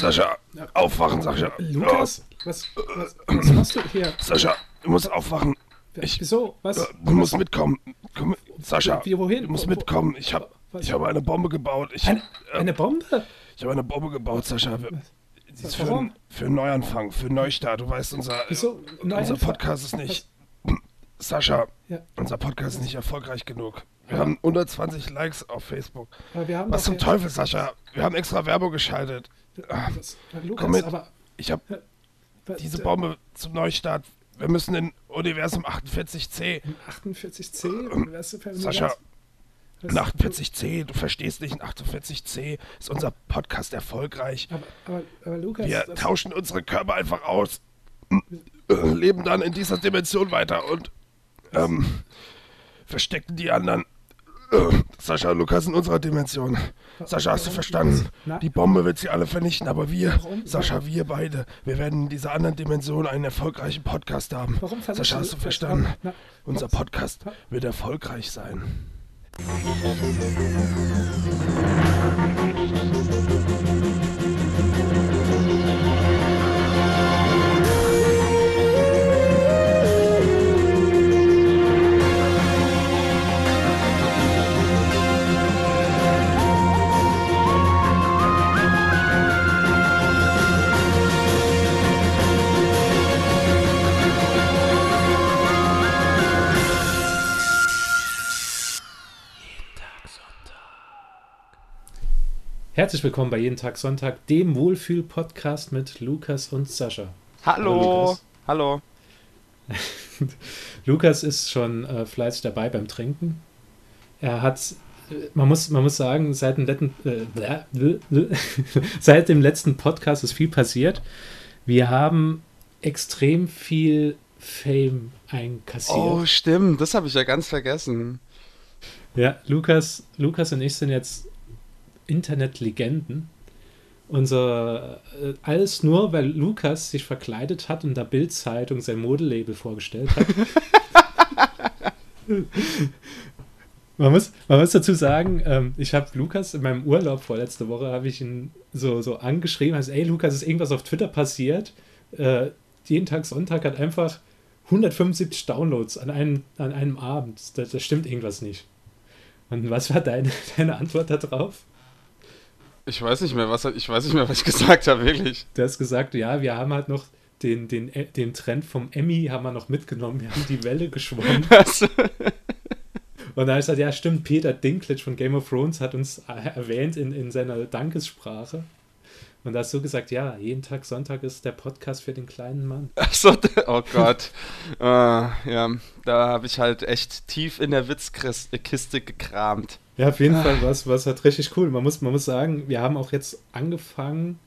Sascha, aufwachen, Sascha. Lukas, was, was, was machst du hier? Sascha, du musst aufwachen. Ich, Wieso? Was? äh, du musst mitkommen. Komm, Sascha, Wie, wohin? du musst Wo- wo- mitkommen. Ich habe was? ich hab eine Bombe gebaut. Ich, Eine, äh, eine Bombe? ich habe eine Bombe gebaut, Sascha. Die ist für, Warum? einen- für einen Neuanfang, für einen Neustart. Du weißt, unser, Wieso? unser Neuanfang? Podcast ist nicht... Sascha, Ja. unser Podcast ist nicht erfolgreich genug. Wir haben 120 Likes auf Facebook. Aber wir haben Was doch zum hier- Teufel, Sascha? Wir haben extra Werbung geschaltet. Was, Lukas, Komm mit. aber Ich habe diese Bombe zum Neustart. Wir müssen in Universum 48c. Im 48C? Was für ein Sascha, Univers- was- In 48c, du verstehst nicht, in 48c ist unser Podcast erfolgreich. Aber, aber, aber Lukas, Wir tauschen unsere Körper einfach aus, leben dann in dieser Dimension weiter und ähm, verstecken die anderen. Äh, Sascha Lukas in unserer Dimension. Sascha, hast du verstanden? Die Bombe wird sie alle vernichten, aber wir? Sascha, wir beide, wir werden in dieser anderen Dimension einen erfolgreichen Podcast haben. Sascha, hast du verstanden? Unser Podcast wird erfolgreich sein. Herzlich willkommen bei Jeden Tag Sonntag, dem Wohlfühl-Podcast mit Lukas und Sascha. Hallo. Hallo, Hallo. Lukas ist schon äh, fleißig dabei beim Trinken. Er hat, äh, man muss, man muss sagen, seit dem, letzten, äh, seit dem letzten Podcast ist viel passiert. Wir haben extrem viel Fame einkassiert. Oh, stimmt. Das habe ich ja ganz vergessen. Ja, Lukas, Lukas und ich sind jetzt Internetlegenden. Unser äh, alles nur, weil Lukas sich verkleidet hat und der Bild-Zeitung sein Modelabel vorgestellt hat. man, muss, man muss dazu sagen, ähm, ich habe Lukas in meinem Urlaub vorletzte Woche habe ich ihn so, so angeschrieben, also ey Lukas, ist irgendwas auf Twitter passiert? Äh, jeden Tag Sonntag hat einfach 175 Downloads an einem, an einem Abend. Da, da stimmt irgendwas nicht. Und was war deine, deine Antwort darauf? Ich weiß nicht mehr, was ich weiß nicht mehr, was ich gesagt habe, wirklich. Du hast gesagt, ja, wir haben halt noch den, den, den Trend vom Emmy haben wir noch mitgenommen. Wir haben die Welle geschwommen. Was? Und habe ich gesagt, ja, stimmt, Peter Dinklage von Game of Thrones hat uns äh, erwähnt in, in seiner Dankessprache. Und da hast du gesagt, ja, jeden Tag Sonntag ist der Podcast für den kleinen Mann. Achso, oh Gott. äh, ja, da habe ich halt echt tief in der Witzkiste gekramt. Ja, auf jeden Fall was, was halt richtig cool. Man muss, man muss sagen, wir haben auch jetzt angefangen,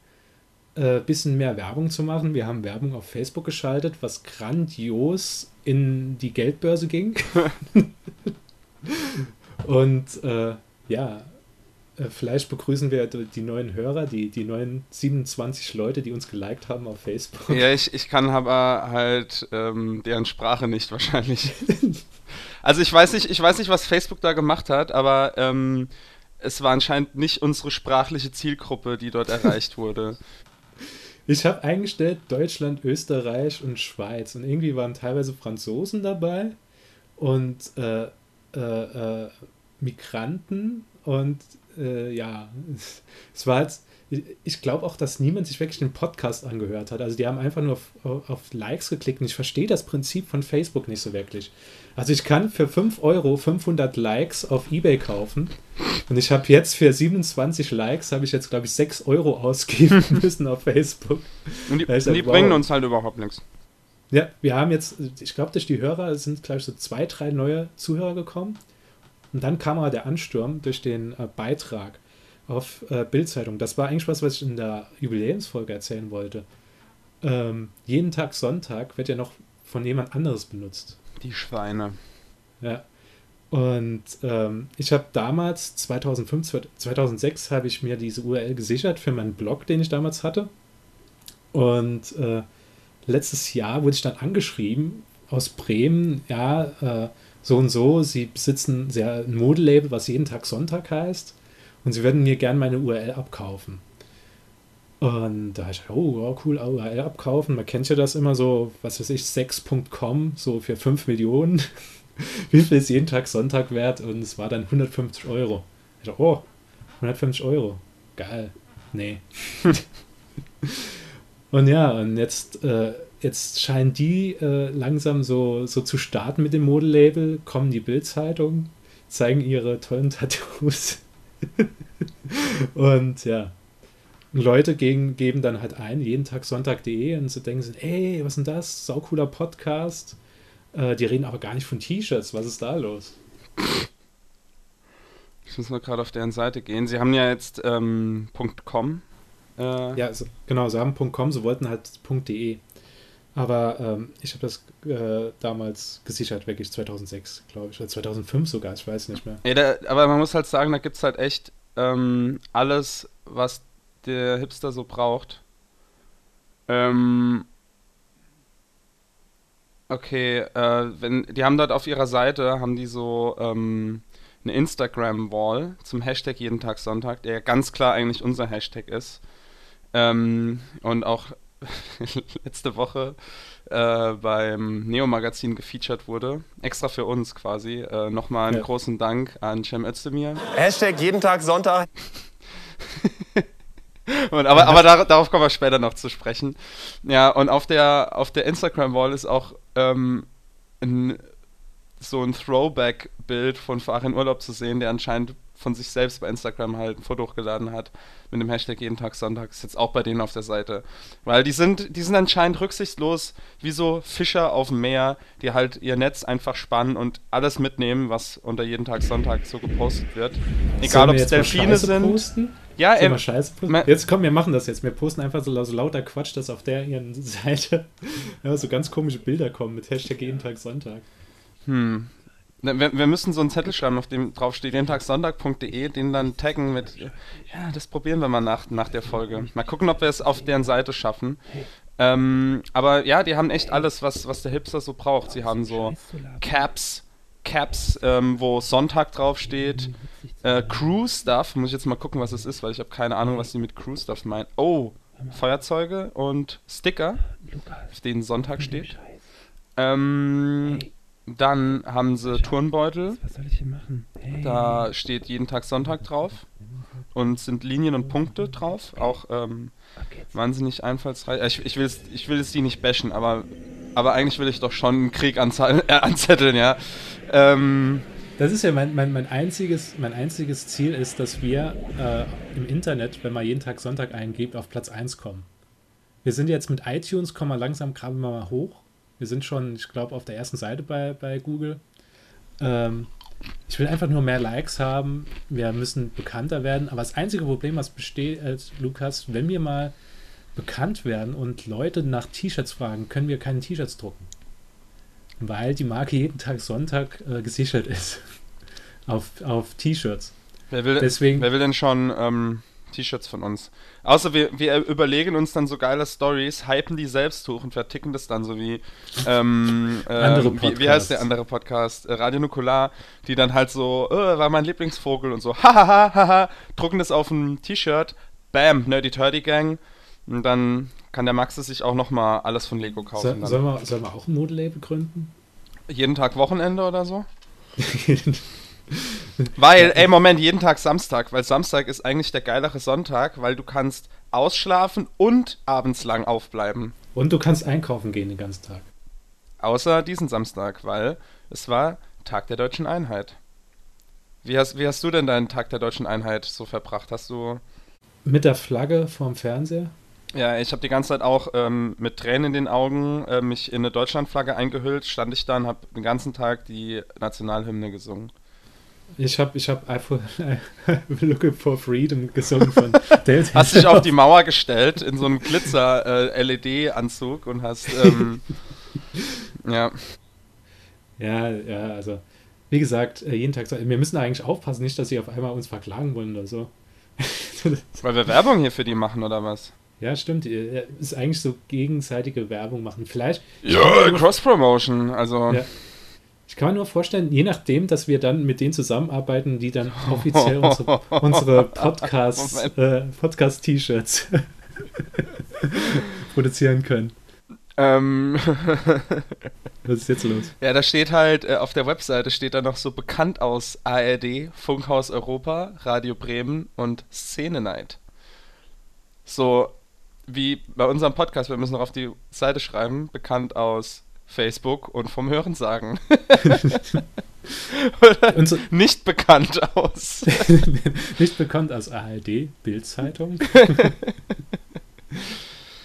ein äh, bisschen mehr Werbung zu machen. Wir haben Werbung auf Facebook geschaltet, was grandios in die Geldbörse ging. Und äh, ja, vielleicht begrüßen wir die neuen Hörer, die, die neuen 27 Leute, die uns geliked haben auf Facebook. Ja, ich, ich kann aber halt ähm, deren Sprache nicht wahrscheinlich. Also ich weiß nicht, ich weiß nicht, was Facebook da gemacht hat, aber ähm, es war anscheinend nicht unsere sprachliche Zielgruppe, die dort erreicht wurde. Ich habe eingestellt Deutschland, Österreich und Schweiz und irgendwie waren teilweise Franzosen dabei und äh, äh, äh, Migranten und äh, ja, es war jetzt, ich glaube auch, dass niemand sich wirklich den Podcast angehört hat. Also die haben einfach nur auf, auf Likes geklickt und ich verstehe das Prinzip von Facebook nicht so wirklich. Also ich kann für 5 Euro 500 Likes auf Ebay kaufen und ich habe jetzt für 27 Likes, habe ich jetzt glaube ich 6 Euro ausgeben müssen auf Facebook. Und die, und die wow. bringen uns halt überhaupt nichts. Ja, wir haben jetzt, ich glaube, durch die Hörer sind, glaube ich, so zwei, drei neue Zuhörer gekommen. Und dann kam aber der Ansturm durch den äh, Beitrag auf äh, Bildzeitung. Das war eigentlich was, was ich in der Jubiläumsfolge erzählen wollte. Ähm, jeden Tag Sonntag wird ja noch von jemand anderes benutzt. Die Schweine. Ja. Und ähm, ich habe damals, 2005, 2006, habe ich mir diese URL gesichert für meinen Blog, den ich damals hatte. Und äh, letztes Jahr wurde ich dann angeschrieben aus Bremen, ja, äh, so und so, sie besitzen sehr ein Modelabel, was jeden Tag Sonntag heißt. Und sie würden mir gerne meine URL abkaufen. Und da habe ich oh, cool, AOL abkaufen. Man kennt ja das immer so, was weiß ich, 6.com, so für 5 Millionen. Wie viel ist jeden Tag Sonntag wert? Und es war dann 150 Euro. Ich dachte, oh, 150 Euro. Geil. Nee. und ja, und jetzt, äh, jetzt scheinen die äh, langsam so, so zu starten mit dem Modelabel, kommen die Bildzeitung, zeigen ihre tollen Tattoos. und ja, Leute gegen, geben dann halt ein, jeden Tag Sonntag.de und so denken sie, ey, was ist denn das? Saucooler Podcast. Äh, die reden aber gar nicht von T-Shirts. Was ist da los? Ich muss nur gerade auf deren Seite gehen. Sie haben ja jetzt ähm, .com. Äh ja, also, genau, sie haben .com, sie wollten halt .de. Aber ähm, ich habe das äh, damals gesichert, wirklich 2006, glaube ich, oder 2005 sogar, ich weiß nicht mehr. Ja, da, aber man muss halt sagen, da gibt es halt echt ähm, alles, was der Hipster so braucht. Ähm, okay, äh, wenn die haben dort auf ihrer Seite haben die so ähm, eine Instagram-Wall zum Hashtag jeden Tag Sonntag, der ganz klar eigentlich unser Hashtag ist. Ähm, und auch letzte Woche äh, beim Neo-Magazin gefeatured wurde. Extra für uns quasi. Äh, Nochmal einen ja. großen Dank an Cem Özdemir. Hashtag jeden Tag Sonntag. und, aber aber dar darauf kommen wir später noch zu sprechen. Ja, und auf der, auf der Instagram-Wall ist auch ähm, ein, so ein Throwback-Bild von Farin Urlaub zu sehen, der anscheinend von sich selbst bei Instagram halt ein Foto hochgeladen hat mit dem Hashtag jeden Tag Sonntag. Ist jetzt auch bei denen auf der Seite. Weil die sind, die sind anscheinend rücksichtslos wie so Fischer auf dem Meer, die halt ihr Netz einfach spannen und alles mitnehmen, was unter jeden Tag Sonntag so gepostet wird. Egal ob es Delfine sind. Posten? Ja, ähm, Scheiße jetzt komm, wir machen das jetzt. Wir posten einfach so, so lauter Quatsch, dass auf der ihren Seite ja, so ganz komische Bilder kommen mit Hashtag jeden Tag Sonntag. Hm. Wir, wir, müssen so einen Zettel schreiben, auf dem drauf steht jentagsonntag.de, den dann taggen mit, ja, das probieren wir mal nach, nach der Folge. Mal gucken, ob wir es auf deren Seite schaffen. Ähm, aber ja, die haben echt alles, was, was der Hipster so braucht. Sie haben so Caps, Caps, ähm, wo Sonntag draufsteht. Äh, Crew Stuff, muss ich jetzt mal gucken, was es ist, weil ich habe keine Ahnung, was sie mit Crew Stuff meinen. Oh, Feuerzeuge und Sticker, auf denen Sonntag steht. Ähm, dann haben sie Turnbeutel. Was soll ich hier machen? Hey. Da steht jeden Tag Sonntag drauf. Und sind Linien und Punkte drauf. Auch ähm, wahnsinnig einfallsreich. Äh, ich, ich, will es, ich will es die nicht bashen, aber, aber eigentlich will ich doch schon einen Krieg anzetteln, äh, anzetteln ja. Ähm, das ist ja mein, mein, mein, einziges, mein einziges Ziel ist, dass wir äh, im Internet, wenn man jeden Tag Sonntag eingibt, auf Platz 1 kommen. Wir sind jetzt mit iTunes, kommen wir langsam gerade mal hoch. Wir sind schon, ich glaube, auf der ersten Seite bei, bei Google. Ähm, ich will einfach nur mehr Likes haben. Wir müssen bekannter werden. Aber das einzige Problem, was besteht, äh, Lukas, wenn wir mal bekannt werden und Leute nach T-Shirts fragen, können wir keine T-Shirts drucken. Weil die Marke jeden Tag Sonntag äh, gesichert ist. auf auf T-Shirts. Wer wer will denn schon ähm, T-Shirts von uns. Außer wir, wir überlegen uns dann so geile Stories, hypen die selbst hoch und verticken das dann so wie ähm, äh, wie, wie, heißt der andere Podcast? Äh, Radio Nukular, die dann halt so, äh, war mein Lieblingsvogel und so, hahaha, haha, drucken das auf ein T-Shirt, bam, Nerdy Turdy Gang. Und dann kann der Max es sich auch nochmal alles von Lego kaufen. So, sollen, wir, sollen wir auch ein Modelabel gründen? Jeden Tag Wochenende oder so? weil, ey, Moment, jeden Tag Samstag, weil Samstag ist eigentlich der geilere Sonntag, weil du kannst ausschlafen und abends lang aufbleiben. Und du kannst einkaufen gehen den ganzen Tag. Außer diesen Samstag, weil es war Tag der deutschen Einheit. Wie hast, wie hast du denn deinen Tag der deutschen Einheit so verbracht? Hast du. Mit der Flagge vorm Fernseher? Ja, ich habe die ganze Zeit auch ähm, mit Tränen in den Augen äh, mich in eine Deutschlandflagge eingehüllt, stand ich da und habe den ganzen Tag die Nationalhymne gesungen. Ich habe ich hab Looking for Freedom gesungen von Dale Hast dich auf die Mauer gestellt in so einem Glitzer-LED-Anzug äh, und hast, ähm, ja. Ja, ja, also, wie gesagt, äh, jeden Tag, wir müssen eigentlich aufpassen, nicht, dass sie auf einmal uns verklagen wollen oder so. Weil wir Werbung hier für die machen, oder was? Ja, stimmt. Ist eigentlich so gegenseitige Werbung machen. Vielleicht. Ja, Cross-Promotion, also. Ja. Ich kann mir nur vorstellen, je nachdem, dass wir dann mit denen zusammenarbeiten, die dann offiziell unsere, unsere Podcast, äh, Podcast-T-Shirts produzieren können. Ähm, Was ist jetzt los? ja, da steht halt, äh, auf der Webseite steht da noch so bekannt aus ARD, Funkhaus Europa, Radio Bremen und Szene Night. So wie bei unserem Podcast, wir müssen noch auf die Seite schreiben, bekannt aus Facebook und vom Hörensagen. Oder so- nicht bekannt aus. Nicht bekannt aus ARD, Bildzeitung.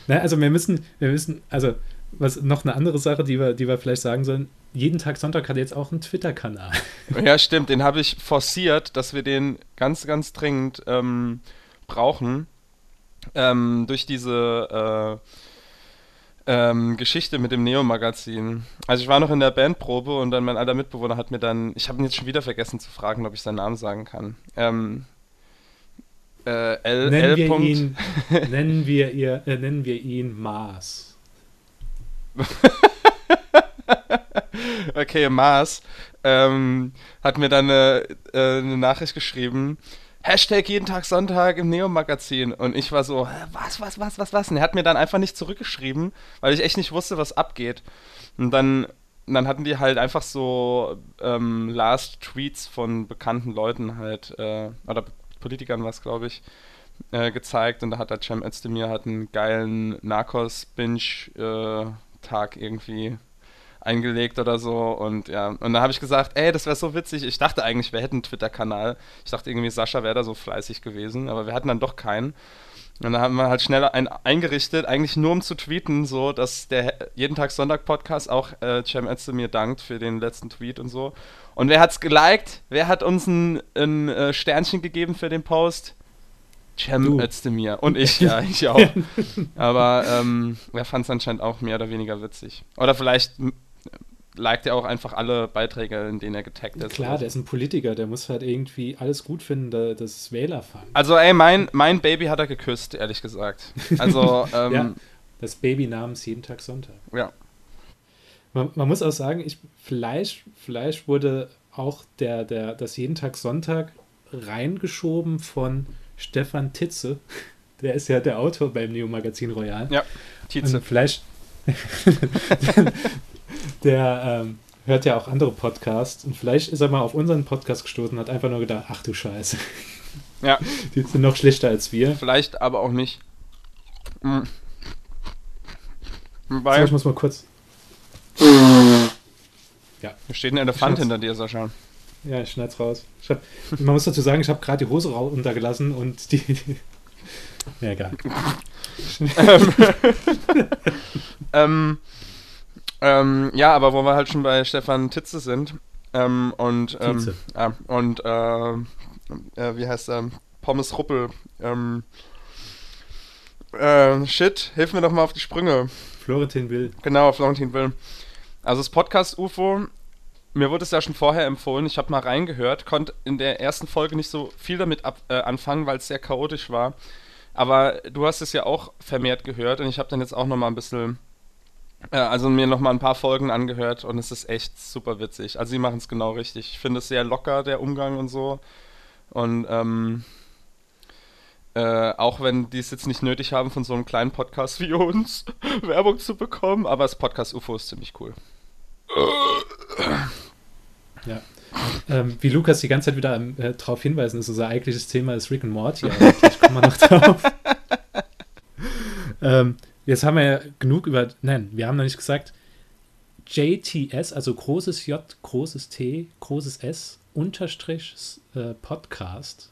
Na, also wir müssen, wir müssen, also was noch eine andere Sache, die wir, die wir vielleicht sagen sollen, jeden Tag Sonntag hat jetzt auch einen Twitter-Kanal. Ja, stimmt, den habe ich forciert, dass wir den ganz, ganz dringend ähm, brauchen. Ähm, durch diese äh, ähm, Geschichte mit dem Neo-Magazin. Also ich war noch in der Bandprobe und dann mein alter Mitbewohner hat mir dann, ich habe ihn jetzt schon wieder vergessen zu fragen, ob ich seinen Namen sagen kann. Ähm, äh, L, Nennen L. wir Punkt- ihn, nennen wir ihr, äh, nennen wir ihn Mars. okay, Mars, ähm, hat mir dann eine, äh, eine Nachricht geschrieben. Hashtag jeden Tag Sonntag im Neo-Magazin. Und ich war so, "Hä, was, was, was, was, was? Und er hat mir dann einfach nicht zurückgeschrieben, weil ich echt nicht wusste, was abgeht. Und dann, dann hatten die halt einfach so ähm, Last Tweets von bekannten Leuten halt, äh, oder Politikern war es, glaube ich, äh, gezeigt. Und da hat der Cem Özdemir hat einen geilen Narcos-Binge-Tag irgendwie eingelegt oder so und ja, und da habe ich gesagt, ey, das wäre so witzig. Ich dachte eigentlich, wir hätten einen Twitter-Kanal. Ich dachte irgendwie, Sascha wäre da so fleißig gewesen, aber wir hatten dann doch keinen. Und da haben wir halt schnell einen eingerichtet, eigentlich nur um zu tweeten, so, dass der jeden Tag Sonntag-Podcast auch äh, Cem Özdemir dankt für den letzten Tweet und so. Und wer hat's geliked? Wer hat uns ein, ein äh, Sternchen gegeben für den Post? Cem. Özdemir. Und ich, ja, ich auch. Aber ähm, er fand es anscheinend auch mehr oder weniger witzig. Oder vielleicht liked er auch einfach alle Beiträge, in denen er getaggt ist. Klar, der ist ein Politiker, der muss halt irgendwie alles gut finden, da- dass es Wähler fangen. Also, ey, mein, mein Baby hat er geküsst, ehrlich gesagt. Also, ähm, Ja. Das Baby namens jeden Tag Sonntag. ja. Man, man muss auch sagen, ich, vielleicht, vielleicht wurde auch der, der, das jeden Tag Sonntag reingeschoben von Stefan Titze. Der ist ja der Autor beim Neo Magazin Royal. Ja, Tietze. Und vielleicht. der ähm, hört ja auch andere Podcasts und vielleicht ist er mal auf unseren Podcast gestoßen und hat einfach nur gedacht: Ach du Scheiße, Ja, die sind noch schlechter als wir. vielleicht aber auch nicht. So, Weil, ich muss mal kurz. hier steht ein Elefant hinter dir, Sascha. Ja, ich schneid's raus. Ich hab, man muss dazu sagen, ich habe gerade die Hose runtergelassen und die. die ja, egal. Ähm, ähm, ja, aber wo wir halt schon bei Stefan Titze sind ähm, und ähm, Tietze. ja, und äh, äh, wie heißt er? Pommes Ruppel. Ähm, äh, shit, hilf mir doch mal auf die Sprünge. Florentin Will. Genau, Florentin Will. Also das Podcast UFO, mir wurde es ja schon vorher empfohlen, ich habe mal reingehört, konnte in der ersten Folge nicht so viel damit ab, äh, anfangen, weil es sehr chaotisch war. Aber du hast es ja auch vermehrt gehört und ich habe dann jetzt auch noch mal ein bisschen, äh, also mir noch mal ein paar Folgen angehört und es ist echt super witzig. Also sie machen es genau richtig. Ich finde es sehr locker, der Umgang und so. Und ähm, äh, auch wenn die es jetzt nicht nötig haben, von so einem kleinen Podcast wie uns Werbung zu bekommen, aber das Podcast UFO ist ziemlich cool. Ja. Ähm, wie Lukas die ganze Zeit wieder äh, darauf hinweisen, ist unser eigentliches Thema ist Rick and Morty, aber vielleicht kommen wir noch drauf. ähm, jetzt haben wir ja genug über, nein, wir haben noch nicht gesagt, JTS, also großes J, großes T, großes S, Unterstrich äh, Podcast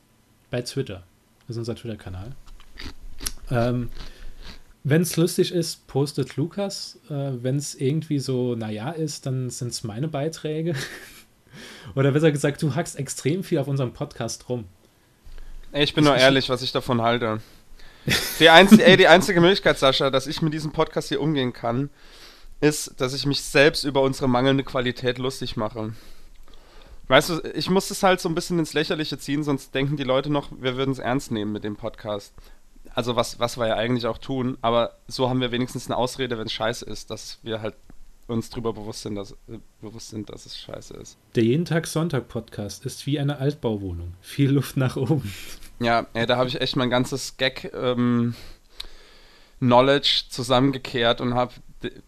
bei Twitter. Das ist unser Twitter-Kanal. Ähm, wenn es lustig ist, postet Lukas. Äh, Wenn es irgendwie so, naja ist, dann sind es meine Beiträge. Oder besser gesagt, du hackst extrem viel auf unserem Podcast rum. Ich bin nur ehrlich, was ich davon halte. Die, einz ey, die einzige Möglichkeit, Sascha, dass ich mit diesem Podcast hier umgehen kann, ist, dass ich mich selbst über unsere mangelnde Qualität lustig mache. Weißt du, ich muss es halt so ein bisschen ins Lächerliche ziehen, sonst denken die Leute noch, wir würden es ernst nehmen mit dem Podcast. Also was, was wir ja eigentlich auch tun, aber so haben wir wenigstens eine Ausrede, wenn es scheiße ist, dass wir halt uns drüber bewusst sind, dass, äh, bewusst sind, dass es scheiße ist. Der Jeden Tag Sonntag Podcast ist wie eine Altbauwohnung. Viel Luft nach oben. Ja, ey, da habe ich echt mein ganzes Gag, ähm, Knowledge zusammengekehrt und habe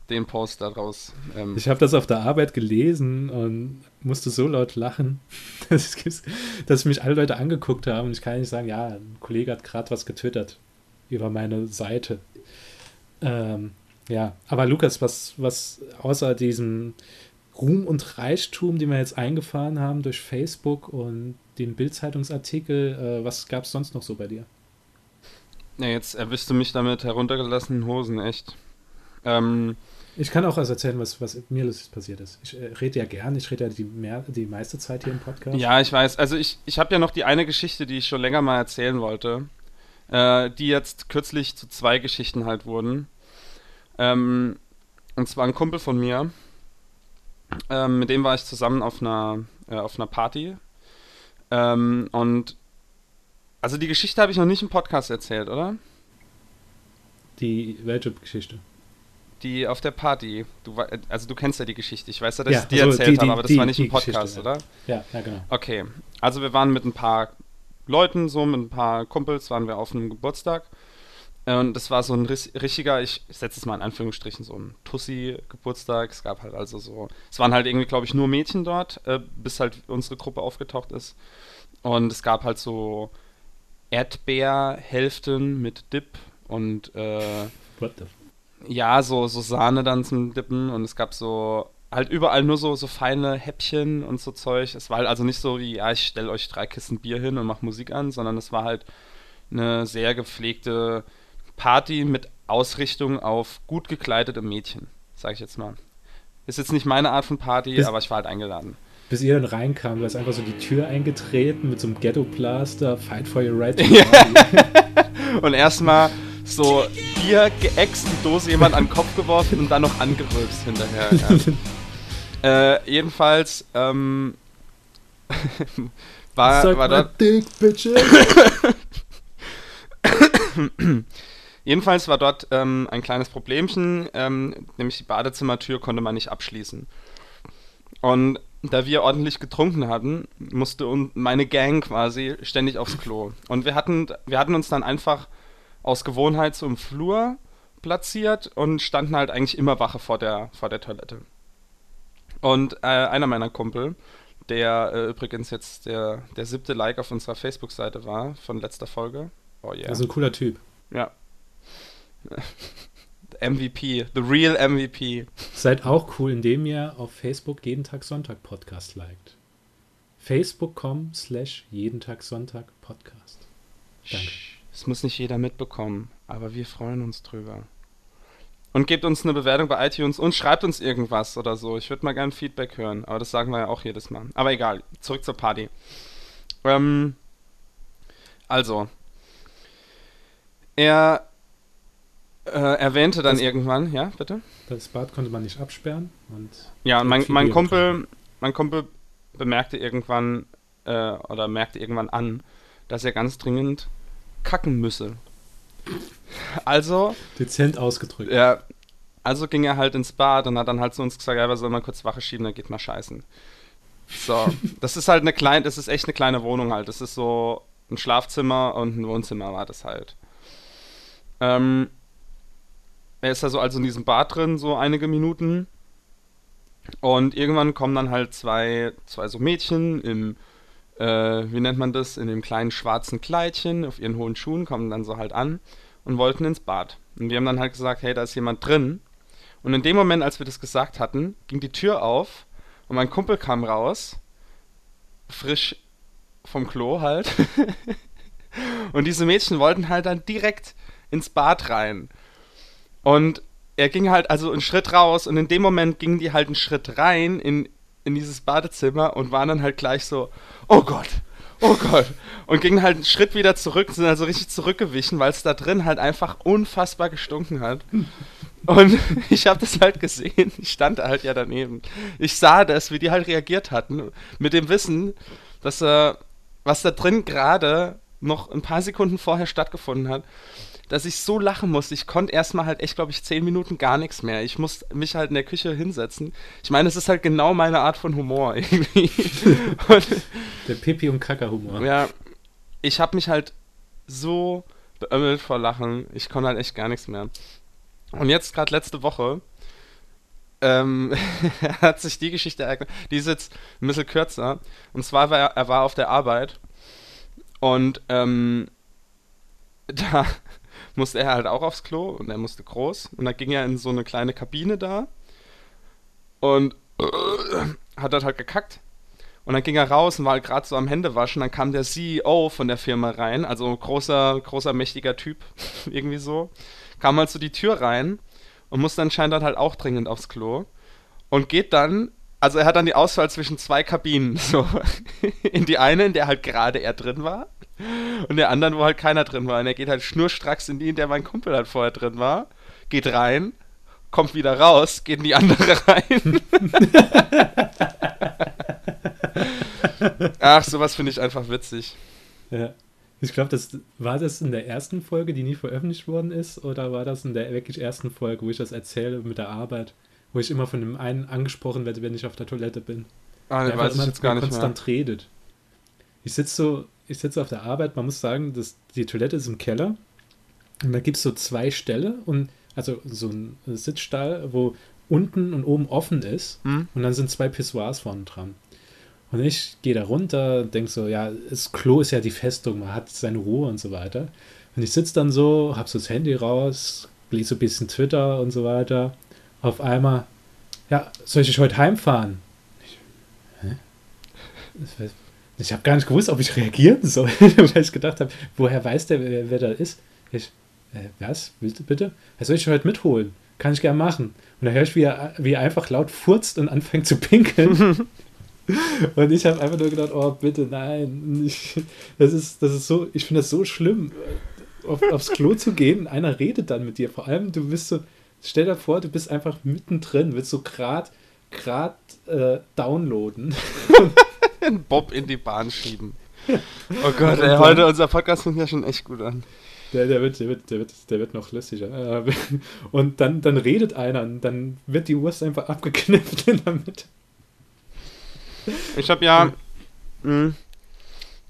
den Post daraus. Ähm ich habe das auf der Arbeit gelesen und musste so laut lachen, dass, dass mich alle Leute angeguckt haben und ich kann nicht sagen, ja, ein Kollege hat gerade was getwittert über meine Seite. Ähm, ja, aber Lukas, was, was außer diesem Ruhm und Reichtum, den wir jetzt eingefahren haben durch Facebook und den Bildzeitungsartikel, äh, was gab es sonst noch so bei dir? Ja, jetzt erwischst du mich damit heruntergelassenen Hosen, echt. Ähm, ich kann auch also erzählen, was, was mir lustig passiert ist. Ich äh, rede ja gern, ich rede ja die, mehr, die meiste Zeit hier im Podcast. Ja, ich weiß. Also ich, ich habe ja noch die eine Geschichte, die ich schon länger mal erzählen wollte, äh, die jetzt kürzlich zu zwei Geschichten halt wurden. Ähm, und zwar ein Kumpel von mir, ähm, mit dem war ich zusammen auf einer, äh, auf einer Party. Ähm, und also die Geschichte habe ich noch nicht im Podcast erzählt, oder? Die welche Geschichte? Die auf der Party. Du, also du kennst ja die Geschichte. Ich weiß ja, dass ja, ich dir also erzählt habe, aber das die, war nicht im Podcast, oder? Ja, ja, genau. Okay. Also wir waren mit ein paar Leuten, so mit ein paar Kumpels, waren wir auf einem Geburtstag. Und das war so ein richtiger, ich setze es mal in Anführungsstrichen, so ein Tussi-Geburtstag. Es gab halt also so, es waren halt irgendwie, glaube ich, nur Mädchen dort, äh, bis halt unsere Gruppe aufgetaucht ist. Und es gab halt so Erdbeerhälften mit Dip und äh, What the ja, so, so Sahne dann zum Dippen und es gab so halt überall nur so, so feine Häppchen und so Zeug. Es war halt also nicht so wie, ja, ich stelle euch drei Kisten Bier hin und mache Musik an, sondern es war halt eine sehr gepflegte Party mit Ausrichtung auf gut gekleidete Mädchen, sag ich jetzt mal. Ist jetzt nicht meine Art von Party, bis, aber ich war halt eingeladen. Bis ihr dann reinkam, da ist einfach so die Tür eingetreten mit so einem Ghetto-Blaster, Fight for your right to Und erstmal so Bier geäxt, die Dose jemand an den Kopf geworfen und dann noch angerülpst hinterher. Ja. äh, jedenfalls, ähm, war, Suck war dort. Dick, Jedenfalls war dort ähm, ein kleines Problemchen, ähm, nämlich die Badezimmertür konnte man nicht abschließen. Und da wir ordentlich getrunken hatten, musste meine Gang quasi ständig aufs Klo. Und wir hatten, wir hatten uns dann einfach aus Gewohnheit so im Flur platziert und standen halt eigentlich immer Wache vor der, vor der Toilette. Und äh, einer meiner Kumpel, der äh, übrigens jetzt der, der siebte Like auf unserer Facebook-Seite war von letzter Folge. Oh yeah. Also ein cooler Typ. Ja. MVP, the real MVP. Seid auch cool, indem ihr auf Facebook jeden Tag Sonntag Podcast liked. Facebook.com slash jeden Tag Sonntag Podcast. Danke. Das muss nicht jeder mitbekommen, aber wir freuen uns drüber. Und gebt uns eine Bewertung bei iTunes und schreibt uns irgendwas oder so. Ich würde mal gerne Feedback hören, aber das sagen wir ja auch jedes Mal. Aber egal, zurück zur Party. Ähm, also, er äh, erwähnte dann das, irgendwann, ja, bitte? Das Bad konnte man nicht absperren. Und ja, und mein, mein Kumpel, mein Kumpel bemerkte irgendwann äh, oder merkte irgendwann an, dass er ganz dringend kacken müsse. Also. Dezent ausgedrückt. Ja. Also ging er halt ins Bad und hat dann halt zu uns gesagt, ja, wir sollen mal kurz Wache schieben, dann geht mal scheißen. So, das ist halt eine kleine, das ist echt eine kleine Wohnung halt. Das ist so ein Schlafzimmer und ein Wohnzimmer war das halt. Ähm, er ist da so also in diesem Bad drin, so einige Minuten. Und irgendwann kommen dann halt zwei, zwei so Mädchen im äh, wie nennt man das, in dem kleinen schwarzen Kleidchen auf ihren hohen Schuhen, kommen dann so halt an und wollten ins Bad. Und wir haben dann halt gesagt, hey, da ist jemand drin. Und in dem Moment, als wir das gesagt hatten, ging die Tür auf und mein Kumpel kam raus, frisch vom Klo halt. und diese Mädchen wollten halt dann direkt ins Bad rein. Und er ging halt also einen Schritt raus und in dem Moment gingen die halt einen Schritt rein in, in dieses Badezimmer und waren dann halt gleich so, oh Gott, oh Gott. Und gingen halt einen Schritt wieder zurück, sind also richtig zurückgewichen, weil es da drin halt einfach unfassbar gestunken hat. Und ich habe das halt gesehen, ich stand halt ja daneben. Ich sah das, wie die halt reagiert hatten, mit dem Wissen, dass äh, was da drin gerade noch ein paar Sekunden vorher stattgefunden hat dass ich so lachen musste. Ich konnte erstmal halt echt, glaube ich, zehn Minuten gar nichts mehr. Ich musste mich halt in der Küche hinsetzen. Ich meine, es ist halt genau meine Art von Humor irgendwie. der Pipi- und Kaka-Humor. Ja, ich habe mich halt so beömmelt vor Lachen. Ich konnte halt echt gar nichts mehr. Und jetzt, gerade letzte Woche, ähm, hat sich die Geschichte ereignet. Die ist jetzt ein bisschen kürzer. Und zwar war er, er war auf der Arbeit und ähm, da musste er halt auch aufs Klo und er musste groß. Und da ging er in so eine kleine Kabine da und hat dort halt gekackt. Und dann ging er raus und war halt gerade so am Händewaschen. Dann kam der CEO von der Firma rein, also großer, großer, mächtiger Typ, irgendwie so. Kam halt so die Tür rein und musste anscheinend dann halt auch dringend aufs Klo. Und geht dann, also er hat dann die Auswahl zwischen zwei Kabinen. So, in die eine, in der halt gerade er drin war. Und der anderen, wo halt keiner drin war. Und er geht halt schnurstracks in die, in der mein Kumpel halt vorher drin war. Geht rein, kommt wieder raus, geht in die andere rein. Ach, sowas finde ich einfach witzig. Ja. Ich glaube, das war das in der ersten Folge, die nie veröffentlicht worden ist, oder war das in der wirklich ersten Folge, wo ich das erzähle mit der Arbeit, wo ich immer von dem einen angesprochen werde, wenn ich auf der Toilette bin. Ah, den weiß ich jetzt gar nicht mehr. konstant redet. Ich sitze so, ich sitze auf der Arbeit, man muss sagen, dass die Toilette ist im Keller und da gibt es so zwei Ställe und also so ein Sitzstall, wo unten und oben offen ist Hm? und dann sind zwei Pissoirs vorne dran. Und ich gehe da runter, denke so, ja, das Klo ist ja die Festung, man hat seine Ruhe und so weiter. Und ich sitze dann so, hab so das Handy raus, lese so ein bisschen Twitter und so weiter. Auf einmal, ja, soll ich heute heimfahren? Ich, hä? Ich habe gar nicht gewusst, ob ich reagieren soll, weil ich gedacht habe, woher weiß der, wer, wer da ist? Ich, äh, was? Bitte? bitte? Was soll ich heute mitholen? Kann ich gerne machen. Und da höre ich, wie er, wie er einfach laut furzt und anfängt zu pinkeln. Und ich habe einfach nur gedacht, oh bitte, nein. Ich, das, ist, das ist so, ich finde das so schlimm, auf, aufs Klo zu gehen. Einer redet dann mit dir. Vor allem, du bist so, stell dir vor, du bist einfach mittendrin, willst so grad, grad äh, downloaden. Bob in die Bahn schieben. Oh Gott, ey, heute unser Podcast fängt ja schon echt gut an. Der, der, wird, der, wird, der, wird, der wird noch lustiger. Äh, Und dann, dann redet einer und dann wird die Wurst einfach abgeknippt in der Mitte. Ich habe ja, mh,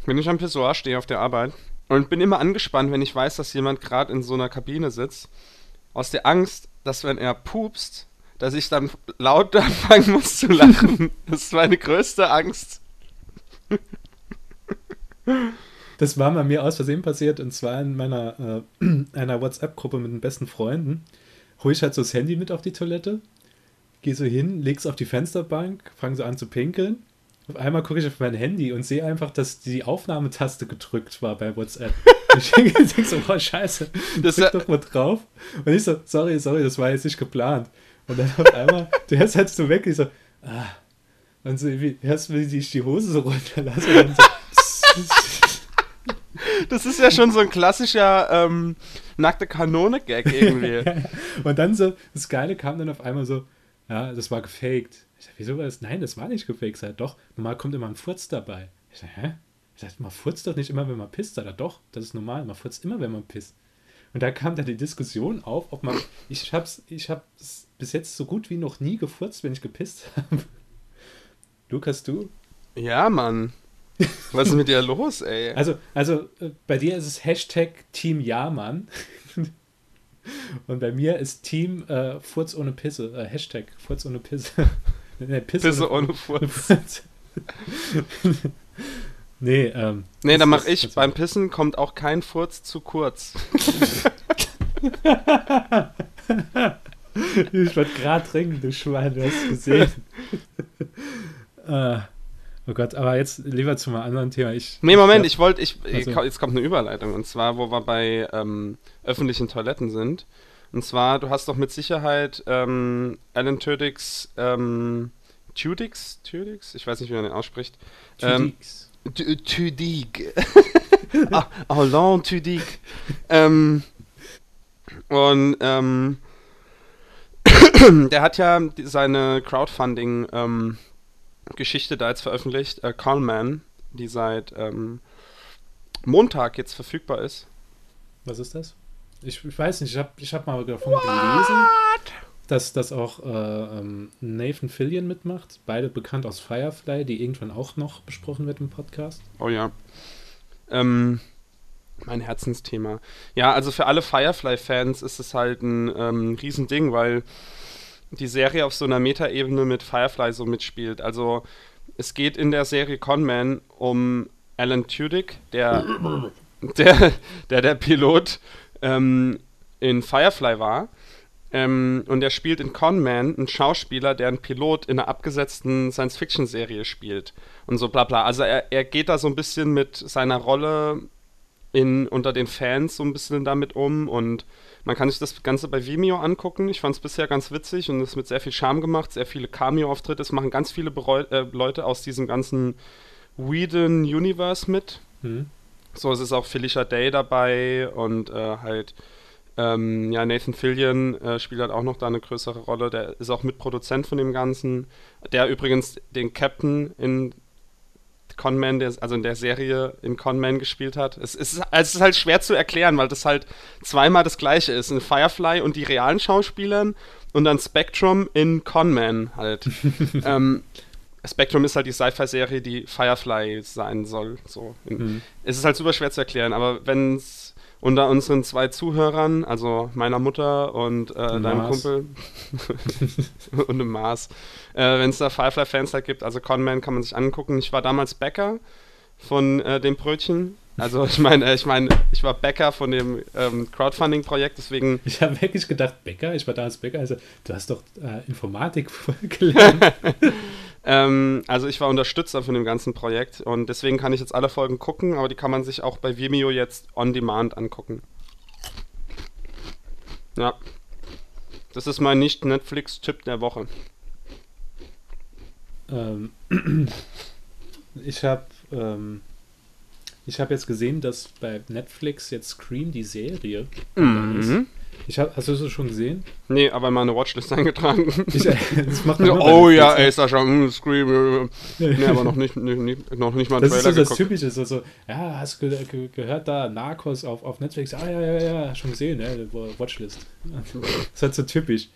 wenn ich am Pissoir stehe auf der Arbeit und bin immer angespannt, wenn ich weiß, dass jemand gerade in so einer Kabine sitzt, aus der Angst, dass wenn er pupst, dass ich dann laut anfangen muss zu lachen. Das ist meine größte Angst. Das war bei mir aus Versehen passiert und zwar in meiner äh, einer WhatsApp-Gruppe mit den besten Freunden. Hol ich halt so das Handy mit auf die Toilette, gehe so hin, leg's auf die Fensterbank, fange so an zu pinkeln. Auf einmal gucke ich auf mein Handy und sehe einfach, dass die Aufnahmetaste gedrückt war bei WhatsApp. ich denke so, oh scheiße, Das drück doch mal drauf. Und ich so, sorry, sorry, das war jetzt nicht geplant. Und dann auf einmal, du hörst halt so weg, ich so, ah. Und so, wie, hörst du, wie ich die Hose so runterlasse. Und dann so, Das ist ja schon so ein klassischer ähm, nackte Kanone-Gag irgendwie. Und dann so, das Geile kam dann auf einmal so, ja, das war gefaked. Ich sag, wieso war das? Nein, das war nicht gefaked. Sag, doch, normal kommt immer ein Furz dabei. Ich sag, hä? Ich sag, man furzt doch nicht immer, wenn man pisst. Sagt er, doch, das ist normal, man furzt immer, wenn man pisst. Und da kam dann die Diskussion auf, ob man, ich hab's, ich hab's bis jetzt so gut wie noch nie gefurzt, wenn ich gepisst habe. Lukas, du? Ja, Mann. Was ist mit dir los, ey? Also, also äh, bei dir ist es Hashtag Team Ja-Mann. Und bei mir ist Team äh, Furz ohne Pisse. Äh, Hashtag Furz ohne Pisse. nee, Pisse, Pisse ohne Furz. Furz. nee, ähm. Nee, dann mach ich. also- Beim Pissen kommt auch kein Furz zu kurz. Ich wollte gerade trinken, du Schwein, du hast gesehen. Äh, oh Gott, aber jetzt lieber zu einem anderen Thema. Ich, Nee, Moment, ich ich wollte, ich, Also- jetzt kommt eine Überleitung. Und zwar, wo wir bei ähm, öffentlichen Toiletten sind. Und zwar, du hast doch mit Sicherheit ähm, Alan Tudyk's, ähm, Tudyk's? Tudyk's? Ich weiß nicht, wie man den ausspricht. Ähm, Tu- Tudyk. ah, Alain Tudyk. ähm, und ähm, der hat ja seine Crowdfunding-Geschichte da jetzt veröffentlicht, äh, Callman, die seit ähm, Montag jetzt verfügbar ist. Was ist das? Ich, ich weiß nicht, ich habe ich hab mal davon gelesen, dass das auch äh, ähm, Nathan Fillion mitmacht, beide bekannt aus Firefly, die irgendwann auch noch besprochen wird im Podcast. Oh ja. Ähm, mein Herzensthema. Ja, also für alle Firefly-Fans ist es halt ein ähm, Riesending, weil die Serie auf so einer Metaebene mit Firefly so mitspielt. Also es geht in der Serie Conman um Alan Tudyk, der der, der, der Pilot ähm, in Firefly war. Ähm, und er spielt in Conman einen Schauspieler, der einen Pilot in einer abgesetzten Science-Fiction-Serie spielt. Und so bla bla. Also er, er geht da so ein bisschen mit seiner Rolle in, unter den Fans so ein bisschen damit um und man kann sich das Ganze bei Vimeo angucken. Ich fand es bisher ganz witzig und es mit sehr viel Charme gemacht, sehr viele Cameo-Auftritte. Es machen ganz viele Bereu äh, Leute aus diesem ganzen Whedon-Universe mit. Mhm. So, es ist auch Felicia Day dabei und äh, halt ähm, ja, Nathan Fillion äh, spielt halt auch noch da eine größere Rolle. Der ist auch Mitproduzent von dem Ganzen. Der übrigens den Captain in Conman, der, also in der Serie in Conman gespielt hat. Es ist, also es ist halt schwer zu erklären, weil das halt zweimal das gleiche ist. In Firefly und die realen Schauspielern und dann Spectrum in Conman halt. ähm, Spectrum ist halt die Sci-Fi-Serie, die Firefly sein soll. So. Mhm. Es ist halt super schwer zu erklären, aber wenn es unter unseren zwei Zuhörern, also meiner Mutter und äh, deinem Kumpel und dem Mars, äh, wenn es da Firefly-Fans da gibt, also Conman kann man sich angucken. Ich war damals Bäcker von äh, dem Brötchen. Also ich meine, äh, ich meine, ich war Bäcker von dem ähm, Crowdfunding-Projekt, deswegen. Ich habe wirklich gedacht, Bäcker, ich war damals Bäcker, also du hast doch äh, Informatik gelernt. Ähm, also ich war Unterstützer von dem ganzen Projekt und deswegen kann ich jetzt alle Folgen gucken, aber die kann man sich auch bei Vimeo jetzt on demand angucken. Ja. Das ist mein Nicht-Netflix-Tipp der Woche. Ähm, ich habe ähm, ich habe jetzt gesehen, dass bei Netflix jetzt Scream die Serie mhm. Ich hab, hast du das schon gesehen? Nee, aber meine Watchlist eingetragen. Ich, das macht man oh ja, ey, Sascha, mm, Scream. nee, aber noch nicht, nicht, noch nicht mal ein Das Trailer ist so das Typische, so, so, ja, hast du ge gehört da Narcos auf, auf Netflix? Ah, ja, ja, ja, schon gesehen, ja, Watchlist. Das ist halt so typisch.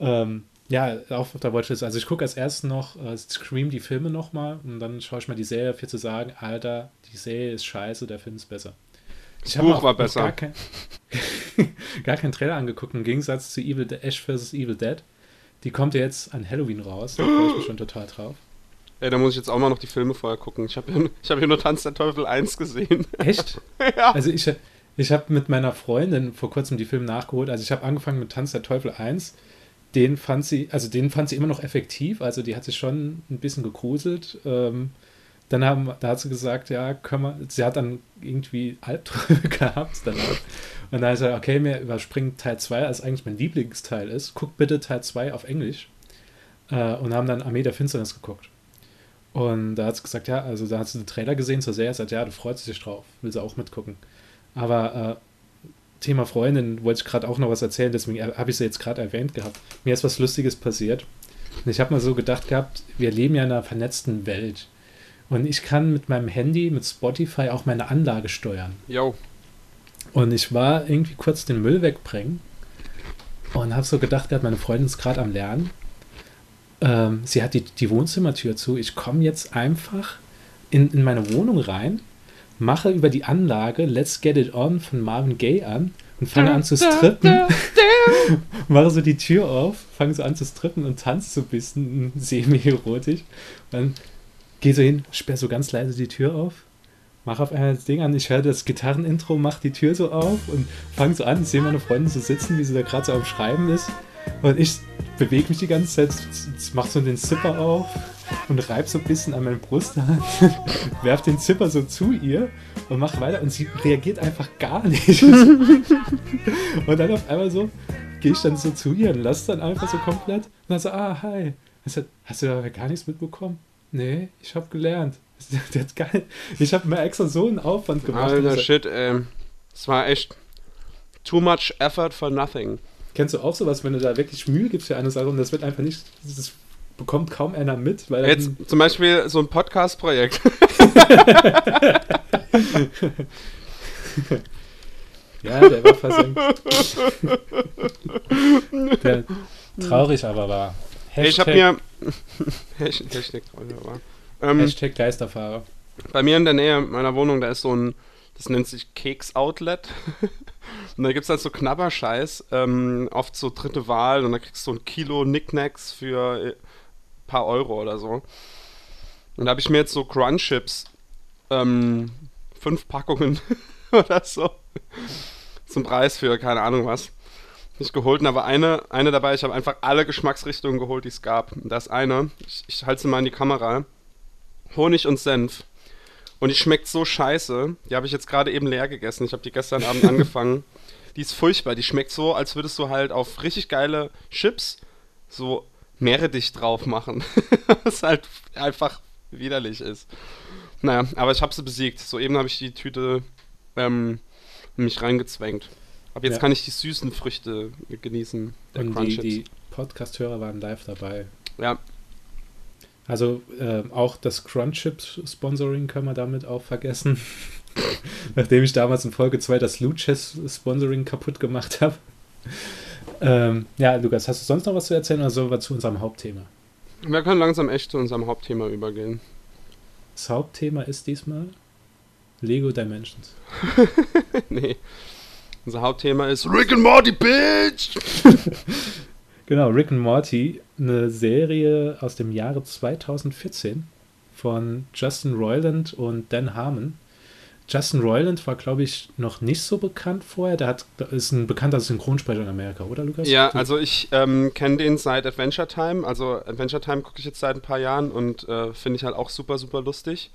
Ähm, ja, auch auf der Watchlist. Also ich gucke als erstes noch äh, Scream die Filme nochmal und dann schaue ich mal die Serie, für zu sagen, Alter, die Serie ist scheiße, der Film ist besser. Das Buch war besser. Gar, kein, gar keinen Trailer angeguckt, im Gegensatz zu Evil De Ash vs. Evil Dead. Die kommt ja jetzt an Halloween raus. Da freue ich mich schon total drauf. Ey, da muss ich jetzt auch mal noch die Filme vorher gucken. Ich habe ja, hab ja nur Tanz der Teufel 1 gesehen. Echt? ja. Also ich, ich habe mit meiner Freundin vor kurzem die Filme nachgeholt. Also ich habe angefangen mit Tanz der Teufel 1. Den fand sie, also den fand sie immer noch effektiv. Also die hat sich schon ein bisschen gegruselt. Ähm, dann haben, da hat sie gesagt, ja, können wir, sie hat dann irgendwie Albträume gehabt danach. Und dann hat sie gesagt, okay, wir überspringen Teil 2, als eigentlich mein Lieblingsteil ist. Guck bitte Teil 2 auf Englisch. Äh, und haben dann Armee der Finsternis geguckt. Und da hat sie gesagt, ja, also da hat sie den Trailer gesehen zur Serie, sagt, ja, du freust dich drauf, will sie auch mitgucken. Aber äh, Thema Freundin wollte ich gerade auch noch was erzählen, deswegen habe ich sie jetzt gerade erwähnt gehabt. Mir ist was Lustiges passiert. Und ich habe mal so gedacht gehabt, wir leben ja in einer vernetzten Welt. Und ich kann mit meinem Handy, mit Spotify auch meine Anlage steuern. Jo. Und ich war irgendwie kurz den Müll wegbringen und habe so gedacht, meine Freundin ist gerade am Lernen. Ähm, sie hat die, die Wohnzimmertür zu. Ich komme jetzt einfach in, in meine Wohnung rein, mache über die Anlage Let's Get It On von Marvin Gaye an und fange an zu strippen. mache so die Tür auf, fange so an zu strippen und tanze so ein bisschen semi-erotisch. Dann gehe so hin, sperre so ganz leise die Tür auf, mache auf einmal das Ding an, ich höre das Gitarrenintro, mache die Tür so auf und fange so an, sehe meine Freundin so sitzen, wie sie da gerade so am Schreiben ist. Und ich bewege mich die ganze Zeit, mache so den Zipper auf und reibe so ein bisschen an meine Brust, werf den Zipper so zu ihr und mache weiter und sie reagiert einfach gar nicht. und dann auf einmal so gehe ich dann so zu ihr und lasse dann einfach so komplett und dann so, ah, hi. Hast du da gar nichts mitbekommen? Nee, ich habe gelernt. Der hat geil. Ich habe mir extra so einen Aufwand gemacht. Alter Shit, ey. Es war echt too much effort for nothing. Kennst du auch sowas, wenn du da wirklich Mühe gibst für eine Sache und das wird einfach nicht, das bekommt kaum einer mit? Weil Jetzt zum Beispiel so ein Podcast-Projekt. ja, der war versenkt. der traurig aber war. Hashtag, ich habe mir. Hashtag, ähm, Hashtag Geisterfahrer. Bei mir in der Nähe meiner Wohnung, da ist so ein Das nennt sich Keks Outlet. und da gibt es halt so Knabberscheiß, ähm, oft so dritte Wahl und da kriegst du so ein Kilo Knickknacks für ein äh, paar Euro oder so. Und da habe ich mir jetzt so Crunchips, ähm, fünf Packungen oder so, zum Preis für keine Ahnung was, nicht geholt. Und da war eine, eine dabei, ich habe einfach alle Geschmacksrichtungen geholt, die es gab. Und da ist eine, ich, ich halte sie mal in die Kamera, Honig und Senf. Und die schmeckt so scheiße. Die habe ich jetzt gerade eben leer gegessen. Ich habe die gestern Abend angefangen. Die ist furchtbar. Die schmeckt so, als würdest du halt auf richtig geile Chips so Meerrettich drauf machen. Was halt einfach widerlich ist. Naja, aber ich habe sie besiegt. Soeben habe ich die Tüte ähm, mich reingezwängt. Ab jetzt ja. kann ich die süßen Früchte genießen. Und die, die Podcast-Hörer waren live dabei. Ja, also äh, auch das Crunchip-Sponsoring kann man damit auch vergessen. Nachdem ich damals in Folge 2 das Luches-Sponsoring kaputt gemacht habe. Ähm, ja, Lukas, hast du sonst noch was zu erzählen oder sollen wir zu unserem Hauptthema? Wir können langsam echt zu unserem Hauptthema übergehen. Das Hauptthema ist diesmal Lego Dimensions. nee. Unser Hauptthema ist Rick and Morty, Bitch! Genau, Rick and Morty, eine Serie aus dem Jahre 2014 von Justin Roiland und Dan Harmon. Justin Roiland war, glaube ich, noch nicht so bekannt vorher. Der hat, ist ein bekannter Synchronsprecher in Amerika, oder Lukas? Ja, also ich ähm, kenne den seit Adventure Time. Also Adventure Time gucke ich jetzt seit ein paar Jahren und äh, finde ich halt auch super, super lustig.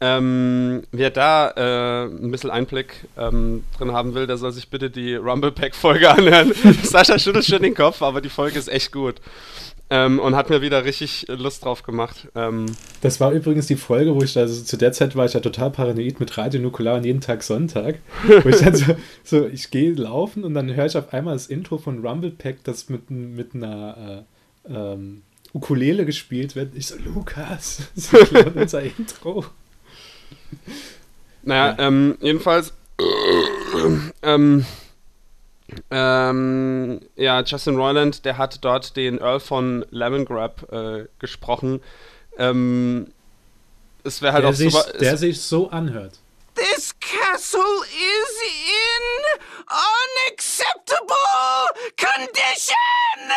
Ähm, wer da äh, ein bisschen Einblick ähm, drin haben will, der soll sich bitte die Rumble Pack Folge anhören. Sascha schüttelt schon den Kopf, aber die Folge ist echt gut. Ähm, und hat mir wieder richtig Lust drauf gemacht. Ähm, das war übrigens die Folge, wo ich da, also zu der Zeit war ich ja total paranoid mit Radio Nukular und jeden Tag Sonntag. Wo ich dann so, so ich gehe laufen und dann höre ich auf einmal das Intro von Rumble Pack, das mit, mit einer äh, ähm, Ukulele gespielt wird. Ich so, Lukas, das ist unser Intro. Naja, ja. ähm, jedenfalls. ähm, ähm, ja, Justin Roiland, der hat dort den Earl von Lemongrab äh, gesprochen. Ähm, es wäre halt der auch sich, super. Der sich so anhört. This castle is in unacceptable condition!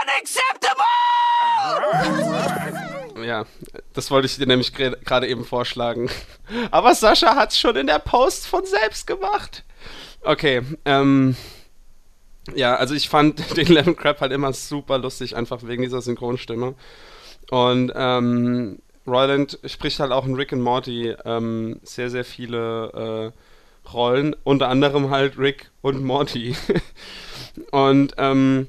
Unacceptable! Ja, das wollte ich dir nämlich gerade eben vorschlagen. Aber Sascha hat es schon in der Post von selbst gemacht. Okay, ähm. Ja, also ich fand den Lemon Crab halt immer super lustig, einfach wegen dieser Synchronstimme. Und ähm, Roland spricht halt auch in Rick and Morty ähm, sehr, sehr viele äh, Rollen, unter anderem halt Rick und Morty. und ähm,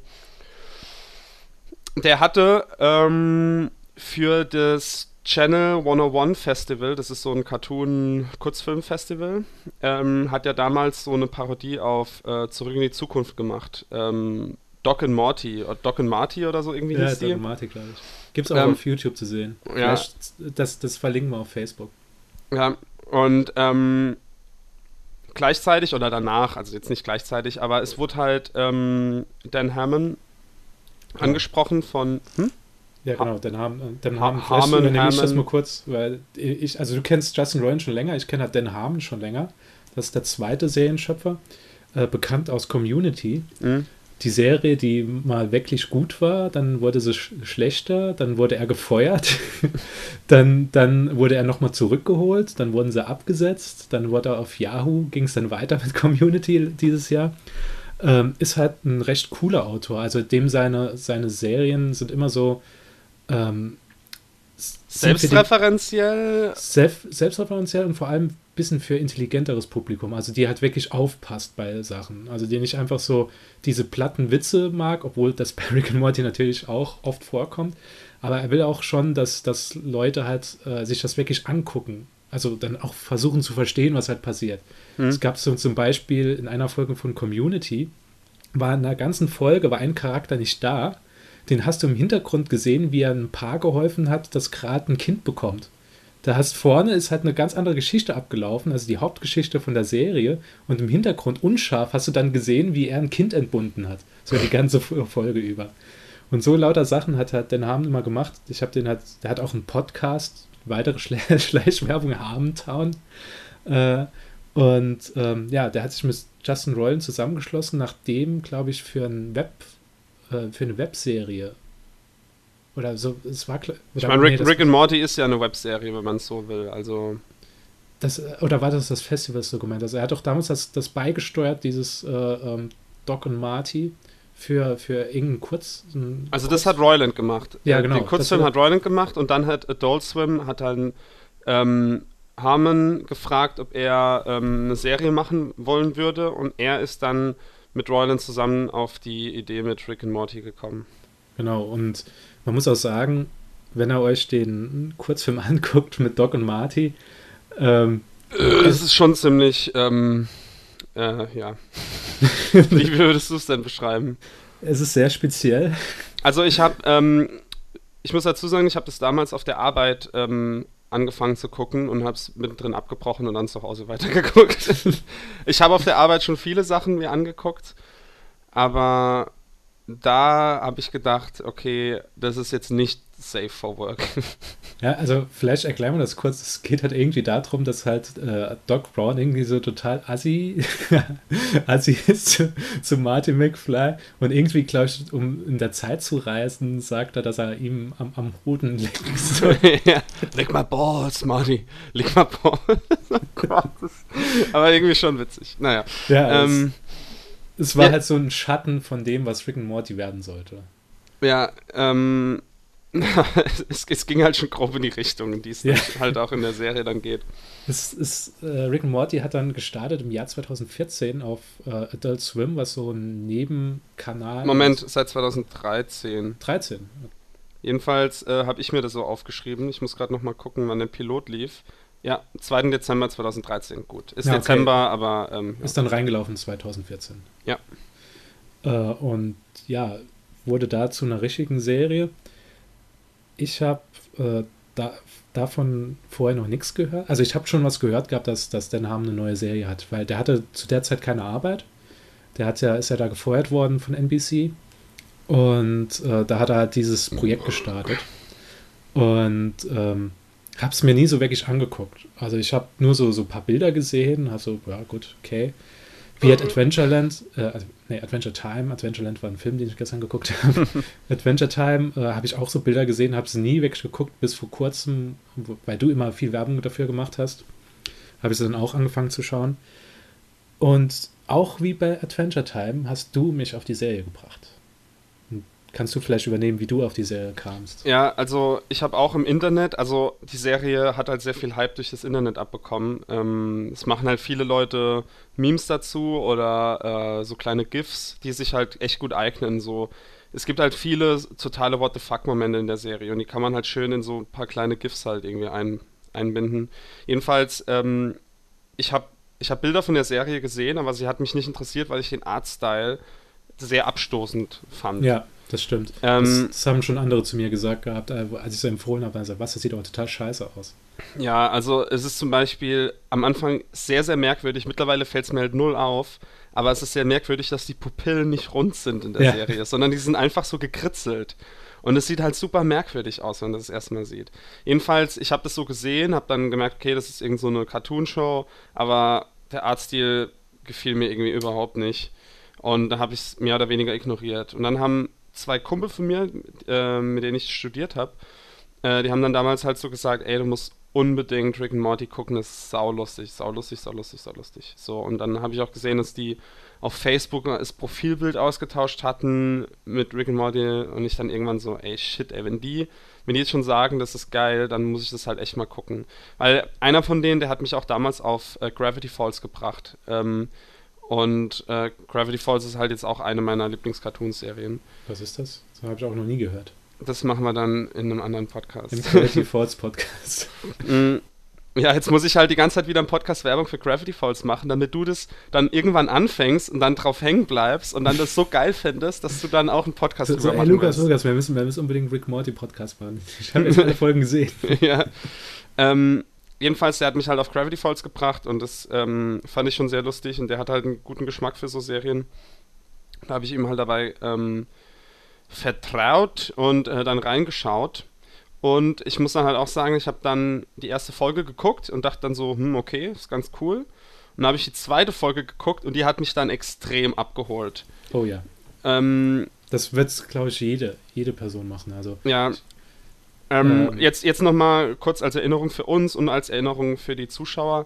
der hatte ähm, für das Channel 101 Festival, das ist so ein Cartoon-Kurzfilm-Festival, ähm, hat ja damals so eine Parodie auf äh, Zurück in die Zukunft gemacht. Ähm, Doc and Morty, oder Doc and Marty oder so irgendwie ja, hieß Doc die. Marty, glaube ich. Gibt es auch ähm, auf YouTube zu sehen. Ja. das, das verlinken wir auf Facebook. Ja, und ähm, gleichzeitig oder danach, also jetzt nicht gleichzeitig, aber es wurde halt ähm, Dan Hammond angesprochen von. Hm? Ja, genau, dann haben, dann haben ha vielleicht Harmon, nehme ich das mal kurz, weil ich, also du kennst Justin Roiland schon länger, ich kenne halt Dan Harmon schon länger. Das ist der zweite Serienschöpfer, äh, bekannt aus Community. Mhm. Die Serie, die mal wirklich gut war, dann wurde sie sch schlechter, dann wurde er gefeuert, dann, dann wurde er nochmal zurückgeholt, dann wurden sie abgesetzt, dann wurde er auf Yahoo, ging es dann weiter mit Community dieses Jahr. Ähm, ist halt ein recht cooler Autor, also dem seine, seine Serien sind immer so, ähm, Selbstreferenziell? Selbst, selbstreferenziell und vor allem ein bisschen für intelligenteres Publikum. Also die halt wirklich aufpasst bei Sachen. Also die nicht einfach so diese platten Witze mag, obwohl das bei Rick and Morty natürlich auch oft vorkommt. Aber er will auch schon, dass, dass Leute halt äh, sich das wirklich angucken. Also dann auch versuchen zu verstehen, was halt passiert. Hm. Es gab so zum Beispiel in einer Folge von Community, war in einer ganzen Folge, war ein Charakter nicht da den hast du im Hintergrund gesehen, wie er ein Paar geholfen hat, das gerade ein Kind bekommt. Da hast vorne ist halt eine ganz andere Geschichte abgelaufen, also die Hauptgeschichte von der Serie. Und im Hintergrund unscharf hast du dann gesehen, wie er ein Kind entbunden hat. So die ganze Folge über. Und so lauter Sachen hat er den Harm immer gemacht. Ich habe den halt, der hat auch einen Podcast, weitere Schleichwerbung Harmtown. Äh, Und ähm, ja, der hat sich mit Justin Roiland zusammengeschlossen, nachdem, glaube ich, für ein Web, äh, für eine Webserie oder so, es war klar. Ich meine, Rick, nee, Rick and Morty ist ja eine Webserie, wenn man es so will. Also. Das, oder war das das Festivalsdokument? Also er hat doch damals das, das beigesteuert, dieses äh, ähm, Doc und Marty für, für irgendeinen Kurz. Also das hat Royland gemacht. Ja, genau. Den Kurzfilm hat Royland gemacht und dann hat Adult Swim hat dann ähm, Harmon gefragt, ob er ähm, eine Serie machen wollen würde und er ist dann mit Royland zusammen auf die Idee mit Rick and Morty gekommen. Genau, und man muss auch sagen, wenn ihr euch den Kurzfilm anguckt mit Doc und Marty, ähm, es ist schon ziemlich, ähm, äh, ja. Wie würdest du es denn beschreiben? Es ist sehr speziell. Also ich habe, ähm, ich muss dazu sagen, ich habe das damals auf der Arbeit ähm, angefangen zu gucken und habe es mittendrin abgebrochen und dann zu Hause weitergeguckt. ich habe auf der Arbeit schon viele Sachen mir angeguckt, aber da habe ich gedacht, okay, das ist jetzt nicht safe for work. Ja, also vielleicht erklären wir das kurz. Es geht halt irgendwie darum, dass halt äh, Doc Brown irgendwie so total assi, assi ist zu, zu Marty McFly und irgendwie, glaube ich, um in der Zeit zu reisen, sagt er, dass er ihm am, am Hoden leckt. So. ja. Leg mal Balls, Marty. Leg mal Balls. oh Gott. Aber irgendwie schon witzig. Naja. Ja, ähm, es, es war ja. halt so ein Schatten von dem, was Rick and Morty werden sollte. Ja, ähm, es, es, ging halt schon grob in die Richtung, in die es ja. halt auch in der Serie dann geht. Es ist, äh, Rick and Morty hat dann gestartet im Jahr 2014 auf äh, Adult Swim, was so ein Nebenkanal Moment, ist. seit 2013. 13. Jedenfalls äh, habe ich mir das so aufgeschrieben. Ich muss gerade noch mal gucken, wann der Pilot lief. Ja, 2. Dezember 2013, gut. Ist ja, okay. Dezember, aber. Ähm, ist dann reingelaufen 2014. Ja. Äh, und ja, wurde da zu einer richtigen Serie ich habe äh, da, davon vorher noch nichts gehört. Also ich habe schon was gehört gehabt, dass, dass Dan Harmon eine neue Serie hat, weil der hatte zu der Zeit keine Arbeit. Der hat ja, ist ja da gefeuert worden von NBC. Und äh, da hat er halt dieses Projekt gestartet. Und ähm, habe es mir nie so wirklich angeguckt. Also ich habe nur so, so ein paar Bilder gesehen, also ja gut, okay. Wie Adventureland, äh, also, nee, Adventure Time, Adventureland war ein Film, den ich gestern geguckt habe. Adventure Time äh, habe ich auch so Bilder gesehen, habe sie nie weggeguckt, bis vor kurzem, weil du immer viel Werbung dafür gemacht hast, habe ich sie dann auch angefangen zu schauen. Und auch wie bei Adventure Time hast du mich auf die Serie gebracht. Kannst du vielleicht übernehmen, wie du auf die Serie kamst? Ja, also ich habe auch im Internet, also die Serie hat halt sehr viel Hype durch das Internet abbekommen. Ähm, es machen halt viele Leute Memes dazu oder äh, so kleine GIFs, die sich halt echt gut eignen. So, es gibt halt viele totale What the fuck-Momente in der Serie und die kann man halt schön in so ein paar kleine GIFs halt irgendwie ein, einbinden. Jedenfalls, ähm, ich habe ich hab Bilder von der Serie gesehen, aber sie hat mich nicht interessiert, weil ich den Artstyle sehr abstoßend fand. Ja. Das stimmt. Ähm, das, das, haben schon andere zu mir gesagt gehabt, äh, als ich so empfohlen habe. Also, was, das sieht aber total scheiße aus. Ja, also es ist zum Beispiel am Anfang sehr, sehr merkwürdig. Mittlerweile fällt es mir halt null auf. Aber es ist sehr merkwürdig, dass die Pupillen nicht rund sind in der ja. Serie, sondern die sind einfach so gekritzelt. Und es sieht halt super merkwürdig aus, wenn man das erstmal sieht. Jedenfalls, ich habe das so gesehen, habe dann gemerkt, okay, das ist irgend so eine Cartoon-Show, aber der Artstil gefiel mir irgendwie überhaupt nicht. Und da habe ich es mehr oder weniger ignoriert. Und dann haben zwei Kumpel von mir, äh, mit denen ich studiert habe, äh, die haben dann damals halt so gesagt, ey, du musst unbedingt Rick and Morty gucken, das ist saulustig, saulustig, saulustig, saulustig. So, und dann habe ich auch gesehen, dass die auf Facebook das Profilbild ausgetauscht hatten mit Rick and Morty und ich dann irgendwann so, ey, shit, ey, wenn die, wenn die jetzt schon sagen, das ist geil, dann muss ich das halt echt mal gucken. Weil einer von denen, der hat mich auch damals auf äh, Gravity Falls gebracht. Ähm, und äh, Gravity Falls ist halt jetzt auch eine meiner Lieblings-Cartoon-Serien. Was ist das? Das habe ich auch noch nie gehört. Das machen wir dann in einem anderen Podcast. Im Gravity Falls Podcast. Mm, ja, jetzt muss ich halt die ganze Zeit wieder einen Podcast Werbung für Gravity Falls machen, damit du das dann irgendwann anfängst und dann drauf hängen bleibst und dann das so geil findest, dass du dann auch einen Podcast so, drüber so, machen ey, Lukas, Lukas, wir müssen, wir müssen unbedingt Rick Morty Podcast machen. Ich habe jetzt alle Folgen gesehen. ja. Ähm, jedenfalls, der hat mich halt auf Gravity Falls gebracht und das ähm, fand ich schon sehr lustig und der hat halt einen guten Geschmack für so Serien. Da habe ich ihm halt dabei ähm, vertraut und äh, dann reingeschaut. Und ich muss dann halt auch sagen, ich habe dann die erste Folge geguckt und dachte dann so, hm, okay, ist ganz cool. Und da habe ich die zweite Folge geguckt und die hat mich dann extrem abgeholt. Oh ja. Ähm, Das wird, glaube ich, jede, jede Person machen. Also, ja. Ähm, Ähm. Jetzt, jetzt nochmal kurz als Erinnerung für uns und als Erinnerung für die Zuschauer.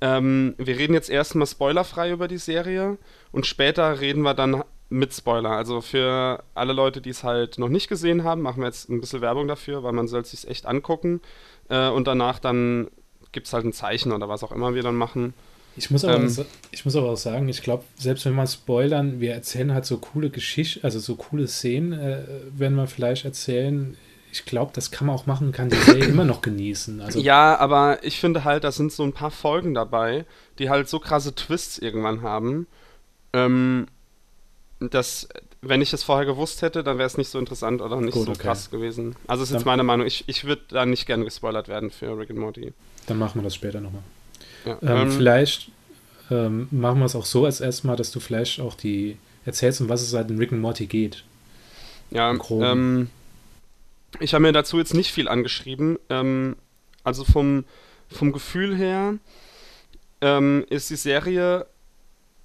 Ähm, wir reden jetzt erstmal spoilerfrei über die Serie und später reden wir dann mit Spoiler. Also für alle Leute, die es halt noch nicht gesehen haben, machen wir jetzt ein bisschen Werbung dafür, weil man soll es sich echt angucken. Äh, und danach dann gibt es halt ein Zeichen oder was auch immer wir dann machen. ich, muss aber, Ähm. sa- ich muss aber auch sagen, ich glaube, selbst wenn wir spoilern, wir erzählen halt so coole Geschichten, also so coole Szenen, äh, werden wir vielleicht erzählen. Ich glaube, das kann man auch machen, kann die Serie immer noch genießen. Also, Ja, aber ich finde halt, da sind so ein paar Folgen dabei, die halt so krasse Twists irgendwann haben, ähm, dass, wenn ich es vorher gewusst hätte, dann wäre es nicht so interessant oder nicht Gut, so okay. krass gewesen. Also ist jetzt meine Meinung. Ich, ich würde da nicht gerne gespoilert werden für Rick and Morty. dann machen wir das später nochmal. Ja, Ähm, ähm, vielleicht ähm, machen wir es auch so als erstmal, dass du vielleicht auch die erzählst, um was es halt in Rick and Morty geht. ja, ähm, ich habe mir dazu jetzt nicht viel angeschrieben. Ähm, also vom, vom Gefühl her ähm, ist die Serie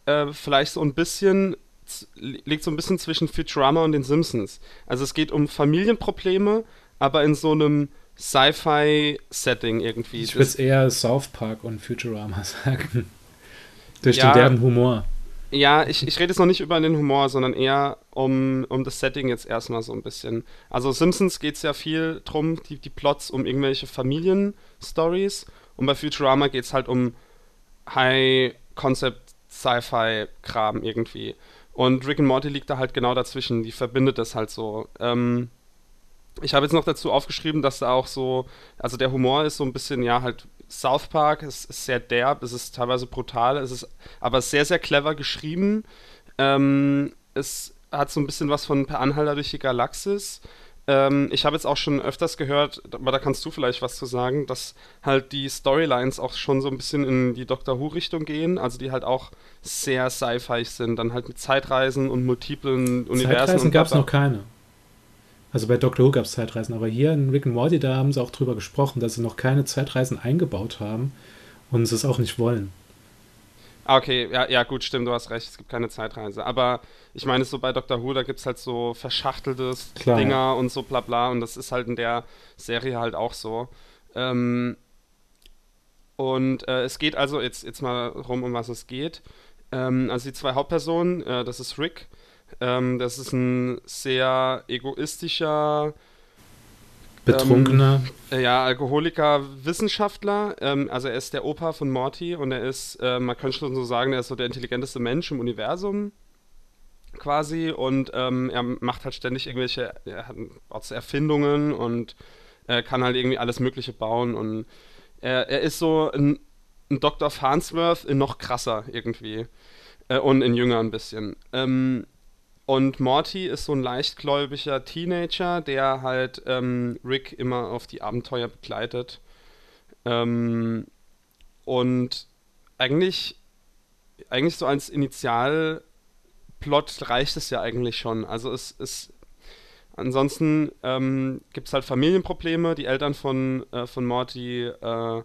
äh, vielleicht so ein bisschen, liegt so ein bisschen zwischen Futurama und den Simpsons. Also es geht um Familienprobleme, aber in so einem Sci-Fi-Setting irgendwie. Ich würde es eher South Park und Futurama sagen. Durch Ja. den derben Humor. Ja, ich, ich rede jetzt noch nicht über den Humor, sondern eher um, um das Setting jetzt erstmal so ein bisschen. Also Simpsons geht es ja viel drum, die, die Plots um irgendwelche Familien-Stories und bei Futurama geht es halt um High-Concept-Sci-Fi-Kram irgendwie. Und Rick and Morty liegt da halt genau dazwischen, die verbindet das halt so. Ähm, ich habe jetzt noch dazu aufgeschrieben, dass da auch so, also der Humor ist so ein bisschen, ja, halt South Park, es ist sehr derb, es ist teilweise brutal, es ist aber sehr, sehr clever geschrieben. Ähm, es hat so ein bisschen was von Per Anhalter durch die Galaxis. Ähm, ich habe jetzt auch schon öfters gehört, aber da kannst du vielleicht was zu sagen, dass halt die Storylines auch schon so ein bisschen in die Doctor Who-Richtung gehen, also die halt auch sehr sci-fi sind, dann halt mit Zeitreisen und multiplen Universen. Zeitreisen gab es noch keine. Also bei Doctor Who gab es Zeitreisen, aber hier in Rick and Morty, da haben sie auch drüber gesprochen, dass sie noch keine Zeitreisen eingebaut haben und sie es auch nicht wollen. Ah, okay, ja, ja, gut, stimmt, du hast recht, es gibt keine Zeitreise. Aber ich meine, so bei Doctor Who, da gibt es halt so verschachteltes Klar, Dinger und so bla bla und das ist halt in der Serie halt auch so. Ähm, und äh, es geht also jetzt, jetzt mal rum, um was es geht. Ähm, also die zwei Hauptpersonen, äh, das ist Rick, ähm, das ist ein sehr egoistischer, Betrunkener, äh, Ja, Alkoholiker, Wissenschaftler. Ähm, also er ist der Opa von Morty und er ist, äh, man könnte schon so sagen, er ist so der intelligenteste Mensch im Universum quasi und ähm, er macht halt ständig irgendwelche er hat Erfindungen und er kann halt irgendwie alles Mögliche bauen und er, er ist so ein, ein Dr. Farnsworth in noch krasser irgendwie äh, und in jünger ein bisschen. Ähm, und Morty ist so ein leichtgläubiger Teenager, der halt ähm, Rick immer auf die Abenteuer begleitet. Ähm, und eigentlich, eigentlich so als Initialplot reicht es ja eigentlich schon. Also es ist. Ansonsten ähm, gibt es halt Familienprobleme. Die Eltern von, äh, von Morty, äh,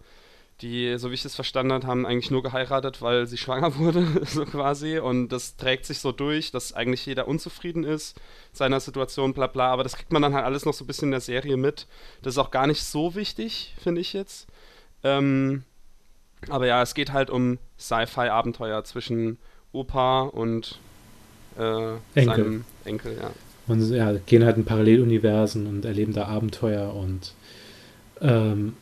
die, so wie ich das verstanden habe, haben eigentlich nur geheiratet, weil sie schwanger wurde, so quasi. Und das trägt sich so durch, dass eigentlich jeder unzufrieden ist seiner Situation, bla bla. Aber das kriegt man dann halt alles noch so ein bisschen in der Serie mit. Das ist auch gar nicht so wichtig, finde ich jetzt. Ähm, aber ja, es geht halt um Sci-Fi-Abenteuer zwischen Opa und äh, Enkel. seinem Enkel, ja. Und ja, gehen halt in Paralleluniversen und erleben da Abenteuer und ähm,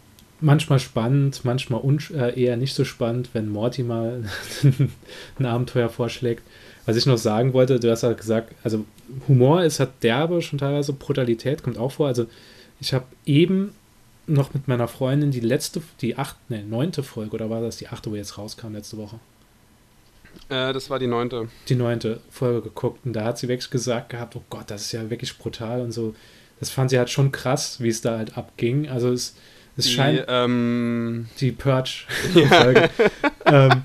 manchmal spannend, manchmal äh, eher nicht so spannend, wenn Morty mal ein Abenteuer vorschlägt. Was ich noch sagen wollte, du hast ja gesagt, also Humor ist halt derbe, schon teilweise Brutalität kommt auch vor. Also ich habe eben noch mit meiner Freundin die letzte, die acht, ne, neunte Folge, oder war das die achte, wo jetzt rauskam letzte Woche? Äh, das war die neunte. die neunte Folge geguckt und da hat sie wirklich gesagt gehabt, oh Gott, das ist ja wirklich brutal und so. Das fand sie halt schon krass, wie es da halt abging. Also es, es Die, scheint ähm, die Purge-Folge. ähm,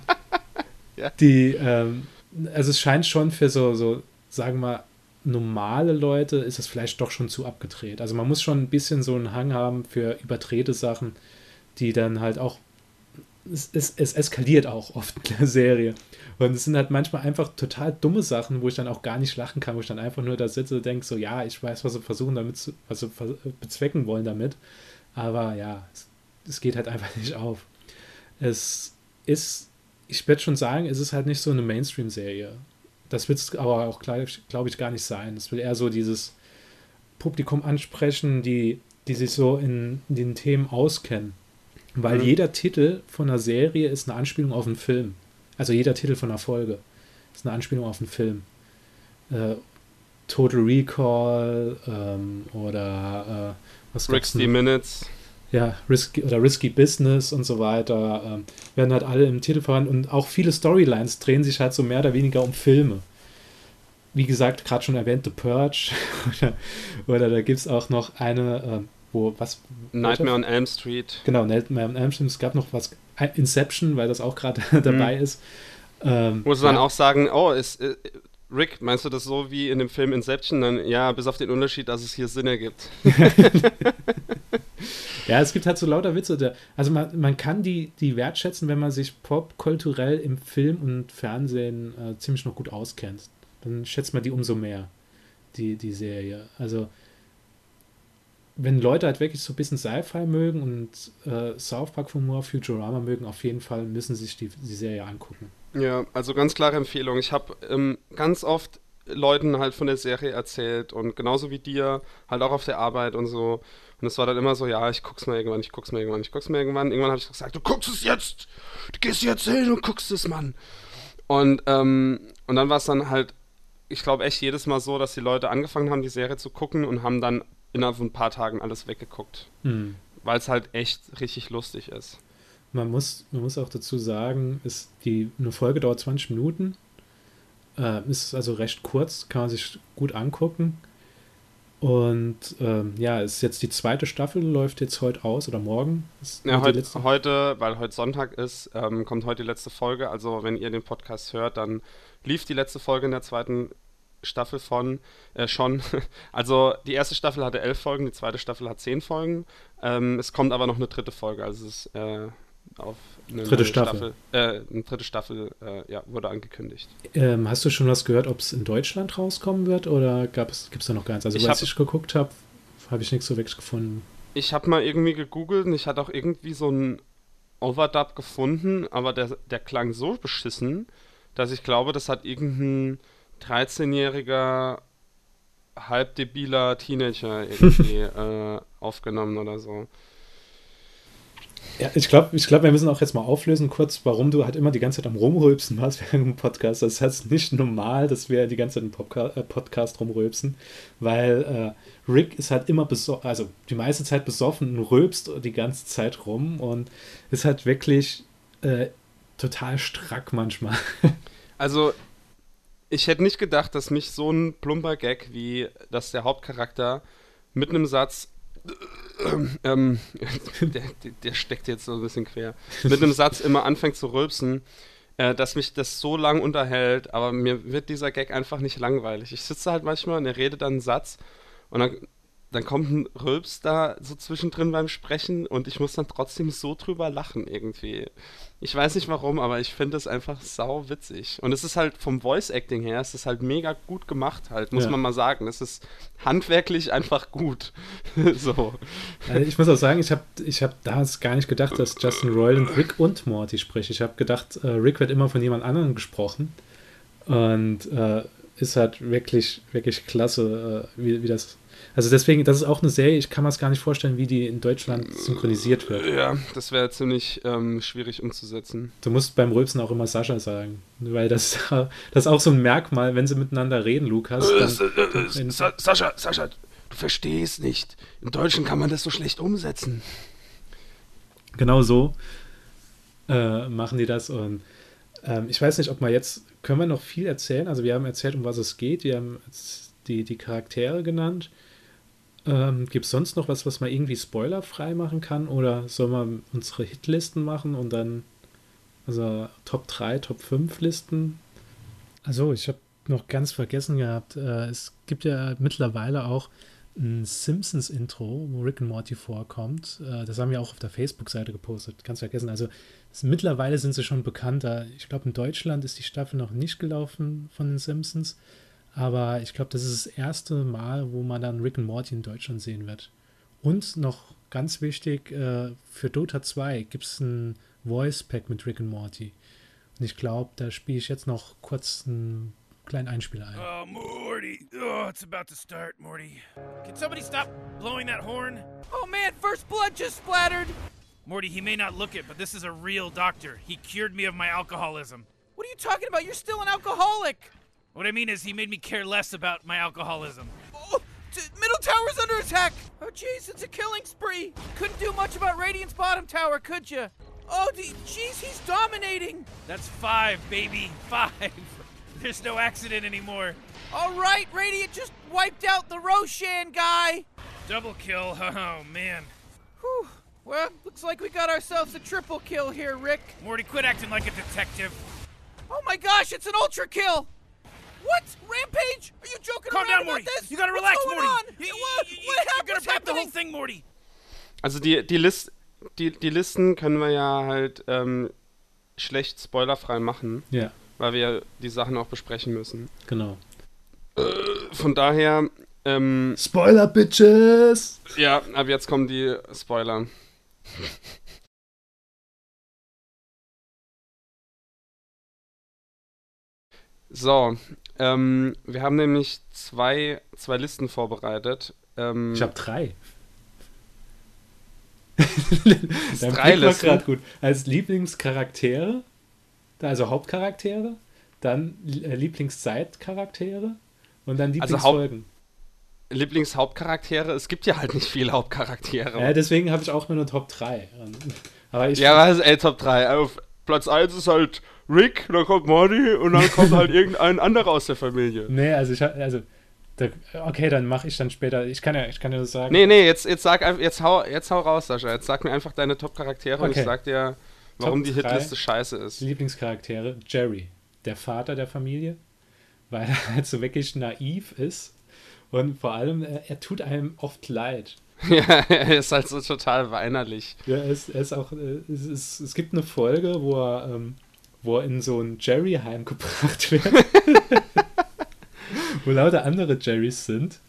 Ja. Die, ähm, also es scheint schon für so, so, sagen wir, normale Leute ist es vielleicht doch schon zu abgedreht. Also man muss schon ein bisschen so einen Hang haben für überdrehte Sachen, die dann halt auch es, es, es eskaliert auch oft in der Serie. Und es sind halt manchmal einfach total dumme Sachen, wo ich dann auch gar nicht lachen kann, wo ich dann einfach nur da sitze und denke, so, ja, ich weiß, was sie versuchen damit zu, was sie bezwecken wollen damit. Aber ja, es, es geht halt einfach nicht auf. Es ist, ich werde schon sagen, es ist halt nicht so eine Mainstream-Serie. Das wird es aber auch, glaube ich, gar nicht sein. Es will eher so dieses Publikum ansprechen, die, die sich so in, in den Themen auskennen. Weil mhm. jeder Titel von einer Serie ist eine Anspielung auf einen Film. Also jeder Titel von einer Folge ist eine Anspielung auf einen Film. Äh, Total Recall ähm, oder äh, was 60 Minutes. Ja, Risky oder Risky Business und so weiter. Ähm, werden halt alle im Titel verwandt und auch viele Storylines drehen sich halt so mehr oder weniger um Filme. Wie gesagt, gerade schon erwähnt, The Purge. oder, oder da gibt es auch noch eine, äh, wo was. Nightmare on Elm Street. Genau, Nightmare on Elm Street. Es gab noch was, Inception, weil das auch gerade dabei mhm. ist. Ähm, Muss man ja. auch sagen, oh, ist, Rick, meinst du das so wie in dem Film Inception? Dann, ja, bis auf den Unterschied, dass es hier Sinn ergibt. ja, es gibt halt so lauter Witze. Also man, man kann die, die wertschätzen, wenn man sich popkulturell im Film und Fernsehen äh, ziemlich noch gut auskennt. Dann schätzt man die umso mehr, die, die Serie. Also wenn Leute halt wirklich so ein bisschen Sci-Fi mögen und äh, South Park Humor, Futurama mögen, auf jeden Fall müssen sie sich die, die Serie angucken. Ja, also ganz klare Empfehlung. Ich habe ähm, ganz oft Leuten halt von der Serie erzählt und genauso wie dir, halt auch auf der Arbeit und so. Und es war dann immer so, ja, ich guck's mal irgendwann, ich guck's mal irgendwann, ich guck's mal irgendwann. Irgendwann habe ich gesagt, du guckst es jetzt! Du gehst jetzt hin und guckst es, Mann! Und, ähm, und dann war es dann halt, ich glaube echt jedes Mal so, dass die Leute angefangen haben, die Serie zu gucken und haben dann innerhalb von ein paar Tagen alles weggeguckt. Mhm. Weil es halt echt richtig lustig ist. Man muss, man muss auch dazu sagen, ist die, eine Folge dauert 20 Minuten. Äh, ist also recht kurz, kann man sich gut angucken. Und ähm, ja, ist jetzt die zweite Staffel, läuft jetzt heute aus oder morgen? Ja, heute, heute, weil heute Sonntag ist, ähm, kommt heute die letzte Folge. Also, wenn ihr den Podcast hört, dann lief die letzte Folge in der zweiten Staffel von äh, schon. Also die erste Staffel hatte elf Folgen, die zweite Staffel hat zehn Folgen. Ähm, es kommt aber noch eine dritte Folge, also es ist äh, auf eine dritte Staffel. Staffel äh, eine dritte Staffel äh, ja, wurde angekündigt. Ähm, hast du schon was gehört, ob es in Deutschland rauskommen wird oder gibt es da noch gar nichts? Also ich als hab, ich geguckt habe, habe ich nichts so wirklich gefunden. Ich habe mal irgendwie gegoogelt und ich hatte auch irgendwie so einen Overdub gefunden, aber der, der klang so beschissen, dass ich glaube, das hat irgendein 13-jähriger halbdebiler Teenager irgendwie äh, aufgenommen oder so. Ja, ich glaube, ich glaub, wir müssen auch jetzt mal auflösen, kurz, warum du halt immer die ganze Zeit am Rumrülpsen warst während dem Podcast. Das heißt nicht normal, dass wir die ganze Zeit im äh, Podcast rumrülpsen, weil äh, Rick ist halt immer besoffen, also die meiste Zeit besoffen und rülpst die ganze Zeit rum und ist halt wirklich äh, total strack manchmal. Also ich hätte nicht gedacht, dass mich so ein plumper Gag wie, dass der Hauptcharakter mit einem Satz, ähm, der, der, steckt jetzt so ein bisschen quer, mit einem Satz immer anfängt zu rülpsen, äh, dass mich das so lang unterhält, aber mir wird dieser Gag einfach nicht langweilig. Ich sitze halt manchmal und er redet dann einen Satz und dann dann kommt ein Rülps da so zwischendrin beim Sprechen und ich muss dann trotzdem so drüber lachen irgendwie. Ich weiß nicht warum, aber ich finde es einfach sau witzig. Und es ist halt vom Voice Acting her, es ist halt mega gut gemacht halt, muss ja. man mal sagen. Es ist handwerklich einfach gut. so. Also ich muss auch sagen, ich habe ich hab damals gar nicht gedacht, dass Justin Roiland Rick und Morty spricht. Ich habe gedacht, äh, Rick wird immer von jemand anderem gesprochen. Und äh, ist halt wirklich, wirklich klasse, äh, wie, wie das also deswegen, das ist auch eine Serie, ich kann mir es gar nicht vorstellen, wie die in Deutschland synchronisiert wird. Ja, das wäre ziemlich ähm, schwierig umzusetzen. Du musst beim Rülpsen auch immer Sascha sagen, weil das, das ist auch so ein Merkmal, wenn sie miteinander reden, Lukas. Dann, äh, äh, Sascha, Sascha, du verstehst nicht. Im Deutschen kann man das so schlecht umsetzen. Genau so äh, machen die das und ähm, ich weiß nicht, ob wir jetzt, können wir noch viel erzählen? Also wir haben erzählt, um was es geht, wir haben die, die Charaktere genannt. Ähm, Gibt es sonst noch was, was man irgendwie spoilerfrei machen kann? Oder soll man unsere Hitlisten machen und dann, also Top 3, Top 5 Listen? Also, ich habe noch ganz vergessen gehabt, äh, es gibt ja mittlerweile auch ein Simpsons-Intro, wo Rick und Morty vorkommt. Äh, das haben wir auch auf der Facebook-Seite gepostet. Ganz vergessen. Also mittlerweile sind sie schon bekannter. Ich glaube, in Deutschland ist die Staffel noch nicht gelaufen von den Simpsons. Aber ich glaube, das ist das erste Mal, wo man dann Rick und Morty in Deutschland sehen wird. Und noch ganz wichtig, äh, für Dota 2 gibt es ein Voice Pack mit Rick und Morty. Und ich glaube, da spiele ich jetzt noch kurz einen kleinen Einspieler ein. Oh, Morty. Oh, it's about to start, Morty. Can somebody stop blowing that horn? Oh, man, first blood just splattered. Morty, he may not look it, but this is a real doctor. He cured me of my alcoholism. What are you talking about? You're still an alcoholic. What I mean is, he made me care less about my alcoholism. Oh, t- middle tower's under attack. Oh, jeez, it's a killing spree. Couldn't do much about Radiant's bottom tower, could you? Oh, d- jeez, he's dominating. That's five, baby, five. There's no accident anymore. All right, Radiant just wiped out the Roshan guy. Double kill. Oh man. Whew. Well, looks like we got ourselves a triple kill here, Rick. Morty, quit acting like a detective. Oh my gosh, it's an ultra kill. What? Rampage? Are you joking Calm around down, Morty. this? You gotta What's relax, going Morty. On? You, you, what you, what you're happened? gonna What's break the whole thing, Morty. Also die, die, List, die, die Listen können wir ja halt ähm, schlecht spoilerfrei machen, Ja, weil wir die Sachen auch besprechen müssen. genau. Von daher, ähm, Spoiler, Bitches! ja, ab jetzt kommen die Spoiler. So, ähm, wir haben nämlich zwei, zwei Listen vorbereitet. Ähm, Ich habe drei. Dein drei Blick war Listen? gerade gut. Als Lieblingscharaktere, also Hauptcharaktere, dann äh, Lieblingszeitcharaktere und dann Also Lieblingsfolgen. Lieblingshauptcharaktere, es gibt ja halt nicht viele Hauptcharaktere. ja, deswegen habe ich auch nur eine Top 3. Aber ich Ja, was ist ey, Top 3? Auf Platz 1 ist halt Rick, dann kommt Morty und dann kommt halt irgendein anderer aus der Familie. Nee, also ich hab- also da, okay, dann mache ich dann später. Ich kann ja, ich kann ja das sagen. Nee, nee, jetzt, jetzt sag einfach, jetzt hau, jetzt hau raus, Sascha. Jetzt sag mir einfach deine Top-Charaktere und Okay. ich sag dir, warum Top die. Hitliste scheiße ist. Lieblingscharaktere, Jerry, der Vater der Familie, weil er halt so wirklich naiv ist und vor allem, er, er tut einem oft leid. ja, er ist halt so total weinerlich. Ja, er ist, er ist auch, äh, es, ist, es gibt eine Folge, wo er, ähm, wo er in so ein Jerry-Heim gebracht wird, wo lauter andere Jerrys sind.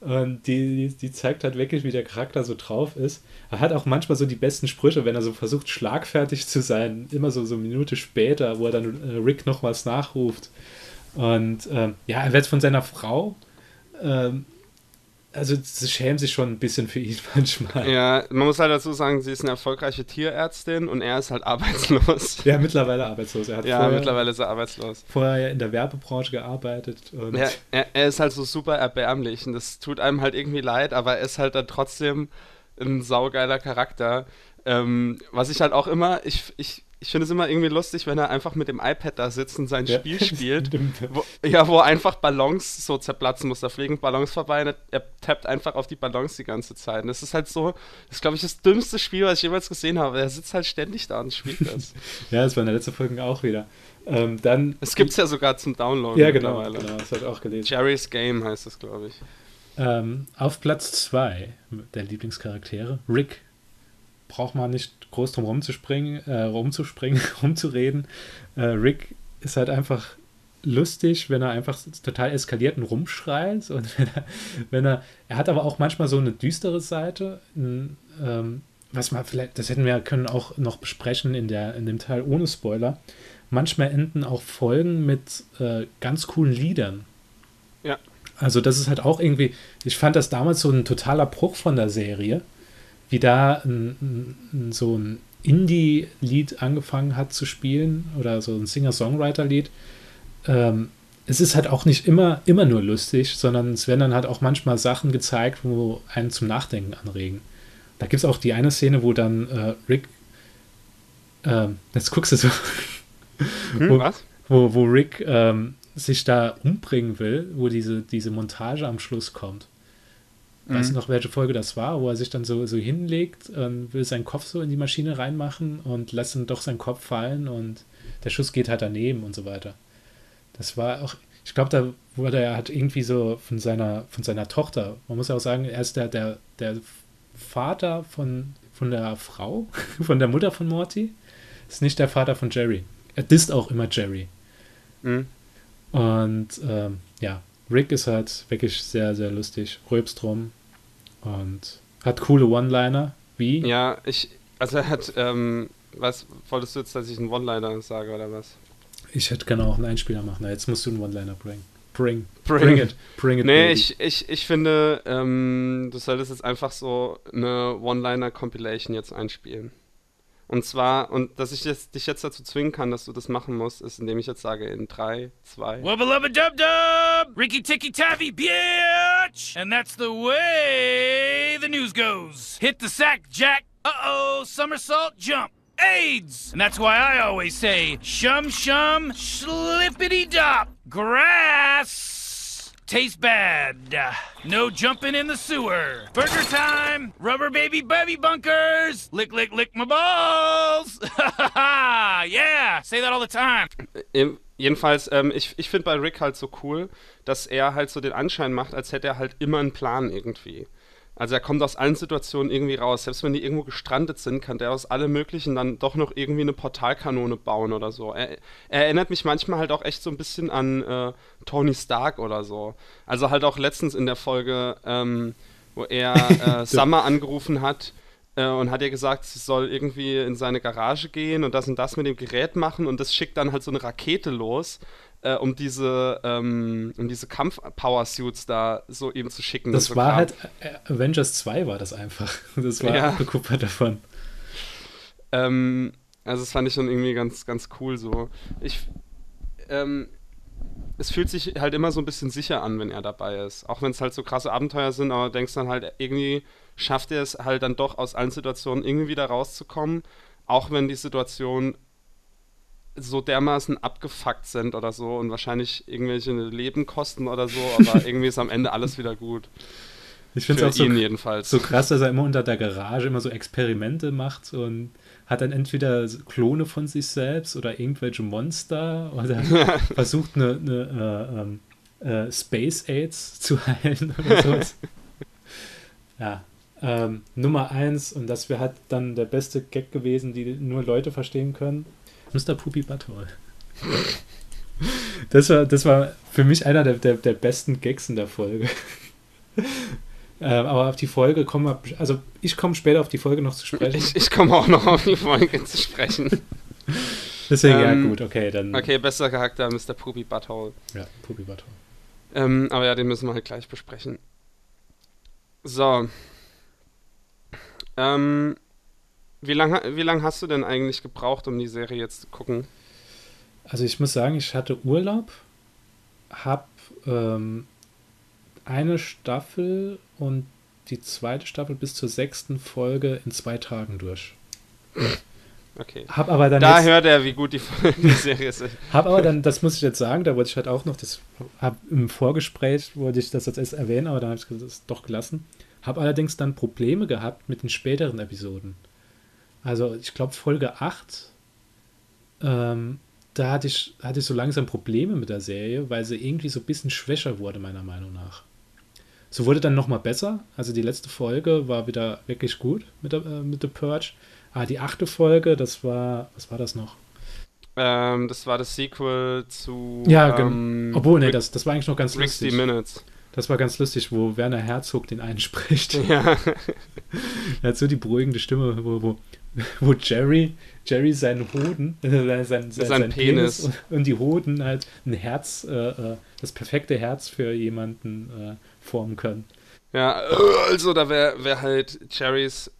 Und die, die, zeigt halt wirklich, wie der Charakter so drauf ist. Er hat auch manchmal so die besten Sprüche, wenn er so versucht, schlagfertig zu sein. Immer so, so eine Minute später, wo er dann äh, Rick noch was nachruft. Und ähm, ja, er wird von seiner Frau, ähm, also sie schämt sich schon ein bisschen für ihn manchmal. Ja, man muss halt dazu sagen, sie ist eine erfolgreiche Tierärztin und er ist halt arbeitslos. Ja, mittlerweile arbeitslos. Er hat Ja, vorher, mittlerweile ist er arbeitslos. vorher in der Werbebranche gearbeitet. Ja, er, er ist halt so super erbärmlich und das tut einem halt irgendwie leid, aber er ist halt dann trotzdem ein saugeiler Charakter. Ähm, was ich halt auch immer, ich, ich, ich finde es immer irgendwie lustig, wenn er einfach mit dem iPad da sitzt und sein Ja. Spiel spielt. Wo, ja, wo einfach Ballons so zerplatzen muss. Da fliegen Ballons vorbei und er, tappt einfach auf die Ballons die ganze Zeit. Und das ist halt so, das ist glaube ich das dümmste Spiel, was ich jemals gesehen habe. Er sitzt halt ständig da und spielt das. ja, das war in der letzten Folge auch wieder. Ähm, dann. Es gibt es ja sogar zum Download Ja, genau, genau. Das ich auch gelesen. Jerry's Game heißt das, glaube ich. Ähm, auf Platz 2 der Lieblingscharaktere, Rick. Braucht man nicht groß drum rumzuspringen, äh, rumzuspringen, rumzureden. Äh, Rick ist halt einfach lustig, wenn er einfach total eskaliert und rumschreit. Und wenn er, wenn er, er hat aber auch manchmal so eine düstere Seite. n- ähm, was man vielleicht, das hätten wir können auch noch besprechen in, der, in dem Teil ohne Spoiler. Manchmal enden auch Folgen mit äh, ganz coolen Liedern. Ja. Also das ist halt auch irgendwie, ich fand das damals so ein totaler Bruch von der Serie, wie da ein, ein, so ein Indie-Lied angefangen hat zu spielen oder so ein Singer-Songwriter-Lied. Ähm, es ist halt auch nicht immer, immer nur lustig, sondern es werden dann halt auch manchmal Sachen gezeigt, wo einen zum Nachdenken anregen. Da gibt es auch die eine Szene, wo dann äh, Rick, ähm, jetzt guckst du so, Hm, Wo- was? wo, wo Rick ähm, sich da umbringen will, wo diese, diese Montage am Schluss kommt. Weißt du noch, welche Folge das war, wo er sich dann so, so hinlegt und will seinen Kopf so in die Maschine reinmachen und lässt dann doch seinen Kopf fallen und der Schuss geht halt daneben und so weiter. Das war auch, ich glaube, da wurde er halt irgendwie so von seiner, von seiner Tochter, man muss ja auch sagen, er ist der, der, der Vater von, von der Frau, von der Mutter von Morty, ist nicht der Vater von Jerry. Er disst auch immer Jerry. Mhm. Und ähm, ja, Rick ist halt wirklich sehr, sehr lustig, rülpst rum und hat coole One-Liner, wie? Ja, ich, also er hat, ähm, was, wolltest du jetzt, dass ich einen One-Liner sage oder was? Ich hätte gerne auch einen Einspieler machen, jetzt musst du einen One-Liner bringen. Bring. Bring. Bring it. Bring it. Nee, baby. ich, ich, ich finde, ähm, du solltest jetzt einfach so eine One-Liner-Compilation jetzt einspielen. Und zwar, und dass ich jetzt, dich jetzt dazu zwingen kann, dass du das machen musst, ist, indem ich jetzt sage in 3, 2. Wubba lubba dub dub! Ricky Ticky Taffy, bitch! And that's the way the news goes. Hit the sack, Jack! Uh oh, somersault jump! AIDS! And that's why I always say, shum shum, slippity dop! Grass! Tastes bad. No jumping in the sewer. Burger time! Rubber baby baby bunkers! Lick, lick, lick my balls! yeah! Say that all the time. Ähm, Jedenfalls, ähm, ich, ich finde bei Rick halt so cool, dass er halt so den Anschein macht, als hätte er halt immer einen Plan irgendwie. Also er kommt aus allen Situationen irgendwie raus. Selbst wenn die irgendwo gestrandet sind, kann der aus allem Möglichen dann doch noch irgendwie eine Portalkanone bauen oder so. Er, er erinnert mich manchmal halt auch echt so ein bisschen an äh, Tony Stark oder so. Also halt auch letztens in der Folge, ähm, wo er äh, Summer angerufen hat äh, und hat ihr gesagt, sie soll irgendwie in seine Garage gehen und das und das mit dem Gerät machen und das schickt dann halt so eine Rakete los, äh, um diese, ähm, um diese Kampf-Power-Suits da so eben zu schicken. Das so war Kram. halt, äh, Avengers 2 war das einfach. Das war Ja. abgekupfert davon. Ähm, also das fand ich schon irgendwie ganz, ganz cool so. Ich, ähm, es fühlt sich halt immer so ein bisschen sicher an, wenn er dabei ist. Auch wenn es halt so krasse Abenteuer sind, aber denkst dann halt, irgendwie schafft er es halt dann doch aus allen Situationen irgendwie wieder rauszukommen, auch wenn die Situationen so dermaßen abgefuckt sind oder so und wahrscheinlich irgendwelche Leben kosten oder so, aber irgendwie ist am Ende alles wieder gut. Ich finde es auch so, jedenfalls. so krass, dass er immer unter der Garage immer so Experimente macht und hat dann entweder Klone von sich selbst oder irgendwelche Monster oder versucht eine, eine äh, ähm, äh, Space AIDS zu heilen oder sowas. ja. Ähm, Nummer eins, und das wäre halt dann der beste Gag gewesen, die nur Leute verstehen können. Mr. Poopy Butthole. Das war, das war für mich einer der, der, der besten Gags in der Folge. ähm, aber auf die Folge kommen wir, also ich komme später auf die Folge noch zu sprechen. Ich, ich komme auch noch auf die Folge zu sprechen. Deswegen, ja ähm, gut, okay, dann. Okay, bester Charakter, Mr. Poopy Butthole. Ja, Poopy Butthole. Ähm, aber ja, den müssen wir halt gleich besprechen. So. Ähm, wie lange wie lang hast du denn eigentlich gebraucht, um die Serie jetzt zu gucken? Also ich muss sagen, ich hatte Urlaub, hab ähm, eine Staffel und die zweite Staffel bis zur sechsten Folge in zwei Tagen durch. Okay. Hab aber dann Da jetzt, hört er, wie gut die, die Serie ist. hab aber dann, das muss ich jetzt sagen, da wollte ich halt auch noch, das hab im Vorgespräch wollte ich das jetzt erst erwähnen, aber dann habe ich das doch gelassen. Hab allerdings dann Probleme gehabt mit den späteren Episoden. Also ich glaube Folge 8, ähm, da hatte ich, hatte ich so langsam Probleme mit der Serie, weil sie irgendwie so ein bisschen schwächer wurde, meiner Meinung nach. So wurde dann nochmal besser. Also die letzte Folge war wieder wirklich gut mit, der, äh, mit The Purge. Aber die achte Folge, das war, was war das noch? Ähm, das war das Sequel zu. Ja, ähm, Obwohl, nee, das, das war eigentlich noch ganz 60 lustig. Minutes. Das war ganz lustig, wo Werner Herzog den einspricht. Ja. Er hat so die beruhigende Stimme, wo, wo, wo Jerry, Jerry seinen Hoden, äh, sein, sein, sein, Penis. und, und die Hoden halt ein Herz, äh, äh, das perfekte Herz für jemanden äh, formen können. Ja, also da wäre wär halt Cherrys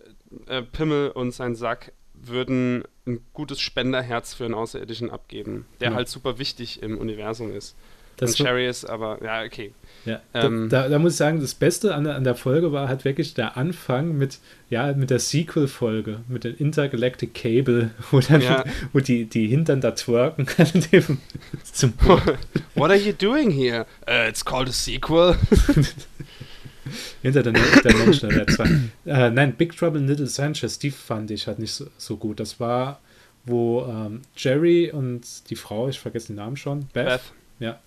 äh, Pimmel und sein Sack würden ein gutes Spenderherz für einen Außerirdischen abgeben, der Ja. halt super wichtig im Universum ist. Das und Cherry ist aber, ja, okay. Ja, Ähm, da, da, da muss ich sagen, das Beste an der, an der Folge war halt wirklich der Anfang mit, ja, mit der Sequel-Folge, mit dem Intergalactic Cable, wo dann Ja. wo die, die Hintern da twerken zum What are you doing here? Uh, it's called a sequel. hinter der, der Mensch der zwei. Äh, nein, Big Trouble in Little Sanchez, die fand ich halt nicht so, so gut. Das war, wo ähm, Jerry und die Frau, ich vergesse den Namen schon, Beth, Beth. ja,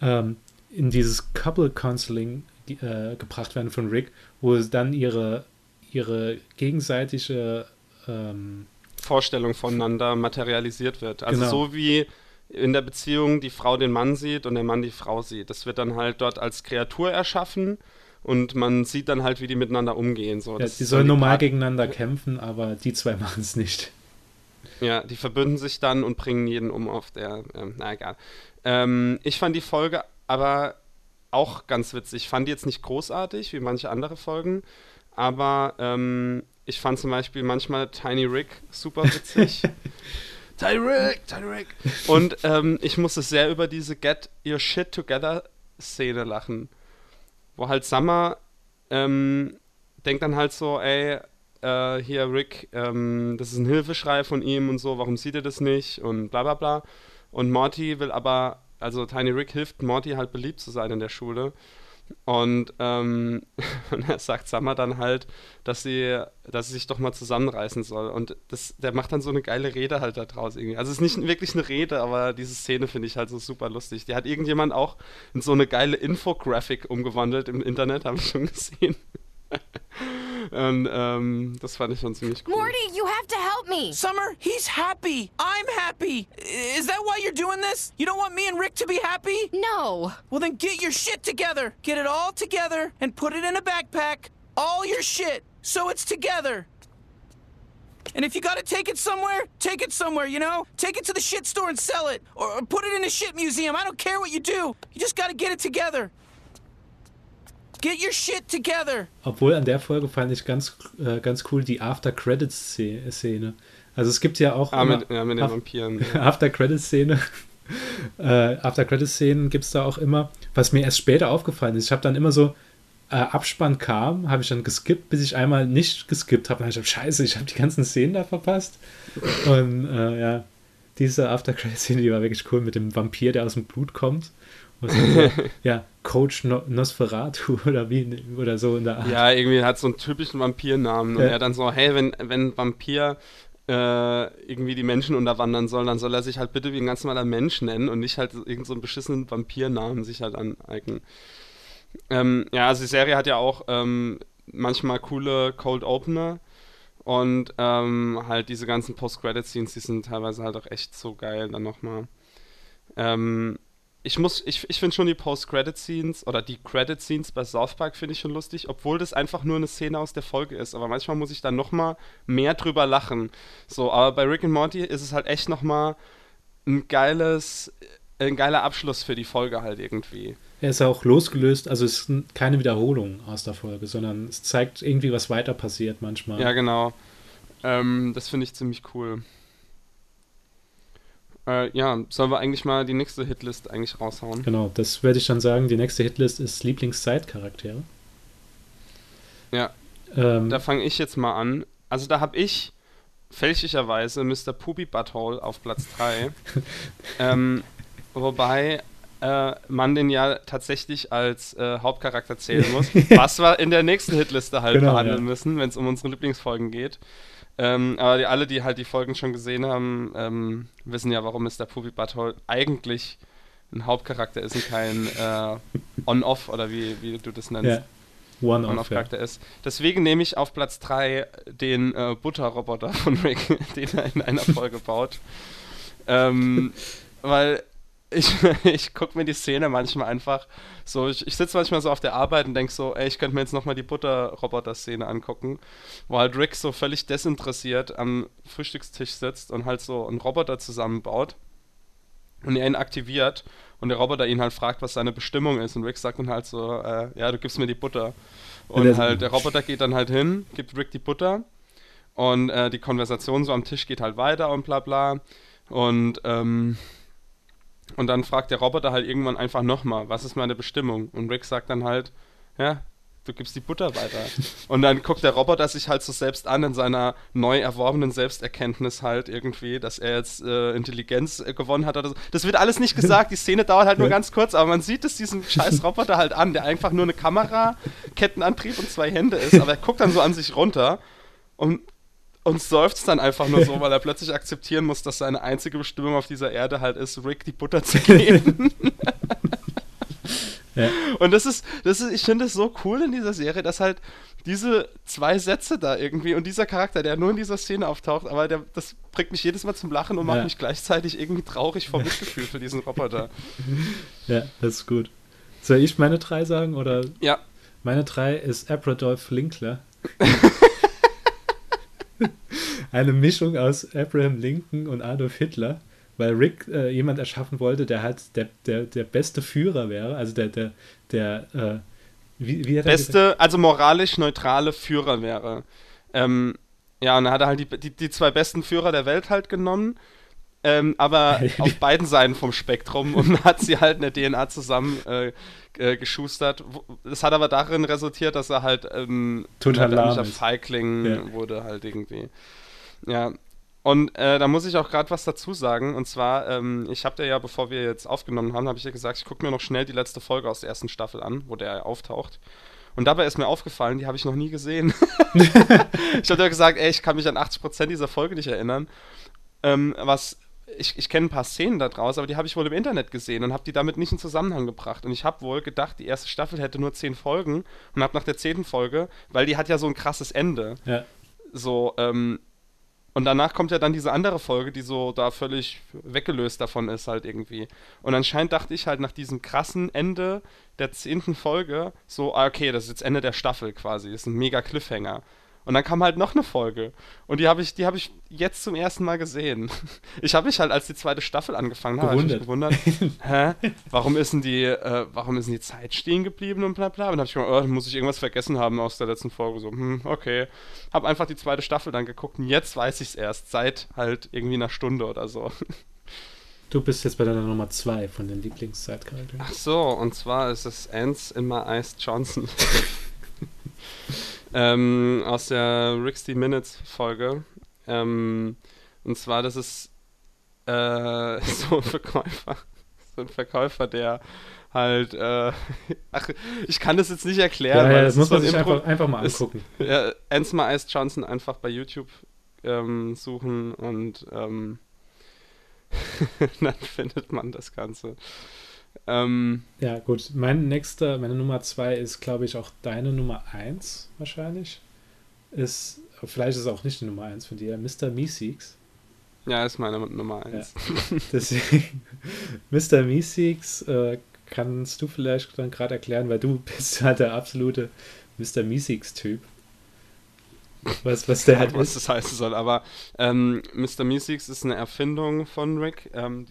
ähm, in dieses Couple Counseling äh, gebracht werden von Rick, wo dann ihre, ihre gegenseitige ähm, Vorstellung voneinander materialisiert wird. Also Genau. so wie in der Beziehung die Frau den Mann sieht und der Mann die Frau sieht. Das wird dann halt dort als Kreatur erschaffen und man sieht dann halt, wie die miteinander umgehen. So, ja, die sollen normal Part- gegeneinander kämpfen, aber die zwei machen es nicht. Ja, die verbünden sich dann und bringen jeden um auf der. Ähm, na egal. Ähm, ich fand die Folge aber auch ganz witzig. Ich fand die jetzt nicht großartig wie manche andere Folgen, aber ähm, ich fand zum Beispiel manchmal Tiny Rick super witzig. Tiny Rick, Tiny Rick. Und ähm, ich musste sehr über diese Get Your Shit Together Szene lachen, wo halt Summer ähm, denkt dann halt so, ey, äh, hier Rick, ähm, das ist ein Hilfeschrei von ihm und so, warum sieht er das nicht und bla bla bla. Und Morty will aber, also Tiny Rick hilft Morty halt beliebt zu sein in der Schule. Und, ähm, und er sagt Summer dann halt, dass sie, dass sie sich doch mal zusammenreißen soll. Und das, der macht dann so eine geile Rede halt da draus irgendwie. Also es ist nicht wirklich eine Rede, aber diese Szene finde ich halt so super lustig. Die hat irgendjemand auch in so eine geile Infographic umgewandelt im Internet, habe ich schon gesehen. Und ähm, das fand ich schon ziemlich cool. Morty, you have to help me. Summer, he's happy. I'm happy. Is that why you're doing this? You don't want me and Rick to be happy? No. Well, then get your shit together. Get it all together and put it in a backpack. All your shit. So it's together. And if you gotta take it somewhere, take it somewhere, you know? Take it to the shit store and sell it. Or, or put it in a shit museum. I don't care what you do. You just gotta get it together. Get your shit together. Obwohl an der Folge fand ich ganz, äh, ganz cool die After-Credits-Szene. Also es gibt ja auch Ah, immer mit, ja, mit den Vampiren. Ja. After-Credits-Szene. äh, After-Credits-Szenen gibt es da auch immer. Was mir erst später aufgefallen ist, ich habe dann immer so, äh, Abspann kam, habe ich dann geskippt, bis ich einmal nicht geskippt habe. Dann habe ich gedacht, scheiße, ich habe die ganzen Szenen da verpasst. Und äh, ja, diese After-Credits-Szene, die war wirklich cool mit dem Vampir, der aus dem Blut kommt. So, ja, Coach no Nosferatu oder wie oder so in der Art. Ja, irgendwie hat so einen typischen Vampirnamen. Und Ja. er dann so, hey, wenn, wenn Vampir äh, irgendwie die Menschen unterwandern soll, dann soll er sich halt bitte wie ein ganz normaler Mensch nennen und nicht halt irgendeinen so einen beschissenen Vampirnamen sich halt aneignen. Ähm, ja, also die Serie hat ja auch ähm, manchmal coole Cold Opener und ähm, halt diese ganzen Post-Credit-Scenes, die sind teilweise halt auch echt so geil dann nochmal. Ähm, ich muss, ich, ich finde schon die Post-Credit-Scenes oder die Credit-Scenes bei South Park finde ich schon lustig, obwohl das einfach nur eine Szene aus der Folge ist. Aber manchmal muss ich dann nochmal mehr drüber lachen. So, aber bei Rick and Morty ist es halt echt nochmal ein geiles, ein geiler Abschluss für die Folge halt irgendwie. Er ist auch losgelöst, also es ist keine Wiederholung aus der Folge, sondern es zeigt irgendwie, was weiter passiert manchmal. Ja, genau. Ähm, das finde ich ziemlich cool. Äh, ja, sollen wir eigentlich mal die nächste Hitlist eigentlich raushauen? Genau, das werde ich dann sagen. Die nächste Hitlist ist Lieblings-Side-Charaktere. Ja, Ähm, da fange ich jetzt mal an. Also da habe ich fälschlicherweise Mr. Poopy Butthole auf Platz 3. ähm, wobei äh, man den ja tatsächlich als äh, Hauptcharakter zählen muss. was wir in der nächsten Hitliste halt Genau, behandeln ja. müssen, wenn es um unsere Lieblingsfolgen geht. Ähm, aber die, alle, die halt die Folgen schon gesehen haben, ähm, wissen ja, warum Mr. Poopy Butthole eigentlich ein Hauptcharakter ist und kein äh, On-Off oder wie, wie du das nennst. ja, One-Off. Ja. On-Off-Charakter ist. Deswegen nehme ich auf Platz 3 den äh, Butterroboter von Rick, den er in einer Folge baut. Ähm, weil ich, ich gucke mir die Szene manchmal einfach so, ich, ich sitze manchmal so auf der Arbeit und denke so, ey, ich könnte mir jetzt nochmal die Butterroboter-Szene angucken, wo halt Rick so völlig desinteressiert am Frühstückstisch sitzt und halt so einen Roboter zusammenbaut und er ihn aktiviert und der Roboter ihn halt fragt, was seine Bestimmung ist und Rick sagt dann halt so, äh, ja, du gibst mir die Butter. Und halt der Roboter geht dann halt hin, gibt Rick die Butter und äh, die Konversation so am Tisch geht halt weiter und bla bla und ähm, und dann fragt der Roboter halt irgendwann einfach nochmal, was ist meine Bestimmung? Und Rick sagt dann halt, ja, du gibst die Butter weiter. Und dann guckt der Roboter sich halt so selbst an in seiner neu erworbenen Selbsterkenntnis halt irgendwie, dass er jetzt äh, Intelligenz äh, gewonnen hat oder so. Das wird alles nicht gesagt, die Szene dauert halt nur ganz kurz, aber man sieht es diesem scheiß Roboter halt an, der einfach nur eine Kamera, Kettenantrieb und zwei Hände ist, aber er guckt dann so an sich runter und und seufzt dann einfach nur so, weil er plötzlich akzeptieren muss, dass seine einzige Bestimmung auf dieser Erde halt ist, Rick die Butter zu geben. Ja. Und das ist, das ist, ich finde es so cool in dieser Serie, dass halt diese zwei Sätze da irgendwie und dieser Charakter, der nur in dieser Szene auftaucht, aber der, das bringt mich jedes Mal zum Lachen und macht Ja. mich gleichzeitig irgendwie traurig vor Mitgefühl für diesen Roboter. Ja, das ist gut. Soll ich meine drei sagen oder Ja, Meine drei ist Abradolf Linkler. Eine Mischung aus Abraham Lincoln und Adolf Hitler, weil Rick äh, jemand erschaffen wollte, der halt der, der, der beste Führer wäre, also der, der, der, äh, wie, wie er gesagt? beste, also moralisch neutrale Führer wäre. Ähm, ja, und dann hat er halt die, die, die zwei besten Führer der Welt halt genommen, ähm, aber auf beiden Seiten vom Spektrum und hat sie halt in der DNA zusammen äh, äh, geschustert. Das hat aber darin resultiert, dass er halt ähm, Total ein lahm erbärmlicher ist. Feigling Ja. wurde halt irgendwie. Ja. Und äh, da muss ich auch gerade was dazu sagen. Und zwar, ähm, ich habe dir ja, bevor wir jetzt aufgenommen haben, habe ich dir gesagt, ich gucke mir noch schnell die letzte Folge aus der ersten Staffel an, wo der auftaucht. Und dabei ist mir aufgefallen, die habe ich noch nie gesehen. ich habe dir gesagt, ey, ich kann mich an 80% dieser Folge nicht erinnern. Ähm, was ich, ich kenne ein paar Szenen da draus, aber die habe ich wohl im Internet gesehen und habe die damit nicht in Zusammenhang gebracht. Und ich habe wohl gedacht, die erste Staffel hätte nur 10 Folgen und habe nach der zehnten Folge, weil die hat ja so ein krasses Ende, Ja, so, ähm, und danach kommt ja dann diese andere Folge, die so da völlig weggelöst davon ist, halt irgendwie. Und anscheinend dachte ich halt nach diesem krassen Ende der zehnten Folge, so, ah, okay, das ist jetzt Ende der Staffel quasi, das ist ein mega Cliffhanger. Und dann kam halt noch eine Folge. Und die habe ich, die habe ich jetzt zum ersten Mal gesehen. Ich habe mich halt, als die zweite Staffel angefangen hat, mich gewundert, hä? Warum ist denn die, äh, warum ist denn die Zeit stehen geblieben und bla bla? Und dann habe ich gedacht, oh, muss ich irgendwas vergessen haben aus der letzten Folge. So, hm, okay. Hab einfach die zweite Staffel dann geguckt und jetzt weiß ich es erst, seit halt irgendwie einer Stunde oder so. du bist jetzt bei deiner Nummer zwei von den Lieblingszeitkarakteren. Ach so, und zwar ist es Ants in My Eyes Johnson. Ähm, aus der 60 Minutes Folge. Ähm, und zwar, das ist äh, so ein Verkäufer. So ein Verkäufer, der halt, äh, ach, ich kann das jetzt nicht erklären. Ja, weil ja, das muss ist so man ein sich Impro- einfach, einfach mal ist- angucken. ja, Ants My Eyes Johnson einfach bei YouTube ähm, suchen und ähm, dann findet man das Ganze. Ähm, Ja, gut. Mein nächster, meine Nummer zwei ist, glaube ich, auch deine Nummer eins wahrscheinlich. Ist, vielleicht ist es auch nicht die Nummer eins von dir, Mr. Meeseeks. ja, ist meine Nummer eins. Deswegen, Mr. Meeseeks äh, kannst du vielleicht dann gerade erklären, weil du bist halt der absolute Mr. Meeseeks-Typ. Was, was der halt was ist. das heißen soll. Aber ähm, Mr. Meeseeks ist eine Erfindung von Rick. Ähm,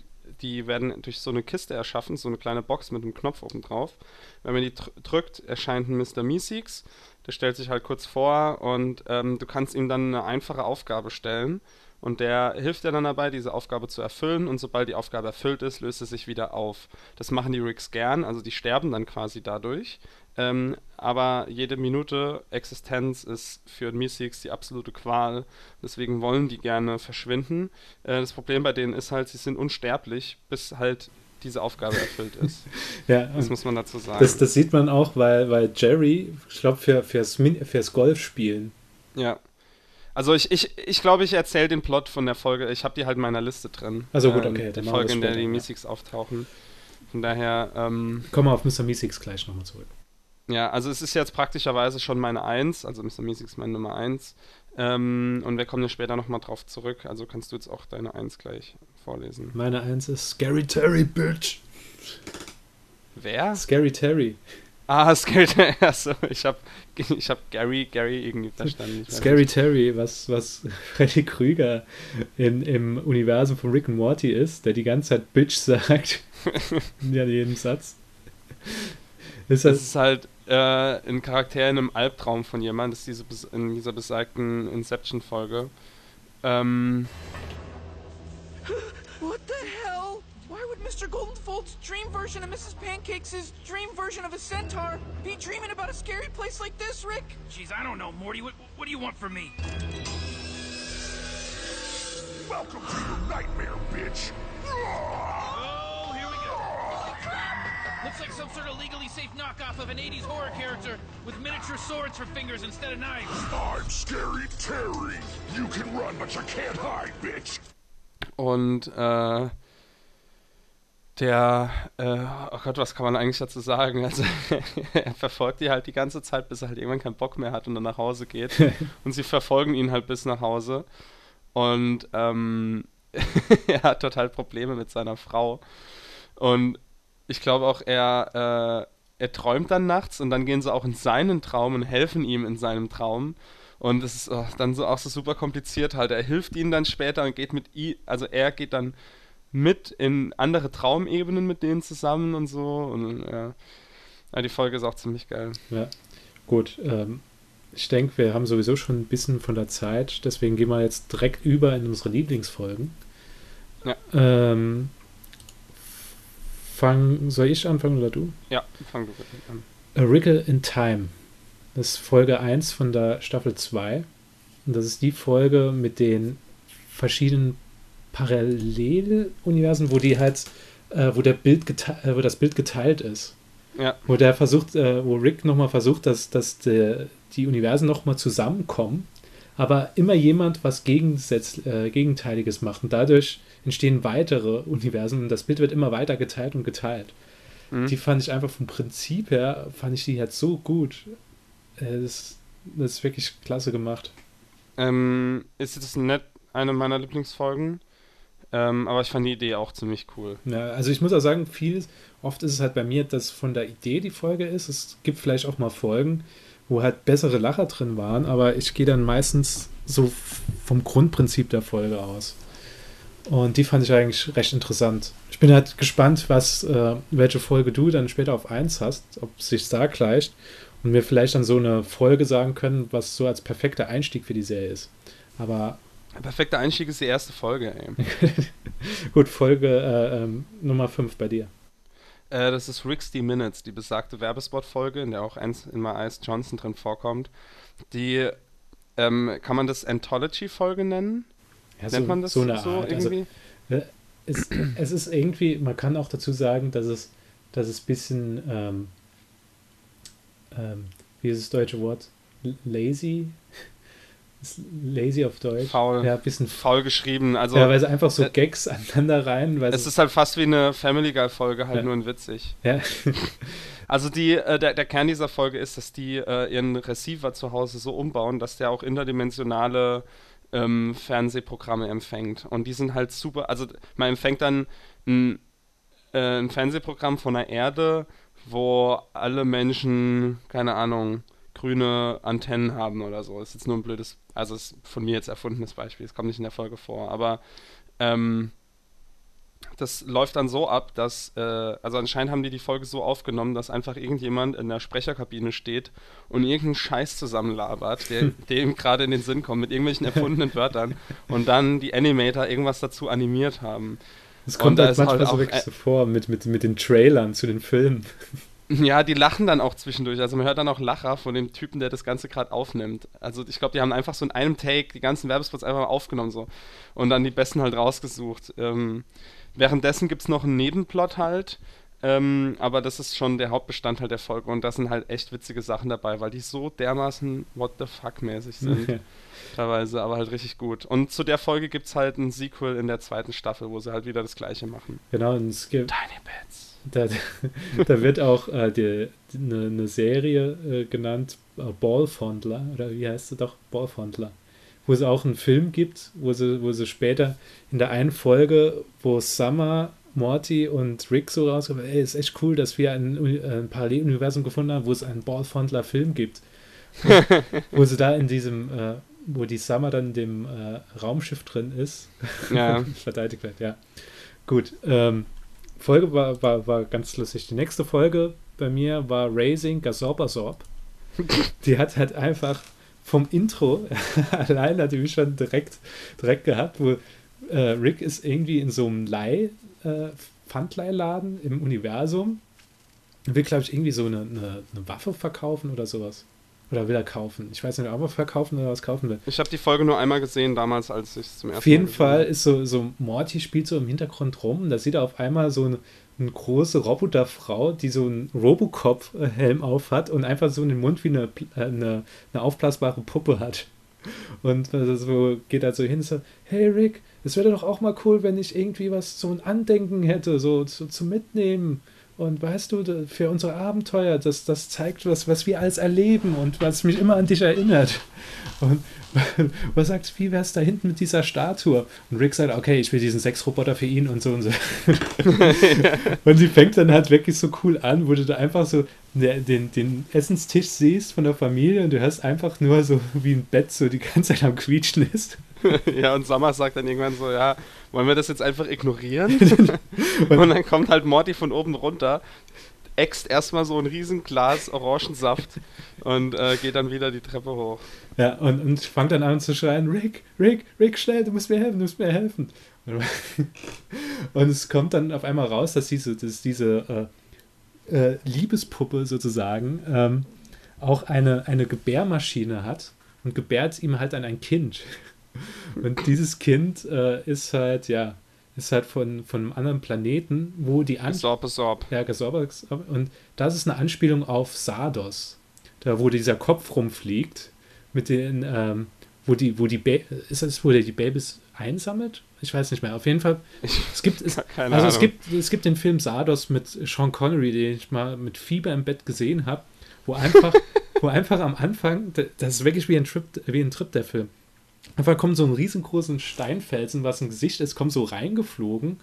die werden durch so eine Kiste erschaffen, so eine kleine Box mit einem Knopf oben drauf. Wenn man die dr drückt, erscheint ein Mr. Meeseeks. Der stellt sich halt kurz vor und ähm, du kannst ihm dann eine einfache Aufgabe stellen. Und der hilft dir dann dabei, diese Aufgabe zu erfüllen. Und sobald die Aufgabe erfüllt ist, löst es sich wieder auf. Das machen die Ricks gern, also die sterben dann quasi dadurch. Ähm, aber jede Minute Existenz ist für Meeseeks die absolute Qual. Deswegen wollen die gerne verschwinden. Äh, das Problem bei denen ist halt, sie sind unsterblich, bis halt diese Aufgabe erfüllt ist. Ja, Das muss man dazu sagen. das, das sieht man auch, weil, weil Jerry, ich glaube, für, fürs, fürs Golfspielen, ja. Also ich, ich, ich glaube, ich erzähle den Plot von der Folge. Ich habe die halt in meiner Liste drin. Ähm, Ach so, gut, okay, dann Die Folge, in der die ja. Meeseeks auftauchen. Von daher, ähm, kommen wir auf Mr. Meeseeks gleich nochmal zurück. Ja, also es ist jetzt praktischerweise schon meine Eins, also Mr. Meeseeks ist meine Nummer Eins. Ähm, und wir kommen ja später nochmal drauf zurück, also kannst du jetzt auch deine Eins gleich vorlesen. Meine Eins ist Scary Terry, Bitch. Wer? Scary Terry. Ah, Scary Terry, achso, ich habe ich hab Gary, Gary irgendwie verstanden. Scary nicht. Terry, was, was Freddy Krüger in, im Universum von Rick and Morty ist, der die ganze Zeit Bitch sagt. in ja jedem Satz. Ist Das das, ist halt äh, ein Charakter in einem Albtraum von jemand, das ist diese, in dieser besagten Inception-Folge. Ähm, What the hell? Why would Mr. Goldenfold's dream version of Mrs. Pancakes' dream version of a centaur be dreaming about a scary place like this, Rick? Jeez, I don't know, Morty. What, what do you want from me? Welcome to your nightmare, bitch. Oh, here we go. Looks like some sort of legally safe knockoff of an 80s horror character with miniature swords for fingers instead of knives. I'm Scary Terry. You can run, but you can't hide, bitch. und äh, der, äh, oh Gott, was kann man eigentlich dazu sagen? Also, er verfolgt die halt die ganze Zeit, bis er halt irgendwann keinen Bock mehr hat und dann nach Hause geht. und sie verfolgen ihn halt bis nach Hause. Und ähm, er hat total Probleme mit seiner Frau. Und ich glaube auch, er, äh, er träumt dann nachts und dann gehen sie auch in seinen Traum und helfen ihm in seinem Traum. Und es ist oh, dann so auch so super kompliziert halt. Er hilft ihnen dann später und geht mit ihm, also er geht dann mit in andere Traumebenen mit denen zusammen und so. Und ja, ja die Folge ist auch ziemlich geil. Ja, gut. Ähm, ich denke, wir haben sowieso schon ein bisschen von der Zeit, deswegen gehen wir jetzt direkt über in unsere Lieblingsfolgen. Ja. Ähm, fang, soll ich anfangen oder du? Ja, fang du an. A Wrinkle in Time. Das ist Folge 1 von der Staffel 2. Und das ist die Folge mit den verschiedenen Paralleluniversen, wo die halt, äh, wo der Bild äh, wo das Bild geteilt ist. Ja. Wo der versucht, äh, wo Rick nochmal versucht, dass, dass de, die Universen nochmal zusammenkommen, aber immer jemand was Gegensätz, äh, Gegenteiliges macht. Und dadurch entstehen weitere Universen und das Bild wird immer weiter geteilt und geteilt. Mhm. Die fand ich einfach vom Prinzip her, fand ich die halt so gut. Äh, das, das ist wirklich klasse gemacht. Ähm, ist das nicht eine meiner Lieblingsfolgen? Ähm, aber ich fand die Idee auch ziemlich cool. Ja, also ich muss auch sagen, viel, oft ist es halt bei mir, dass von der Idee die Folge ist. Es gibt vielleicht auch mal Folgen, wo halt bessere Lacher drin waren, aber ich gehe dann meistens so vom Grundprinzip der Folge aus. Und die fand ich eigentlich recht interessant. Ich bin halt gespannt, was, äh, welche Folge du dann später auf 1 hast, ob es sich da gleicht und mir vielleicht dann so eine Folge sagen können, was so als perfekter Einstieg für die Serie ist. Aber Perfekter Einstieg ist die erste Folge, ey. Gut, Folge äh, ähm, Nummer 5 bei dir. Äh, das ist Rick's D Minutes, die besagte Werbespot-Folge, in der auch in My Eyes Johnson drin vorkommt. Die, ähm, kann man das Anthology-Folge nennen? Ja, Nennt so, man das so, eine so Art. Also, irgendwie? Also, es, es, ist irgendwie, man kann auch dazu sagen, dass es, dass es ein bisschen, ähm, ähm, wie ist das deutsche Wort? Lazy lazy auf Deutsch. Faul. Ja, ein bisschen faul geschrieben. Also, ja, weil sie einfach so äh, Gags aneinander rein. Weil es ist halt fast wie eine Family Guy Folge, halt ja. nur in witzig. Ja. also die, äh, der, der Kern dieser Folge ist, dass die äh, ihren Receiver zu Hause so umbauen, dass der auch interdimensionale ähm, Fernsehprogramme empfängt. Und die sind halt super, also man empfängt dann ein, äh, ein Fernsehprogramm von der Erde, wo alle Menschen, keine Ahnung, grüne Antennen haben oder so. Das ist jetzt nur ein blödes, also ist von mir jetzt erfundenes Beispiel, es kommt nicht in der Folge vor, aber ähm, das läuft dann so ab, dass, äh, also anscheinend haben die die Folge so aufgenommen, dass einfach irgendjemand in der Sprecherkabine steht und irgendeinen Scheiß zusammenlabert, der dem gerade in den Sinn kommt, mit irgendwelchen erfundenen Wörtern und dann die Animator irgendwas dazu animiert haben. Es kommt halt manchmal halt so wirklich so vor mit, mit, mit den Trailern zu den Filmen. Ja, die lachen dann auch zwischendurch. Also man hört dann auch Lacher von dem Typen, der das Ganze gerade aufnimmt. Also ich glaube, die haben einfach so in einem Take die ganzen Werbespots einfach mal aufgenommen so und dann die besten halt rausgesucht. Ähm, währenddessen gibt es noch einen Nebenplot halt, ähm, aber das ist schon der Hauptbestandteil der Folge und da sind halt echt witzige Sachen dabei, weil die so dermaßen what the fuck mäßig sind. Teilweise, aber halt richtig gut. Und zu der Folge gibt es halt ein Sequel in der zweiten Staffel, wo sie halt wieder das gleiche machen. Genau, und es gibt. Tiny Pets. Da, da wird auch äh, die, eine, eine Serie äh, genannt äh, Ballfondler, oder wie heißt sie doch? Ballfondler. Wo es auch einen Film gibt, wo sie, wo sie später in der einen Folge, wo Summer, Morty und Rick so rauskommen, ey, ist echt cool, dass wir ein, ein Paralleluniversum gefunden haben, wo es einen Ballfondler-Film gibt. wo sie da in diesem, äh, wo die Summer dann in dem äh, Raumschiff drin ist, ja. verteidigt wird, ja. Gut, ähm, Folge war, war, war ganz lustig. Die nächste Folge bei mir war Raising Gasorbasorb. die hat halt einfach vom Intro allein hat die mich schon direkt, direkt gehabt, wo äh, Rick ist irgendwie in so einem Leih, äh, Pfandleihladen im Universum. Will, glaube ich, irgendwie so eine, eine, eine Waffe verkaufen oder sowas. Oder will er kaufen? Ich weiß nicht, ob er verkaufen oder was kaufen will. Ich habe die Folge nur einmal gesehen, damals, als ich es zum ersten Mal Auf jeden Mal Fall ist so, so Morty spielt so im Hintergrund rum. Da sieht er auf einmal so eine, eine große Roboterfrau, die so einen Robocop-Helm auf hat und einfach so in den Mund wie eine, äh, eine, eine aufblasbare Puppe hat. Und so geht er so hin, so, hey Rick, es wäre doch auch mal cool, wenn ich irgendwie was, so ein Andenken hätte, so, so zum Mitnehmen. Und weißt du, für unsere Abenteuer, das, das zeigt was, was wir alles erleben und was mich immer an dich erinnert. Und was sagt, wie wär's da hinten mit dieser Statue? Und Rick sagt, okay, ich will diesen Sexroboter für ihn und so und so. und sie fängt dann halt wirklich so cool an, wo du da einfach so den, den Essenstisch siehst von der Familie und du hörst einfach nur so, wie ein Bett so die ganze Zeit am Quietschen ist. ja, und Sommer sagt dann irgendwann so, ja, wollen wir das jetzt einfach ignorieren? und dann kommt halt Morty von oben runter, äxt erstmal so ein riesen Glas Orangensaft und äh, geht dann wieder die Treppe hoch. Ja, und, und fangt dann an zu schreien, Rick, Rick, Rick, schnell, du musst mir helfen, du musst mir helfen. Und es kommt dann auf einmal raus, dass diese, dass diese äh, äh, Liebespuppe sozusagen ähm, auch eine, eine Gebärmaschine hat und gebärt ihm halt dann ein Kind. Und dieses Kind äh, ist halt, ja, ist halt von, von einem anderen Planeten, wo die An Gesorb, Gesorb. Ja, Gesorb, und das ist eine Anspielung auf Sardos, da wo dieser Kopf rumfliegt, mit den, ähm, wo die, wo die, ba ist das, wo der die Babys einsammelt? Ich weiß nicht mehr. Auf jeden Fall. Es gibt, es, also es gibt, es gibt den Film Sardos mit Sean Connery, den ich mal mit Fieber im Bett gesehen habe, wo einfach, wo einfach am Anfang, das ist wirklich wie ein Trip, wie ein Trip der Film Einfach kommt so ein riesengroßen Steinfelsen, was ein Gesicht ist, kommt so reingeflogen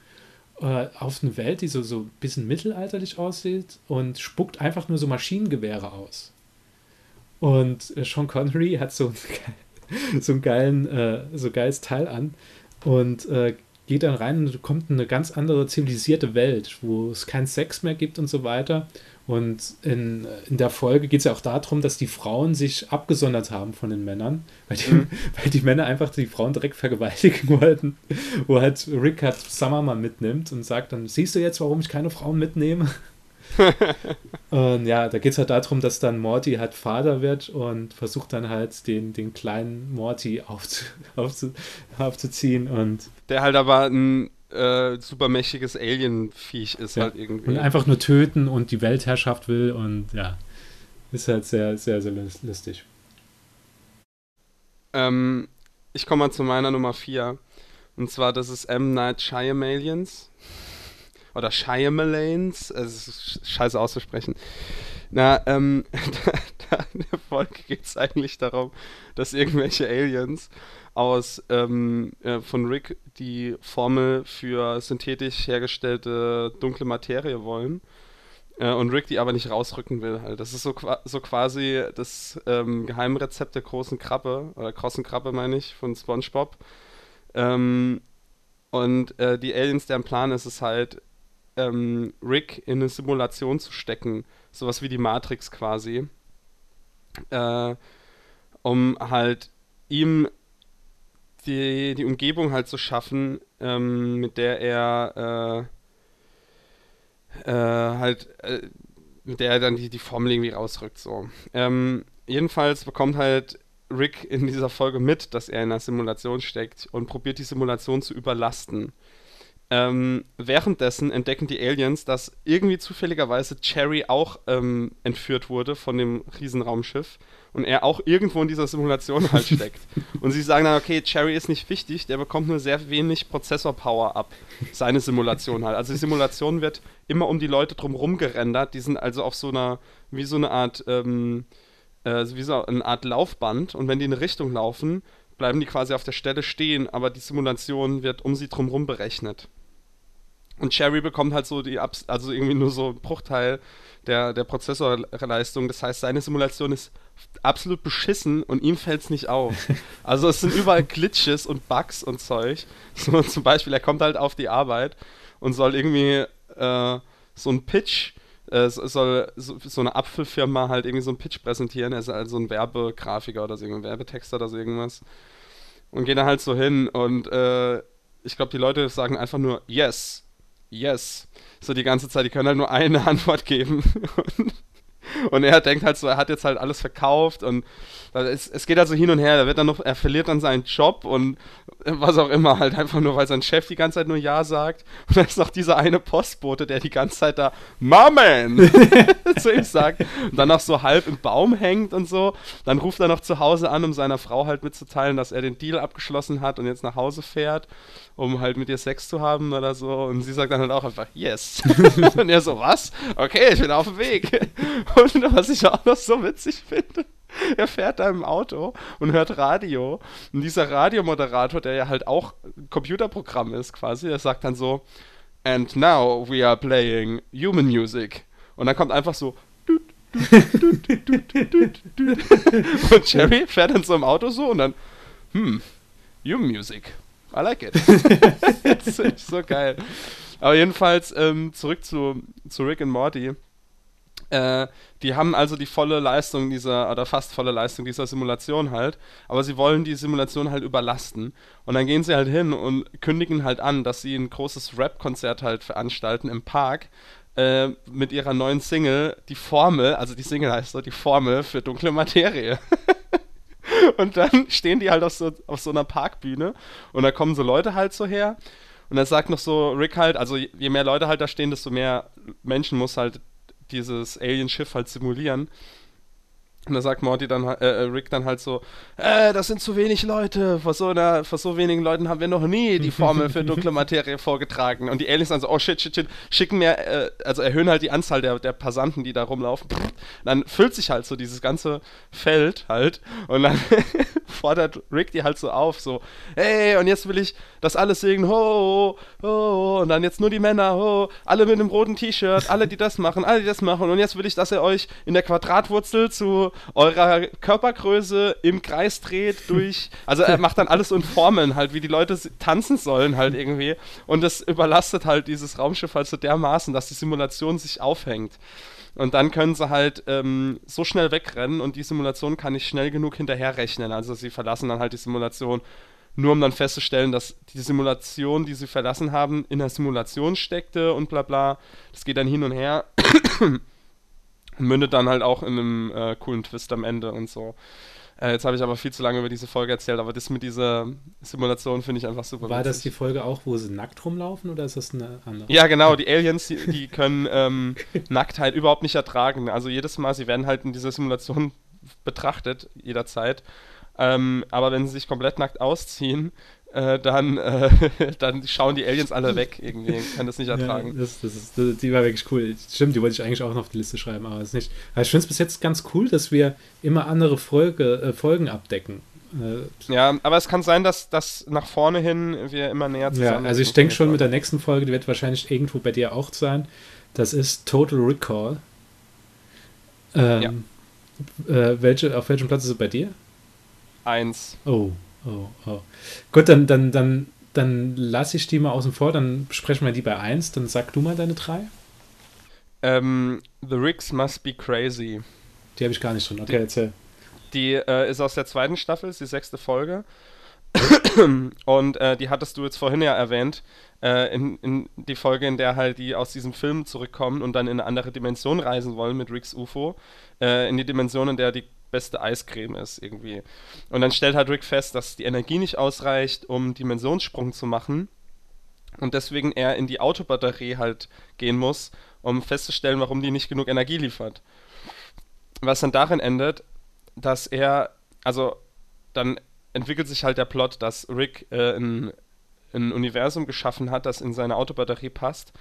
äh, auf eine Welt, die so, so ein bisschen mittelalterlich aussieht und spuckt einfach nur so Maschinengewehre aus. Und äh, Sean Connery hat so, so, einen geilen, äh, so geiles Teil an und äh, geht dann rein und kommt in eine ganz andere zivilisierte Welt, wo es keinen Sex mehr gibt und so weiter. Und in, in der Folge geht es ja auch darum, dass die Frauen sich abgesondert haben von den Männern, weil die, mhm. weil die Männer einfach die Frauen direkt vergewaltigen wollten. Wo halt Rick halt Summer mal mitnimmt und sagt dann, siehst du jetzt, warum ich keine Frauen mitnehme? und ja, da geht es halt darum, dass dann Morty halt Vater wird und versucht dann halt den, den kleinen Morty aufzu, aufzu, aufzuziehen und der halt aber ein äh, supermächtiges Alien-Viech ist ja. halt irgendwie. Und einfach nur töten und die Weltherrschaft will und ja, ist halt sehr, sehr, sehr lustig. Ähm, ich komme mal zu meiner Nummer 4. Und zwar, das ist M. Night Shyamalians. Oder Shyamalans. Es ist scheiße auszusprechen. Na, ähm, da, in der Folge geht es eigentlich darum, dass irgendwelche Aliens aus ähm, äh, von Rick die Formel für synthetisch hergestellte dunkle Materie wollen. Äh, und Rick die aber nicht rausrücken will. Also das ist so, so quasi das ähm, Geheimrezept der großen Krabbe, oder großen Krabbe meine ich, von SpongeBob. Ähm, und äh, die Aliens, deren Plan ist es halt, ähm, Rick in eine Simulation zu stecken. Sowas wie die Matrix quasi. Äh, um halt ihm die, die Umgebung halt zu schaffen, ähm, mit der er äh, äh, halt, äh, mit der er dann die, die Formel irgendwie rausrückt. So. Ähm, jedenfalls bekommt halt Rick in dieser Folge mit, dass er in einer Simulation steckt und probiert die Simulation zu überlasten. Ähm, währenddessen entdecken die Aliens, dass irgendwie zufälligerweise Cherry auch ähm, entführt wurde von dem Riesenraumschiff und er auch irgendwo in dieser Simulation halt steckt. und sie sagen dann, okay, Cherry ist nicht wichtig, der bekommt nur sehr wenig Prozessor-Power ab. Seine Simulation halt. Also die Simulation wird immer um die Leute drumherum gerendert. Die sind also auf so einer, wie so eine Art, ähm, äh, wie so eine Art Laufband und wenn die in eine Richtung laufen, bleiben die quasi auf der Stelle stehen, aber die Simulation wird um sie drumherum berechnet. Und Cherry bekommt halt so die, Abs also irgendwie nur so ein Bruchteil der, der Prozessorleistung. Das heißt, seine Simulation ist absolut beschissen und ihm fällt es nicht auf. Also es sind überall Glitches und Bugs und Zeug. So, zum Beispiel, er kommt halt auf die Arbeit und soll irgendwie äh, so ein Pitch, äh, soll so, so, eine Apfelfirma halt irgendwie so ein Pitch präsentieren. Er ist halt so ein Werbegrafiker oder so, ein Werbetexter oder so irgendwas. Und geht da halt so hin und äh, ich glaube, die Leute sagen einfach nur Yes yes. So die ganze Zeit, die können halt nur eine Antwort geben. und er denkt halt so, er hat jetzt halt alles verkauft und es, es geht also hin und her. Er wird dann noch, er verliert dann seinen Job und was auch immer, halt einfach nur, weil sein Chef die ganze Zeit nur Ja sagt. Und dann ist noch dieser eine Postbote, der die ganze Zeit da Mamen zu ihm sagt. Und dann noch so halb im Baum hängt und so. Dann ruft er noch zu Hause an, um seiner Frau halt mitzuteilen, dass er den Deal abgeschlossen hat und jetzt nach Hause fährt, um halt mit ihr Sex zu haben oder so. Und sie sagt dann halt auch einfach Yes. und er so, was? Okay, ich bin auf dem Weg. Und was ich auch noch so witzig finde, er fährt da im Auto und hört Radio. Und dieser Radiomoderator, der ja halt auch Computerprogramm ist quasi, der sagt dann so, And now we are playing human music. Und dann kommt einfach so. und Jerry fährt dann so im Auto so und dann, hm, human music. I like it. das ist so geil. Aber jedenfalls ähm, zurück zu, zu Rick und Morty. Äh, die haben also die volle Leistung dieser, oder fast volle Leistung dieser Simulation halt, aber sie wollen die Simulation halt überlasten. Und dann gehen sie halt hin und kündigen halt an, dass sie ein großes Rap-Konzert halt veranstalten im Park äh, mit ihrer neuen Single, die Formel, also die Single heißt so, die Formel für dunkle Materie. und dann stehen die halt auf so, auf so einer Parkbühne und da kommen so Leute halt so her. Und dann sagt noch so Rick halt, also je mehr Leute halt da stehen, desto mehr Menschen muss halt dieses Alien-Schiff halt simulieren. Und da sagt Morty dann, äh, äh, Rick dann halt so, äh, das sind zu wenig Leute, vor so, einer, vor so wenigen Leuten haben wir noch nie die Formel für dunkle Materie vorgetragen. Und die Aliens dann so, oh shit, shit, shit, schicken mir, äh, also erhöhen halt die Anzahl der, der Passanten, die da rumlaufen. Dann füllt sich halt so dieses ganze Feld halt. Und dann fordert Rick die halt so auf, so, hey, und jetzt will ich das alles singen, ho, ho, und dann jetzt nur die Männer, ho, alle mit einem roten T-Shirt, alle, die das machen, alle, die das machen, und jetzt will ich, dass ihr euch in der Quadratwurzel zu eurer Körpergröße im Kreis dreht durch, also er macht dann alles in Formeln halt, wie die Leute tanzen sollen halt irgendwie, und das überlastet halt dieses Raumschiff halt so dermaßen, dass die Simulation sich aufhängt. Und dann können sie halt ähm, so schnell wegrennen und die Simulation kann nicht schnell genug hinterherrechnen. Also sie verlassen dann halt die Simulation, nur um dann festzustellen, dass die Simulation, die sie verlassen haben, in der Simulation steckte und bla bla. Das geht dann hin und her. Mündet dann halt auch in einem äh, coolen Twist am Ende und so. Äh, jetzt habe ich aber viel zu lange über diese Folge erzählt, aber das mit dieser Simulation finde ich einfach super War witzig. das die Folge auch, wo sie nackt rumlaufen oder ist das eine andere? Ja, genau, die Aliens, die, die können ähm, Nacktheit überhaupt nicht ertragen. Also jedes Mal, sie werden halt in dieser Simulation betrachtet, jederzeit. Ähm, aber wenn sie sich komplett nackt ausziehen, äh, dann, äh, dann schauen die Aliens alle weg irgendwie, können das nicht ertragen. Ja, das, das ist, das, die war wirklich cool. Stimmt, die wollte ich eigentlich auch noch auf die Liste schreiben, aber ist nicht. Aber ich finde es bis jetzt ganz cool, dass wir immer andere Folge, äh, Folgen abdecken. Äh, ja, aber es kann sein, dass, dass nach vorne hin wir immer näher zusammen Ja, also ich denke schon mit der nächsten Folge, die wird wahrscheinlich irgendwo bei dir auch sein. Das ist Total Recall. Ähm, ja. Äh, welche, auf welchem Platz ist es bei dir? Eins. Oh, Oh, oh. Gut, dann, dann, dann, dann lasse ich die mal außen vor, dann besprechen wir die bei 1. Dann sag du mal deine drei. Ähm, The Ricks Must Be Crazy. Die habe ich gar nicht drin. Okay, die, erzähl. Die äh, ist aus der zweiten Staffel, ist die sechste Folge. Und äh, die hattest du jetzt vorhin ja erwähnt, äh, in, in, die Folge, in der halt die aus diesem Film zurückkommen und dann in eine andere Dimension reisen wollen mit Ricks UFO. Äh, in die Dimension, in der die beste Eiscreme ist irgendwie. Und dann stellt halt Rick fest, dass die Energie nicht ausreicht, um Dimensionssprung zu machen. Und deswegen er in die Autobatterie halt gehen muss, um festzustellen, warum die nicht genug Energie liefert. Was dann darin endet, dass er, also dann entwickelt sich halt der Plot, dass Rick äh, ein, ein Universum geschaffen hat, das in seine Autobatterie passt,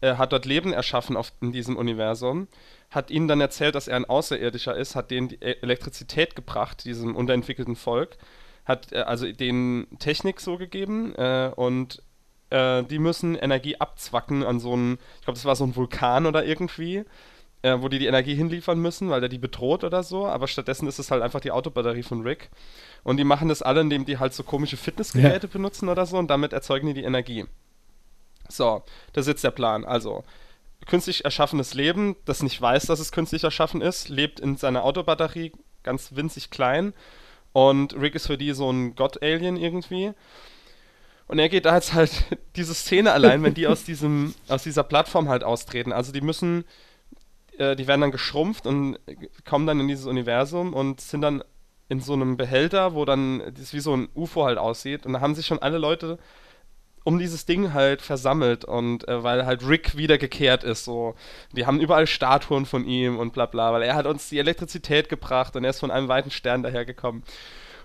er hat dort Leben erschaffen auf, in diesem Universum, hat ihnen dann erzählt, dass er ein Außerirdischer ist, hat denen die e-, Elektrizität gebracht, diesem unterentwickelten Volk, hat äh, also denen Technik so gegeben äh, und äh, die müssen Energie abzwacken an so einen, ich glaube, das war so ein Vulkan oder irgendwie, äh, wo die die Energie hinliefern müssen, weil der die bedroht oder so, aber stattdessen ist es halt einfach die Autobatterie von Rick. Und die machen das alle, indem die halt so komische Fitnessgeräte ja. benutzen oder so und damit erzeugen die die Energie. So, das ist jetzt der Plan. Also, künstlich erschaffenes Leben, das nicht weiß, dass es künstlich erschaffen ist, lebt in seiner Autobatterie ganz winzig klein. Und Rick ist für die so ein Gott-Alien irgendwie. Und er geht da jetzt halt diese Szene allein, wenn die aus diesem, aus dieser Plattform halt austreten. Also die müssen, äh, die werden dann geschrumpft und kommen dann in dieses Universum und sind dann in so einem Behälter, wo dann das wie so ein UFO halt aussieht. Und da haben sich schon alle Leute um dieses Ding halt versammelt und äh, weil halt Rick wiedergekehrt ist, so. Die haben überall Statuen von ihm und bla bla, weil er hat uns die Elektrizität gebracht und er ist von einem weiten Stern dahergekommen.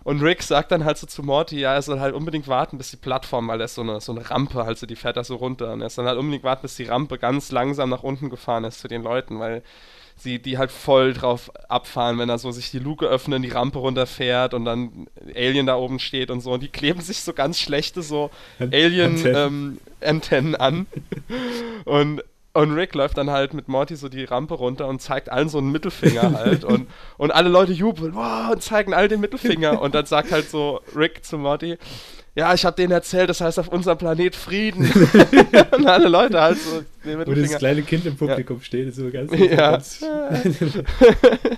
Und Rick sagt dann halt so zu Morty, ja, er soll halt unbedingt warten, bis die Plattform, weil er ist so eine, so eine Rampe, halt so, die fährt da so runter. Und er soll halt unbedingt warten, bis die Rampe ganz langsam nach unten gefahren ist zu den Leuten, weil sie die halt voll drauf abfahren, wenn er so sich die Luke öffnet, die Rampe runterfährt und dann Alien da oben steht und so. Und die kleben sich so ganz schlechte so Alien-Antennen ähm, an. und und Rick läuft dann halt mit Morty so die Rampe runter und zeigt allen so einen Mittelfinger halt. und, und alle Leute jubeln wow, und zeigen all den Mittelfinger. Und dann sagt halt so Rick zu Morty, ja, ich habe denen erzählt, das heißt auf unserem Planet Frieden. und alle Leute halt so. Wo das kleine Kind im Publikum ja. steht, ist so ganz... Ja.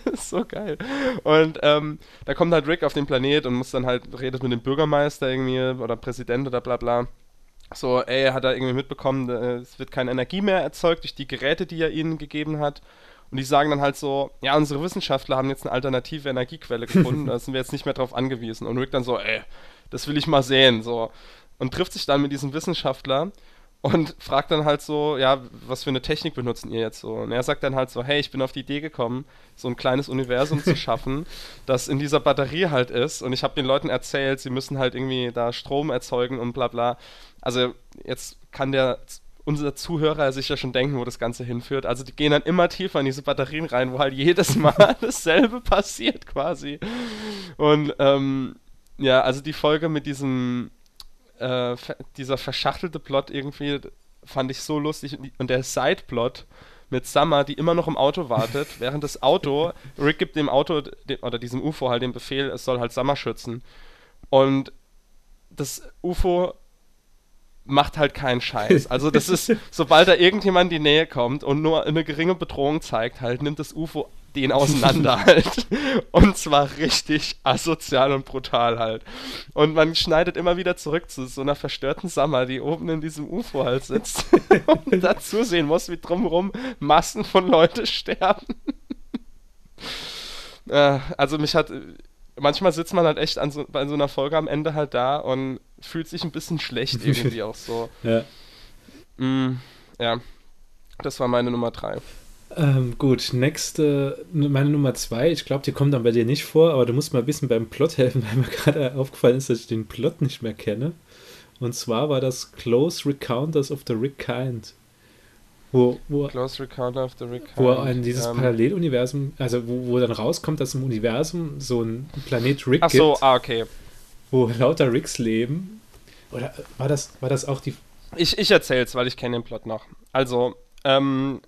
Ganz so geil. Und ähm, da kommt halt Rick auf den Planet und muss dann halt, redet mit dem Bürgermeister irgendwie oder Präsident oder bla bla so, ey, hat er irgendwie mitbekommen, äh, es wird keine Energie mehr erzeugt durch die Geräte, die er ihnen gegeben hat. Und die sagen dann halt so, ja, unsere Wissenschaftler haben jetzt eine alternative Energiequelle gefunden, da sind wir jetzt nicht mehr drauf angewiesen. Und Rick dann so, ey, das will ich mal sehen, so. Und trifft sich dann mit diesem Wissenschaftler und fragt dann halt so, ja, was für eine Technik benutzen ihr jetzt so? Und er sagt dann halt so, hey, ich bin auf die Idee gekommen, so ein kleines Universum zu schaffen, das in dieser Batterie halt ist. Und ich habe den Leuten erzählt, sie müssen halt irgendwie da Strom erzeugen und bla bla. Also jetzt kann der unser Zuhörer sich ja schon denken, wo das Ganze hinführt. Also die gehen dann immer tiefer in diese Batterien rein, wo halt jedes Mal dasselbe passiert quasi. Und ähm, ja, also die Folge mit diesem äh, dieser verschachtelte Plot irgendwie fand ich so lustig und der Sideplot mit Summer, die immer noch im Auto wartet, während das Auto, Rick gibt dem Auto oder diesem UFO halt den Befehl, es soll halt Summer schützen. Und das UFO macht halt keinen Scheiß. Also das ist, sobald da irgendjemand in die Nähe kommt und nur eine geringe Bedrohung zeigt, halt nimmt das UFO den auseinander halt. Und zwar richtig asozial und brutal halt. Und man schneidet immer wieder zurück zu so einer verstörten Summer, die oben in diesem UFO halt sitzt und dazu sehen muss, wie drumherum Massen von Leuten sterben. äh, also mich hat manchmal sitzt man halt echt an so, bei so einer Folge am Ende halt da und fühlt sich ein bisschen schlecht irgendwie auch so. Ja. Mm, ja. Das war meine Nummer drei. Ähm, gut, nächste, meine Nummer zwei, ich glaube, die kommt dann bei dir nicht vor, aber du musst mal ein bisschen beim Plot helfen, weil mir gerade aufgefallen ist, dass ich den Plot nicht mehr kenne. Und zwar war das Close Recounters of the Rick Kind. Wo, wo, Close Recounter of the Rick Kind. Wo in dieses ähm, Paralleluniversum, also wo, wo dann rauskommt, dass im Universum so ein Planet Rick Ach so, gibt, ah, okay. wo lauter Ricks leben. Oder war das, war das auch die. Ich, ich erzähl's, weil ich kenne den Plot noch. Also, ähm,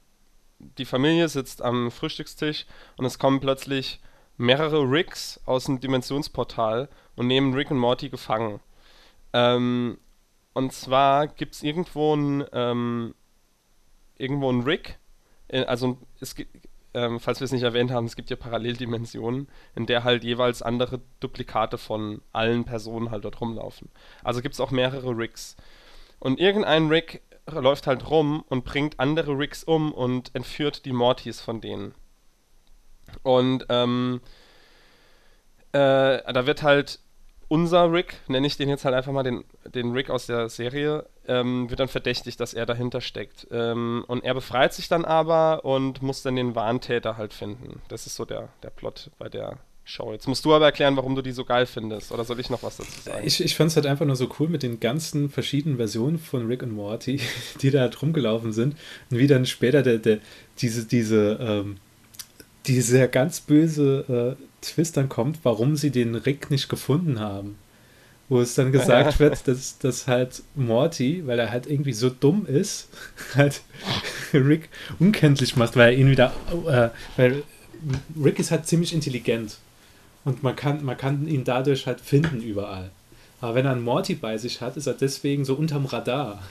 die Familie sitzt am Frühstückstisch und es kommen plötzlich mehrere Ricks aus dem Dimensionsportal und nehmen Rick und Morty gefangen. Ähm, und zwar gibt es irgendwo ein, ähm, irgendwo ein Rick, äh, also es gibt, ähm, falls wir es nicht erwähnt haben, es gibt ja Paralleldimensionen, in der halt jeweils andere Duplikate von allen Personen halt dort rumlaufen. Also gibt es auch mehrere Ricks. Und irgendein Rick läuft halt rum und bringt andere Ricks um und entführt die Mortys von denen. Und ähm, äh, da wird halt unser Rick, nenne ich den jetzt halt einfach mal den, den Rick aus der Serie, ähm, wird dann verdächtigt, dass er dahinter steckt. Ähm, und er befreit sich dann aber und muss dann den Warntäter halt finden. Das ist so der, der Plot bei der Show. Jetzt musst du aber erklären, warum du die so geil findest. Oder soll ich noch was dazu sagen? Ich, ich fand es halt einfach nur so cool mit den ganzen verschiedenen Versionen von Rick und Morty, die da halt rumgelaufen sind. Und wie dann später der, der, diese, diese, ähm, dieser ganz böse äh, Twist dann kommt, warum sie den Rick nicht gefunden haben. Wo es dann gesagt wird, dass, dass halt Morty, weil er halt irgendwie so dumm ist, halt Rick unkenntlich macht, weil er ihn wieder, äh, weil Rick ist halt ziemlich intelligent. Und man kann, man kann ihn dadurch halt finden überall. Aber wenn er einen Morty bei sich hat, ist er deswegen so unterm Radar.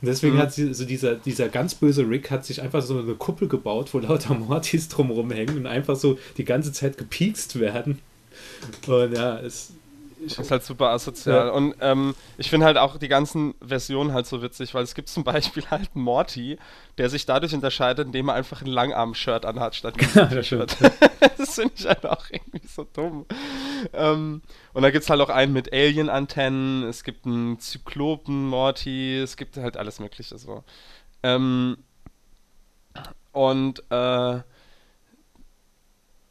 Und deswegen mhm. hat sie, so dieser, dieser ganz böse Rick hat sich einfach so eine Kuppel gebaut, wo lauter Mortys drumherum hängen und einfach so die ganze Zeit gepiekst werden. Und ja, es, Das ist halt super asozial. Ja. Und ähm, ich finde halt auch die ganzen Versionen halt so witzig, weil es gibt zum Beispiel halt Morty, der sich dadurch unterscheidet, indem er einfach ein Langarm-Shirt anhat statt ein stimmt. das finde ich halt auch irgendwie so dumm. Ähm, und da gibt es halt auch einen mit Alien-Antennen, es gibt einen Zyklopen-Morty, es gibt halt alles Mögliche so. Ähm, und äh,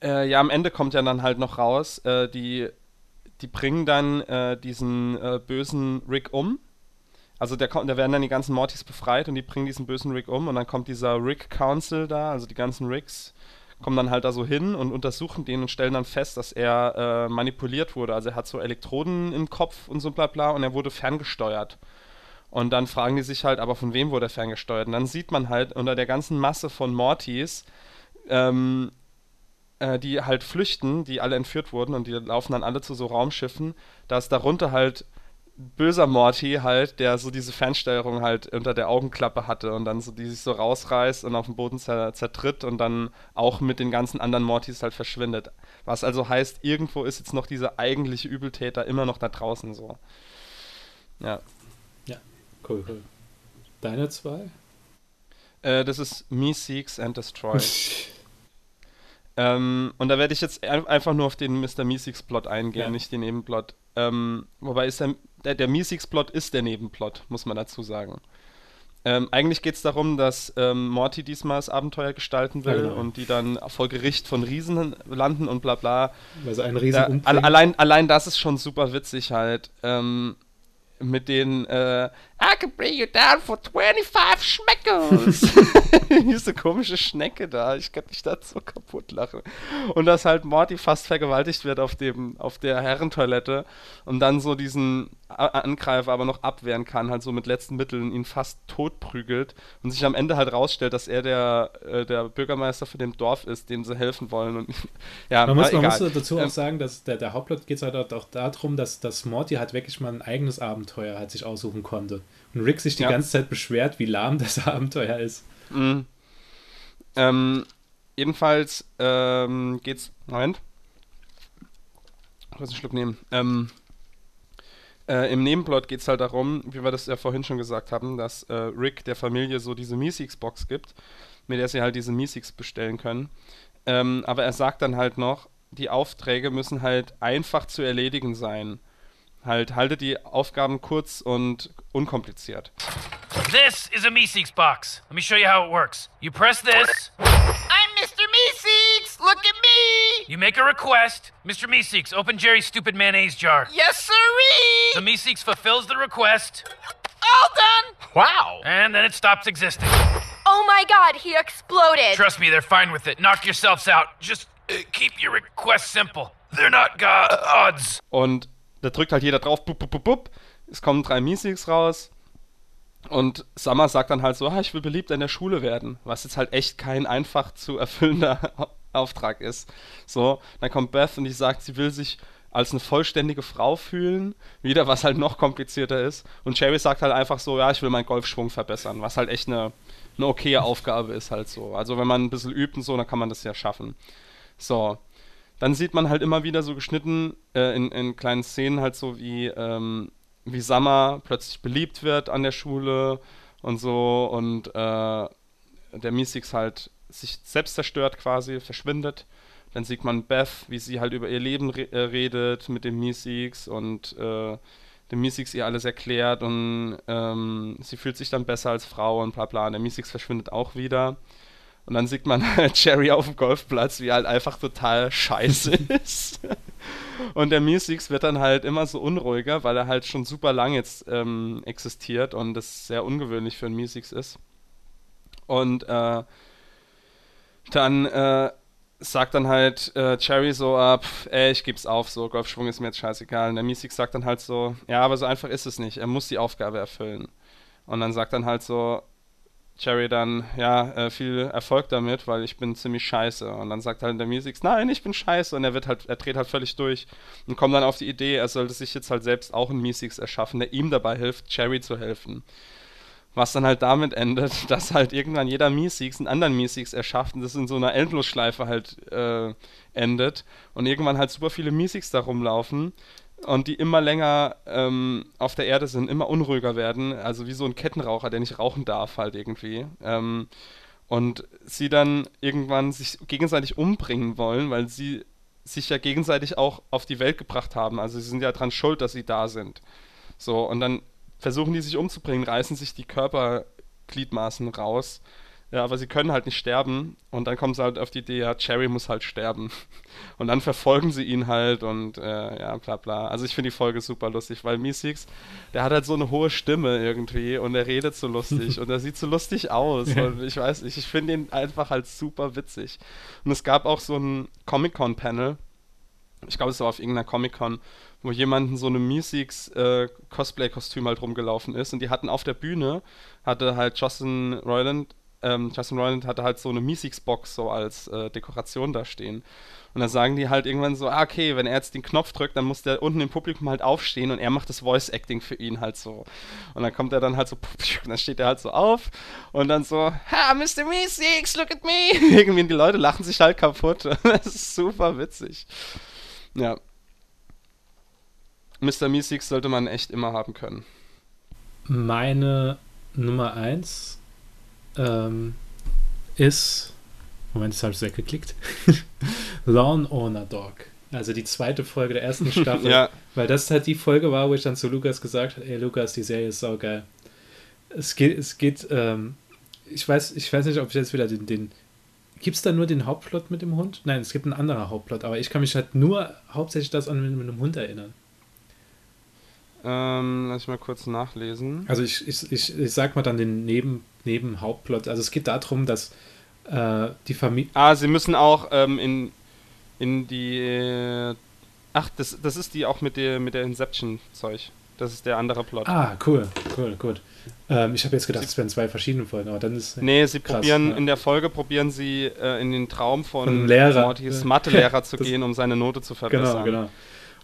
äh, ja, am Ende kommt ja dann halt noch raus, äh, die, die bringen dann äh, diesen äh, bösen Rick um. Also der, kommt- da werden dann die ganzen Mortys befreit und die bringen diesen bösen Rick um und dann kommt dieser Rick Council da, also die ganzen Ricks, kommen dann halt da so hin und untersuchen den und stellen dann fest, dass er äh, manipuliert wurde. Also er hat so Elektroden im Kopf und so bla bla und er wurde ferngesteuert. Und dann fragen die sich halt, aber von wem wurde er ferngesteuert? Und dann sieht man halt unter der ganzen Masse von Mortys, ähm, äh, die halt flüchten, die alle entführt wurden und die laufen dann alle zu so Raumschiffen, da ist darunter halt böser Morty halt, der so diese Fernsteuerung halt unter der Augenklappe hatte und dann so die sich so rausreißt und auf dem Boden zer zertritt und dann auch mit den ganzen anderen Mortys halt verschwindet. Was also heißt, irgendwo ist jetzt noch dieser eigentliche Übeltäter immer noch da draußen so. Ja. Cool, cool. Deine zwei? Äh, das ist Me Seeks and Destroy. ähm, und da werde ich jetzt ein einfach nur auf den Mr. Meeseeks-Plot eingehen, Ja. nicht den Nebenplot. Ähm, wobei ist der, der, der Meeseeks-Plot ist der Nebenplot, muss man dazu sagen. Ähm, eigentlich geht es darum, dass ähm, Morty diesmal das Abenteuer gestalten will Ja, genau. und die dann vor Gericht von Riesen landen und bla bla. Also ein riesen Da, allein, allein das ist schon super witzig halt. Ähm, mit den äh, I can bring you down for 25 Schmeckles. Diese komische Schnecke da. Ich kann mich da so kaputt lachen. Und dass halt Morty fast vergewaltigt wird auf dem, auf der Herrentoilette und dann so diesen A Angreifer aber noch abwehren kann, halt so mit letzten Mitteln ihn fast tot prügelt und sich am Ende halt rausstellt, dass er der, äh, der Bürgermeister von dem Dorf ist, dem sie helfen wollen. Und ja, Man muss, aber man muss dazu Ähm, auch sagen, dass der, der Hauptplot geht halt auch darum, dass, dass Morty halt wirklich mal ein eigenes Abenteuer halt sich aussuchen konnte. Und Rick sich die Ja. ganze Zeit beschwert, wie lahm das Abenteuer ist. Mhm. Ähm, jedenfalls ähm, geht's. Moment. Ich muss einen Schluck nehmen. Ähm, äh, Im Nebenplot geht es halt darum, wie wir das ja vorhin schon gesagt haben, dass äh, Rick der Familie so diese Meeseeks-Box gibt, mit der sie halt diese Meeseeks bestellen können. Ähm, aber er sagt dann halt noch, die Aufträge müssen halt einfach zu erledigen sein. Halt, halte die Aufgaben kurz und unkompliziert. This is a Meeseeks box. Let me show you how it works. You press this. I'm Mr. Meeseeks! Look at me! You make a request. Mr. Meeseeks, open Jerry's stupid mayonnaise jar. Yes, sirree! The Meeseeks fulfills the request, All done! Wow. and then it stops existing. Oh my god, he exploded! Trust me, they're fine with it. Knock yourselves out. Just uh, keep your requests simple. They're not gods. Und da drückt halt jeder drauf, bup, bup, bup, bup. Es kommen drei Meeseeks raus. Und Summer sagt dann halt so, ah, ich will beliebt in der Schule werden. Was jetzt halt echt kein einfach zu erfüllender Auftrag ist. So, dann kommt Beth und die sagt, sie will sich als eine vollständige Frau fühlen. Wieder, was halt noch komplizierter ist. Und Cherry sagt halt einfach so, ja, ich will meinen Golfschwung verbessern. Was halt echt eine, eine okaye Aufgabe ist halt so. Also wenn man ein bisschen übt und so, dann kann man das ja schaffen. So, dann sieht man halt immer wieder so geschnitten äh, in, in kleinen Szenen halt so wie, ähm, wie Summer plötzlich beliebt wird an der Schule und so und äh, der Meeseeks halt sich selbst zerstört quasi, verschwindet. Dann sieht man Beth, wie sie halt über ihr Leben re äh, redet mit dem Meeseeks und äh, dem Meeseeks ihr alles erklärt und ähm, sie fühlt sich dann besser als Frau und bla bla. Und der Meeseeks verschwindet auch wieder. Und dann sieht man Jerry auf dem Golfplatz, wie er halt einfach total scheiße ist. Und der Meeseeks wird dann halt immer so unruhiger, weil er halt schon super lang jetzt ähm, existiert und das sehr ungewöhnlich für einen Meeseeks ist. Und äh, dann äh, sagt dann halt äh, Cherry so ab, ey, ich geb's auf, so Golfschwung ist mir jetzt scheißegal. Und der Meeseeks sagt dann halt so, ja, aber so einfach ist es nicht. Er muss die Aufgabe erfüllen. Und dann sagt dann halt so Cherry dann, ja, äh, viel Erfolg damit, weil ich bin ziemlich scheiße. Und dann sagt halt der Meeseeks, nein, ich bin scheiße. Und er wird halt, er dreht halt völlig durch und kommt dann auf die Idee, er sollte sich jetzt halt selbst auch einen Meeseeks erschaffen, der ihm dabei hilft, Cherry zu helfen. Was dann halt damit endet, dass halt irgendwann jeder Meeseeks einen anderen Meeseeks erschafft und das in so einer Endlosschleife halt äh, endet und irgendwann halt super viele Meeseeks da rumlaufen und die immer länger ähm, auf der Erde sind, immer unruhiger werden, also wie so ein Kettenraucher, der nicht rauchen darf halt irgendwie. Ähm, und sie dann irgendwann sich gegenseitig umbringen wollen, weil sie sich ja gegenseitig auch auf die Welt gebracht haben. Also sie sind ja dran schuld, dass sie da sind. So, und dann versuchen die sich umzubringen, reißen sich die Körpergliedmaßen raus ja, aber sie können halt nicht sterben. Und dann kommen sie halt auf die Idee, ja, Cherry muss halt sterben. Und dann verfolgen sie ihn halt und äh, ja, bla bla. Also ich finde die Folge super lustig, weil Meeseeks, der hat halt so eine hohe Stimme irgendwie und er redet so lustig und er sieht so lustig aus. Und ich weiß nicht, ich finde ihn einfach halt super witzig. Und es gab auch so ein Comic-Con-Panel. Ich glaube, es war auf irgendeiner Comic-Con, wo jemanden so eine Meeseeks äh, Cosplay-Kostüm halt rumgelaufen ist und die hatten auf der Bühne, hatte halt Justin Roiland ähm, Justin Roiland hatte halt so eine Meeseeks-Box so als äh, Dekoration da stehen. Und dann sagen die halt irgendwann so, ah, okay, wenn er jetzt den Knopf drückt, dann muss der unten im Publikum halt aufstehen und er macht das Voice-Acting für ihn halt so. Und dann kommt er dann halt so, dann steht er halt so auf und dann so, ha, Mr. Meeseeks, look at me. Irgendwie die Leute lachen sich halt kaputt. das ist super witzig. Ja. Mr. Meeseeks sollte man echt immer haben können. Meine Nummer 1 ähm, ist, Moment, jetzt habe ich es weggeklickt, Lawn Owner Dog. Also die zweite Folge der ersten Staffel. ja. Weil das halt die Folge war, wo ich dann zu Lukas gesagt habe, ey Lukas, die Serie ist saugeil. Es geht, es geht, ähm, ich weiß, ich weiß nicht, ob ich jetzt wieder den, den Gibt es da nur den Hauptplot mit dem Hund? Nein, es gibt einen anderen Hauptplot, aber ich kann mich halt nur hauptsächlich das an mit, mit einem Hund erinnern. Ähm, lass ich mal kurz nachlesen. Also ich, ich, ich, ich sag mal dann den Neben, Nebenhauptplot. Also es geht darum, dass äh, die Familie. Ah, sie müssen auch ähm, in, in die. Äh, ach, das, das ist die auch mit der, mit der Inception-Zeug. Das ist der andere Plot. Ah, cool, cool, gut. Ähm, ich habe jetzt gedacht, es wären zwei verschiedene Folgen, aber dann ist. Nee, sie krass, probieren, ja. in der Folge probieren sie äh, in den Traum von, von Lehrer. Mortys Mathelehrer zu gehen, um seine Note zu verbessern. Genau,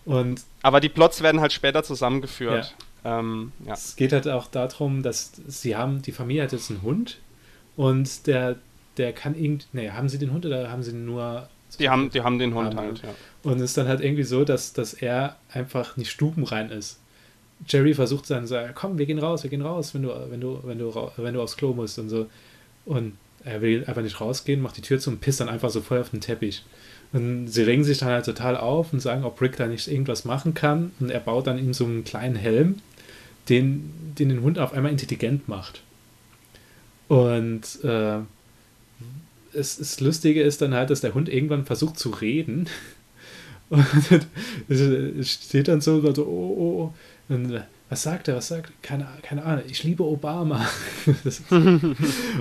genau. Und Aber die Plots werden halt später zusammengeführt. Ähm, ja. Es geht halt auch darum, dass sie haben, die Familie hat jetzt einen Hund und der, der kann irgendwie, nee, haben sie den Hund oder haben sie nur die haben, die haben den Hund haben halt, ja. Und es ist dann halt irgendwie so, dass, dass er einfach nicht stubenrein ist. Jerry versucht dann so, komm, wir gehen raus, wir gehen raus, wenn du, wenn du, wenn du, wenn du aufs Klo musst und so. Und er will einfach nicht rausgehen, macht die Tür zu und pisst dann einfach so voll auf den Teppich. Und sie regen sich dann halt total auf und sagen, ob Rick da nicht irgendwas machen kann. Und er baut dann ihm so einen kleinen Helm, den den, den Hund auf einmal intelligent macht. Und äh, es, das Lustige ist dann halt, dass der Hund irgendwann versucht zu reden. Und steht dann so, so oh, oh, oh. Und was sagt er, was sagt er? Keine, keine Ahnung, ich liebe Obama.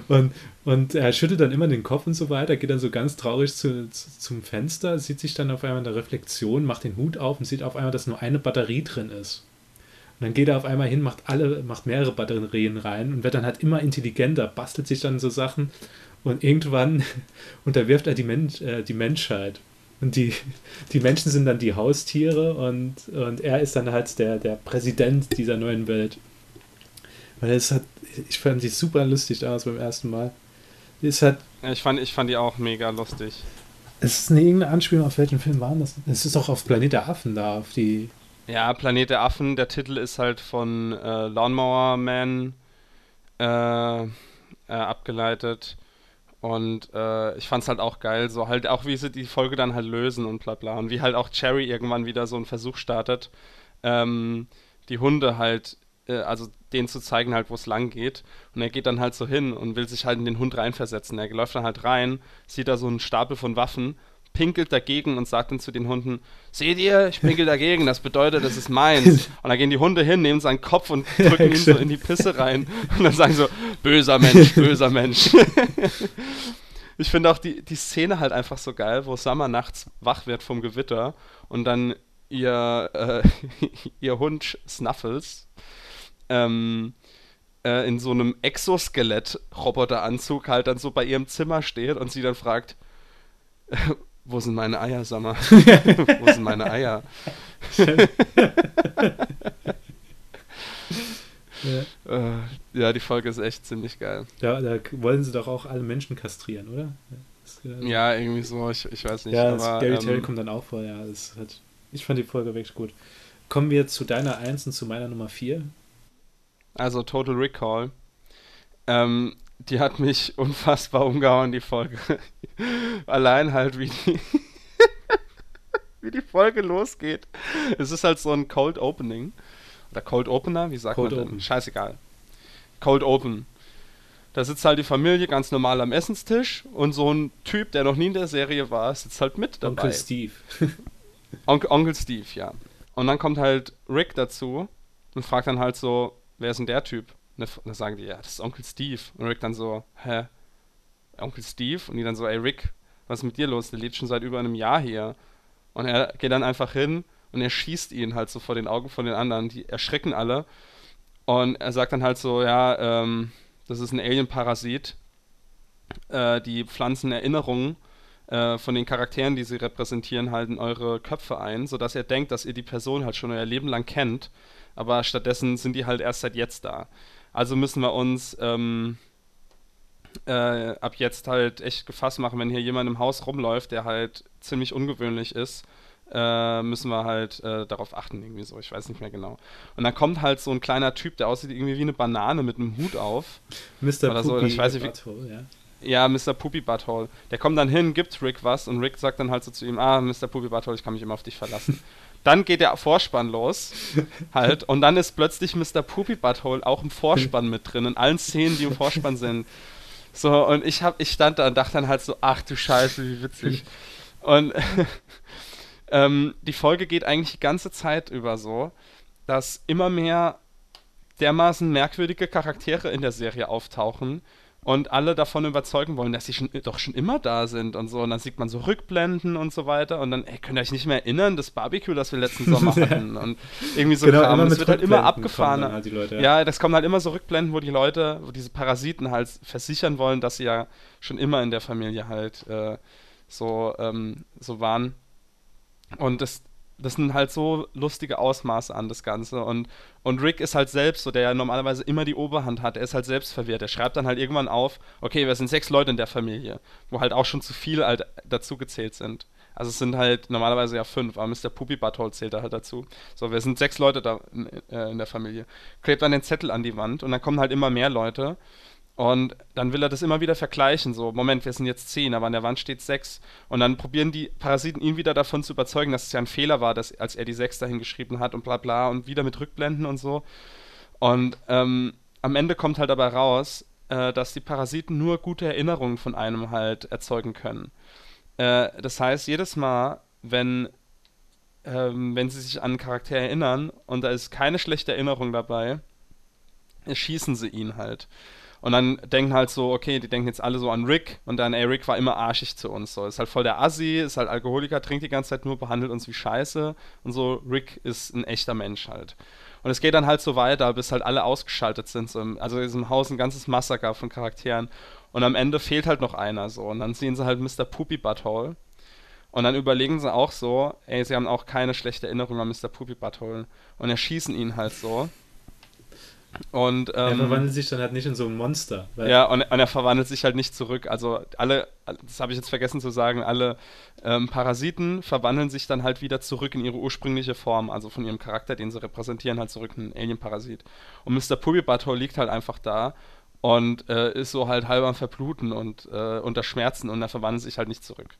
und, und er schüttelt dann immer den Kopf und so weiter, geht dann so ganz traurig zu, zu, zum Fenster, sieht sich dann auf einmal in der Reflexion, macht den Hut auf und sieht auf einmal, dass nur eine Batterie drin ist. Und dann geht er auf einmal hin, macht alle, macht mehrere Batterien rein und wird dann halt immer intelligenter, bastelt sich dann so Sachen und irgendwann unterwirft er die, Mensch, äh, die Menschheit. Und die, die Menschen sind dann die Haustiere und, und er ist dann halt der, der Präsident dieser neuen Welt. Weil es hat, ich fand sie super lustig aus beim ersten Mal. Es hat, ich, fand, ich fand die auch mega lustig. Es ist eine irgendeine Anspielung, auf welchen Film waren das? Es ist auch auf Planet der Affen da, auf die. Ja, Planet der Affen, der Titel ist halt von äh, Lawnmower Man äh, äh, abgeleitet. Und äh, ich fand's halt auch geil, so halt auch, wie sie die Folge dann halt lösen und bla bla. Und wie halt auch Cherry irgendwann wieder so einen Versuch startet, ähm, die Hunde halt, äh, also denen zu zeigen halt, wo es lang geht. Und er geht dann halt so hin und will sich halt in den Hund reinversetzen. Er läuft dann halt rein, sieht da so einen Stapel von Waffen pinkelt dagegen und sagt dann zu den Hunden, seht ihr, ich pinkel dagegen, das bedeutet, das ist meins. Und dann gehen die Hunde hin, nehmen seinen Kopf und drücken ihn so in die Pisse rein. Und dann sagen so, böser Mensch, böser Mensch. ich finde auch die, die Szene halt einfach so geil, wo Summer nachts wach wird vom Gewitter und dann ihr, äh, ihr Hund Snuffles ähm, äh, in so einem Exoskelett-Roboteranzug halt dann so bei ihrem Zimmer steht und sie dann fragt, wo sind meine Eier, Sommer? Wo sind meine Eier? ja. Äh, ja, die Folge ist echt ziemlich geil. Ja, da wollen sie doch auch alle Menschen kastrieren, oder? Ja, irgendwie so, ich, ich weiß nicht. Ja, aber, Gary ähm, Terry kommt dann auch vor, ja. Hat, ich fand die Folge wirklich gut. Kommen wir zu deiner 1 und zu meiner Nummer 4. Also Total Recall. Ähm, die hat mich unfassbar umgehauen, die Folge. Allein halt, wie die, wie die Folge losgeht. Es ist halt so ein Cold Opening. Oder Cold Opener, wie sagt Cold man Open. denn? Scheißegal. Cold Open. Da sitzt halt die Familie ganz normal am Essenstisch und so ein Typ, der noch nie in der Serie war, sitzt halt mit dabei. Onkel Steve. Onkel, Onkel Steve, ja. Und dann kommt halt Rick dazu und fragt dann halt so, wer ist denn der Typ? Und dann- sagen die, ja, das ist Onkel Steve. Und Rick dann so, hä? Onkel Steve? Und die dann so, ey Rick, was ist mit dir los? Der lebt schon seit über einem Jahr hier. Und er geht dann einfach hin und er schießt ihn halt so vor den Augen von den anderen. Die erschrecken alle. Und er sagt dann halt so, ja, ähm, das ist ein Alien-Parasit. Äh, die pflanzen Erinnerungen äh, von den Charakteren, die sie repräsentieren, halt in eure Köpfe ein, sodass ihr denkt, dass ihr die Person halt schon euer Leben lang kennt. Aber stattdessen sind die halt erst seit jetzt da. Also müssen wir uns ähm, äh, ab jetzt halt echt gefasst machen, wenn hier jemand im Haus rumläuft, der halt ziemlich ungewöhnlich ist, äh, müssen wir halt äh, darauf achten, irgendwie so. Ich weiß nicht mehr genau. Und dann kommt halt so ein kleiner Typ, der aussieht irgendwie wie eine Banane mit einem Hut auf. Mr. Oder so, Poopy ich weiß nicht, wie- ja. Ja, Mr. Poopy Butthole. Der kommt dann hin, gibt Rick was und Rick sagt dann halt so zu ihm, ah, Mr. Poopy Butthole, ich kann mich immer auf dich verlassen. dann geht der Vorspann los, halt, und dann ist plötzlich Mr. Poopy Butthole auch im Vorspann mit drin, in allen Szenen, die im Vorspann sind. So, und ich hab, ich stand da und dachte dann halt so, ach du Scheiße, wie witzig. Und ähm, die Folge geht eigentlich die ganze Zeit über so, dass immer mehr dermaßen merkwürdige Charaktere in der Serie auftauchen und alle davon überzeugen wollen, dass sie schon, doch schon immer da sind und so. Und dann sieht man so Rückblenden und so weiter und dann, ey, könnt ihr euch nicht mehr erinnern, das Barbecue, das wir letzten Sommer hatten und irgendwie so Genau, Kram. es wird halt immer abgefahren. halt Leute, ja. ja, das kommen halt immer so Rückblenden, wo die Leute, wo diese Parasiten halt versichern wollen, dass sie ja schon immer in der Familie halt äh, so, ähm, so waren. Und das, das sind halt so lustige Ausmaße an das Ganze. Und, und Rick ist halt selbst so, der ja normalerweise immer die Oberhand hat, er ist halt selbst verwirrt. Er schreibt dann halt irgendwann auf, okay, wir sind sechs Leute in der Familie, wo halt auch schon zu viel halt dazu gezählt sind. Also es sind halt normalerweise ja fünf, aber Mr. Puppy Butthole zählt da halt dazu. So, wir sind sechs Leute da in, äh, in der Familie. Klebt dann den Zettel an die Wand und dann kommen halt immer mehr Leute. Und dann will er das immer wieder vergleichen. So, Moment, wir sind jetzt zehn, aber an der Wand steht sechs. Und dann probieren die Parasiten ihn wieder davon zu überzeugen, dass es ja ein Fehler war, dass, als er die sechs dahin geschrieben hat und bla bla und wieder mit Rückblenden und so. Und ähm, am Ende kommt halt aber raus, äh, dass die Parasiten nur gute Erinnerungen von einem halt erzeugen können. Äh, das heißt, jedes Mal, wenn, ähm, wenn sie sich an einen Charakter erinnern und da ist keine schlechte Erinnerung dabei, erschießen sie ihn halt. Und dann denken halt so, okay, die denken jetzt alle so an Rick und dann, ey, Rick war immer arschig zu uns. So, ist halt voll der Assi, ist halt Alkoholiker, trinkt die ganze Zeit nur, behandelt uns wie Scheiße und so. Rick ist ein echter Mensch halt. Und es geht dann halt so weiter, bis halt alle ausgeschaltet sind. So im, also in diesem Haus ein ganzes Massaker von Charakteren. Und am Ende fehlt halt noch einer so. Und dann sehen sie halt Mr. Poopy Butthole. Und dann überlegen sie auch so, ey, sie haben auch keine schlechte Erinnerung an Mr. Poopy Butthole. Und erschießen ihn halt so. Und, er ähm, verwandelt sich dann halt nicht in so ein Monster. ja, und, und er verwandelt sich halt nicht zurück. Also alle, das habe ich jetzt vergessen zu sagen, alle ähm, Parasiten verwandeln sich dann halt wieder zurück in ihre ursprüngliche Form, also von ihrem Charakter, den sie repräsentieren, halt zurück ein Alien-Parasit. Und Mr. Puppy Butthole liegt halt einfach da und äh, ist so halt halb am Verbluten und äh, unter Schmerzen und er verwandelt sich halt nicht zurück.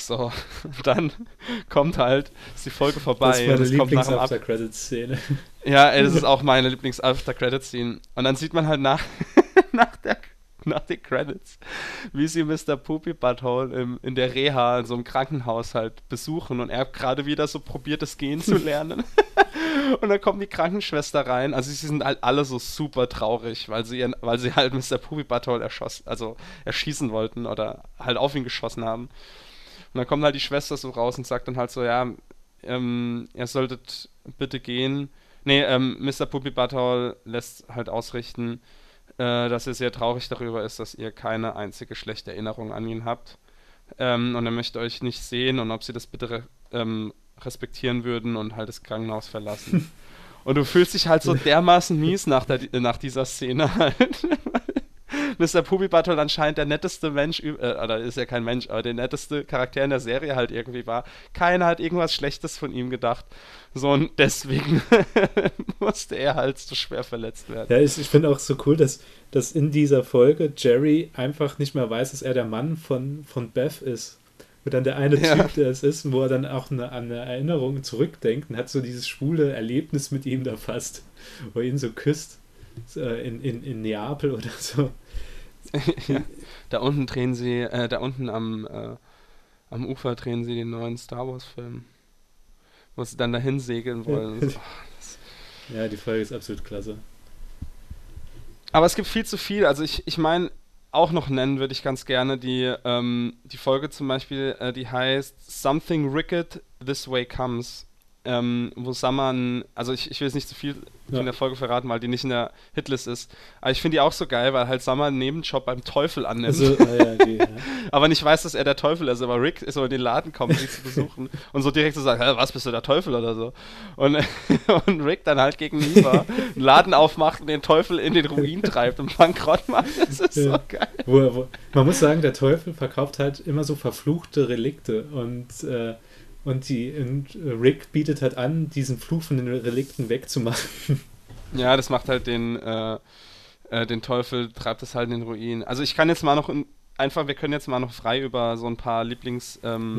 So, dann kommt halt, ist die Folge vorbei. das ist meine Lieblings-After-Credits-Szene. ja, ey, das ist auch meine Lieblings-After-Credits-Scene. Und dann sieht man halt nach, nach, der, nach den Credits, wie sie Mr. Poopy Butthole im, in der Reha in so einem Krankenhaus halt besuchen und er gerade wieder so probiert, das Gehen zu lernen. und dann kommt die Krankenschwester rein. Also sie sind halt alle so super traurig, weil sie, ihren, weil sie halt Mr. Poopy Butthole erschossen, also erschießen wollten oder halt auf ihn geschossen haben. Und dann kommt halt die Schwester so raus und sagt dann halt so, ja, ähm, ihr solltet bitte gehen. Nee, ähm, Mr. Puppy Butthole lässt halt ausrichten, äh, dass er sehr traurig darüber ist, dass ihr keine einzige schlechte Erinnerung an ihn habt. Ähm, und er möchte euch nicht sehen und ob sie das bitte re ähm, respektieren würden und halt das Krankenhaus verlassen. und du fühlst dich halt so dermaßen mies nach, der, nach dieser Szene halt. Mr. Pubi Butthole anscheinend der netteste Mensch, äh, oder ist ja kein Mensch, aber der netteste Charakter in der Serie halt irgendwie war. Keiner hat irgendwas Schlechtes von ihm gedacht. So, und deswegen musste er halt so schwer verletzt werden. Ja, ich, ich finde auch so cool, dass, dass in dieser Folge Jerry einfach nicht mehr weiß, dass er der Mann von, von Beth ist. Und dann der eine Ja. Typ, der es ist, wo er dann auch eine, an eine Erinnerung zurückdenkt und hat so dieses schwule Erlebnis mit ihm da fast, wo er ihn so küsst in, in, in Neapel oder so. ja. Da unten drehen sie, äh, da unten am, äh, am Ufer drehen sie den neuen Star Wars-Film. Wo sie dann dahin segeln wollen. Ja, die Folge ist absolut klasse. Aber es gibt viel zu viel. Also ich, ich meine, auch noch nennen würde ich ganz gerne die, ähm, die Folge zum Beispiel, äh, die heißt Something Wicked This Way Comes. Ähm, wo ein- also ich, ich will jetzt nicht zu viel Ja. von der Folge verraten, weil die nicht in der Hitlist ist. Aber ich finde die auch so geil, weil halt Summer einen Nebenjob beim Teufel annimmt. Also, ja, die, ja. aber nicht weiß, dass er der Teufel ist. Aber Rick ist so in den Laden kommt, sie zu besuchen und so direkt so sagt, Hä, was, bist du der Teufel oder so? Und, und Rick dann halt gegenüber einen Laden aufmacht und den Teufel in den Ruin treibt und bankrott macht. Das ist so Ja. geil. Wo, wo, man muss sagen, der Teufel verkauft halt immer so verfluchte Relikte und, äh, und, die, und äh, Rick bietet halt an, diesen Fluch von den Relikten wegzumachen. Ja, das macht halt den, äh, äh, den Teufel, treibt es halt in den Ruin. Also ich kann jetzt mal noch in, einfach, wir können jetzt mal noch frei über so ein paar Lieblings ähm,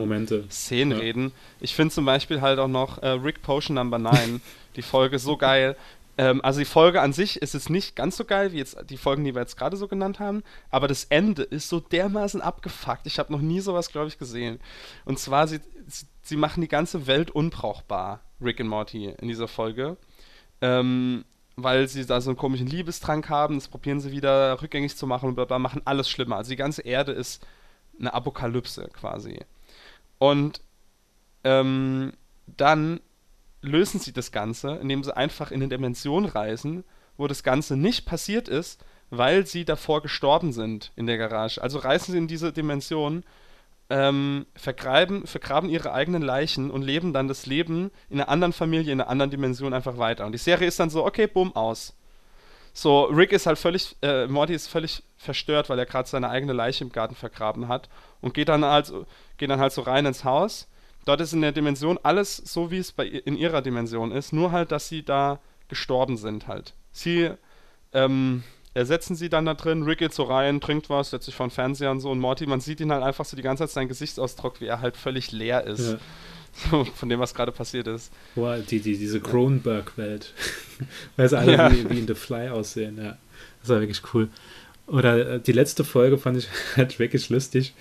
Ja. reden. Ich finde zum Beispiel halt auch noch äh, Rick Potion Number 9, die Folge so geil. Ähm, also die Folge an sich ist jetzt nicht ganz so geil wie jetzt die Folgen, die wir jetzt gerade so genannt haben, aber das Ende ist so dermaßen abgefuckt. Ich habe noch nie sowas, glaube ich, gesehen. Und zwar, sie, sie, machen die ganze Welt unbrauchbar, Rick und Morty, in dieser Folge. Ähm, weil sie da so einen komischen Liebestrank haben, das probieren sie wieder rückgängig zu machen und bla bla, machen alles schlimmer. Also die ganze Erde ist eine Apokalypse quasi. Und ähm, dann lösen sie das Ganze, indem sie einfach in eine Dimension reisen, wo das Ganze nicht passiert ist, weil sie davor gestorben sind in der Garage. Also reisen sie in diese Dimension, ähm, vergraben, vergraben ihre eigenen Leichen und leben dann das Leben in einer anderen Familie, in einer anderen Dimension einfach weiter. Und die Serie ist dann so, okay, bumm, aus. So, Rick ist halt völlig, äh, Morty ist völlig verstört, weil er gerade seine eigene Leiche im Garten vergraben hat und geht dann halt, so- geht dann halt so rein ins Haus. Dort ist in der Dimension alles so, wie es bei, in ihrer Dimension ist, nur halt, dass sie da gestorben sind halt. Sie ähm, ersetzen sie dann da drin, Rick geht so rein, trinkt was, setzt sich vor den Fernseher und so und Morty, man sieht ihn halt einfach so die ganze Zeit seinen Gesichtsausdruck, wie er halt völlig leer ist. Ja. So, von dem, was gerade passiert ist. Boah, die, die, diese Cronenberg-Welt. Weil sie alle Ja. wie, wie in The Fly aussehen, ja. Das war wirklich cool. Oder äh, die letzte Folge fand ich halt wirklich lustig,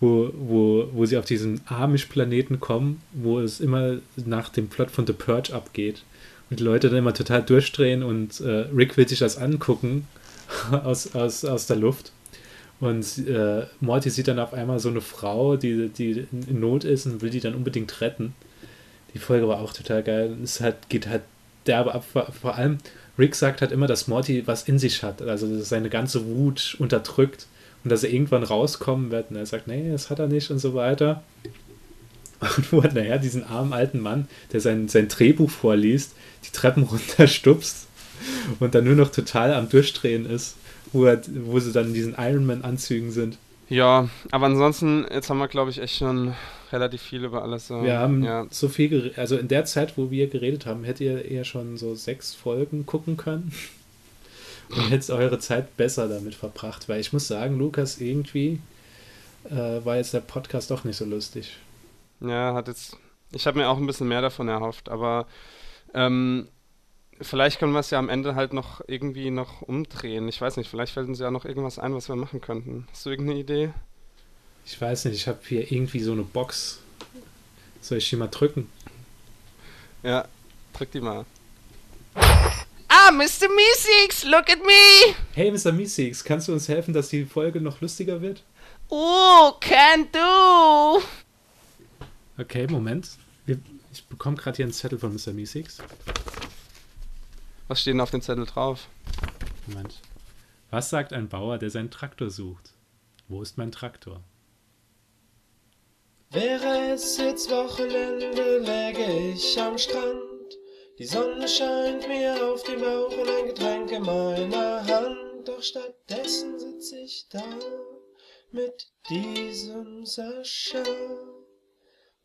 wo, wo, wo sie auf diesen Amish-Planeten kommen, wo es immer nach dem Plot von The Purge abgeht. Und die Leute dann immer total durchdrehen und äh, Rick will sich das angucken aus, aus, aus der Luft. Und äh, Morty sieht dann auf einmal so eine Frau, die, die in Not ist und will die dann unbedingt retten. Die Folge war auch total geil. Es halt, geht halt derbe ab. Vor, allem, Rick sagt halt immer, dass Morty was in sich hat. Also, seine ganze Wut unterdrückt und dass er irgendwann rauskommen wird. Und er sagt, nee, das hat er nicht und so weiter. Und wo er nachher diesen armen alten Mann, der sein, sein Drehbuch vorliest, die Treppen runterstupst und dann nur noch total am Durchdrehen ist, wo, er, wo sie dann in diesen Ironman-Anzügen sind. Ja, aber ansonsten, jetzt haben wir, glaube ich, echt schon relativ viel über alles. So. Wir haben ja. so viel geredet, also in der Zeit, wo wir geredet haben, hättet ihr eher schon so sechs Folgen gucken können und hättet eure Zeit besser damit verbracht, weil ich muss sagen, Lukas, irgendwie äh, war jetzt der Podcast doch nicht so lustig. Ja, hat jetzt. Ich habe mir auch ein bisschen mehr davon erhofft, aber ähm, vielleicht können wir es ja am Ende halt noch irgendwie noch umdrehen. Ich weiß nicht, vielleicht fällt uns ja noch irgendwas ein, was wir machen könnten. Hast du irgendeine Idee? Ich weiß nicht, ich habe hier irgendwie so eine Box. Soll ich die mal drücken? Ja, drück die mal. Ah, Mr. Meeseeks, look at me! Hey, Mr. Meeseeks, kannst du uns helfen, dass die Folge noch lustiger wird? Ooh, can do! Okay, Moment. Wir- Ich bekomme gerade hier einen Zettel von Mr. Meeseeks. Was steht denn auf dem Zettel drauf? Moment. Was sagt ein Bauer, der seinen Traktor sucht? Wo ist mein Traktor? Wäre es jetzt Wochenende, läge ich am Strand. Die Sonne scheint mir auf den Bauch und ein Getränk in meiner Hand. doch stattdessen sitz ich da mit diesem Sascha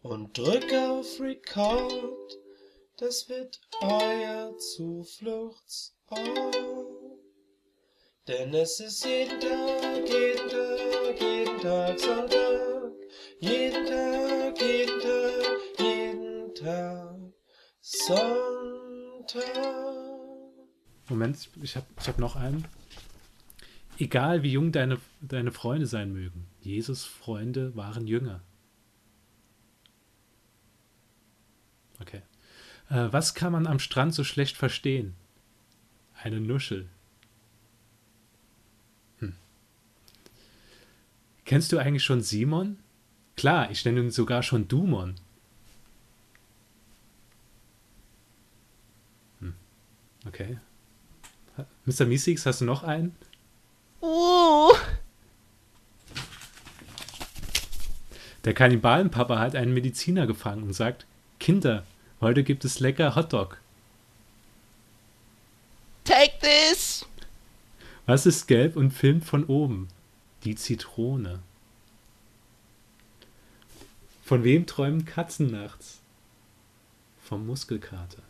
und drück auf Record. Das wird euer Zufluchtsort. Denn es ist jeden Tag, jeden Tag, jeden Tag Sonntag. Jeden Tag, jeden Tag, jeden Tag Sonntag. Moment, ich habe ich hab noch einen. Egal wie jung deine, deine Freunde sein mögen, Jesus Freunde waren jünger. Okay. Äh, was kann man am Strand so schlecht verstehen? Eine Nuschel. Hm. Kennst du eigentlich schon Simon? Klar, ich nenne ihn sogar schon Dumon. Hm. Okay. Mr. Miesix, hast du noch einen? Uh. Der Kannibalenpapa hat einen Mediziner gefangen und sagt, Kinder, heute gibt es lecker Hotdog. Take this. Was ist gelb und filmt von oben? Die Zitrone. Von wem träumen Katzen nachts? Vom Muskelkater.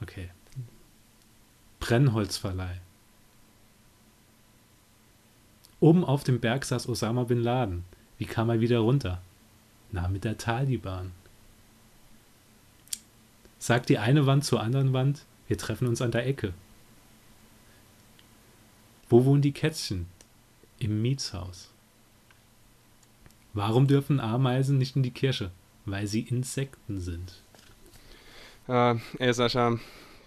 Okay. Brennholzverleih. Oben auf dem Berg saß Osama bin Laden. Wie kam er wieder runter? Na, mit der Taliban. Sagt die eine Wand zur anderen Wand, wir treffen uns an der Ecke. Wo wohnen die Kätzchen? Im Mietshaus. Warum dürfen Ameisen nicht in die Kirche? Weil sie Insekten sind. Ja, ey Sascha,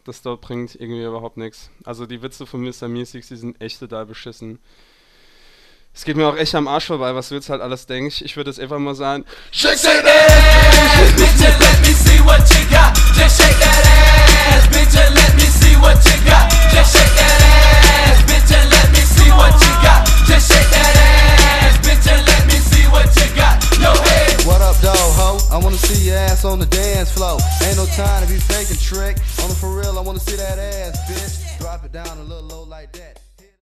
das dort bringt irgendwie überhaupt nichts. Also die Witze von Mr. Music, die sind echt total beschissen. Es geht mir auch echt am Arsch vorbei, was du jetzt halt alles denkst. Ich würde jetzt einfach mal sagen, Shake that ass, bitch, and let me see what you got. Just shake that ass, bitch, and let me see what you got. Just shake that ass, bitch, and let me see what you got. Just shake that ass, bitch, and let me see what you got. Yo, hey. What up, though, ho? I wanna see your ass on the dance floor. Ain't no time to be faking trick. On the for real, I wanna see that ass, bitch. Drop it down a little low like that.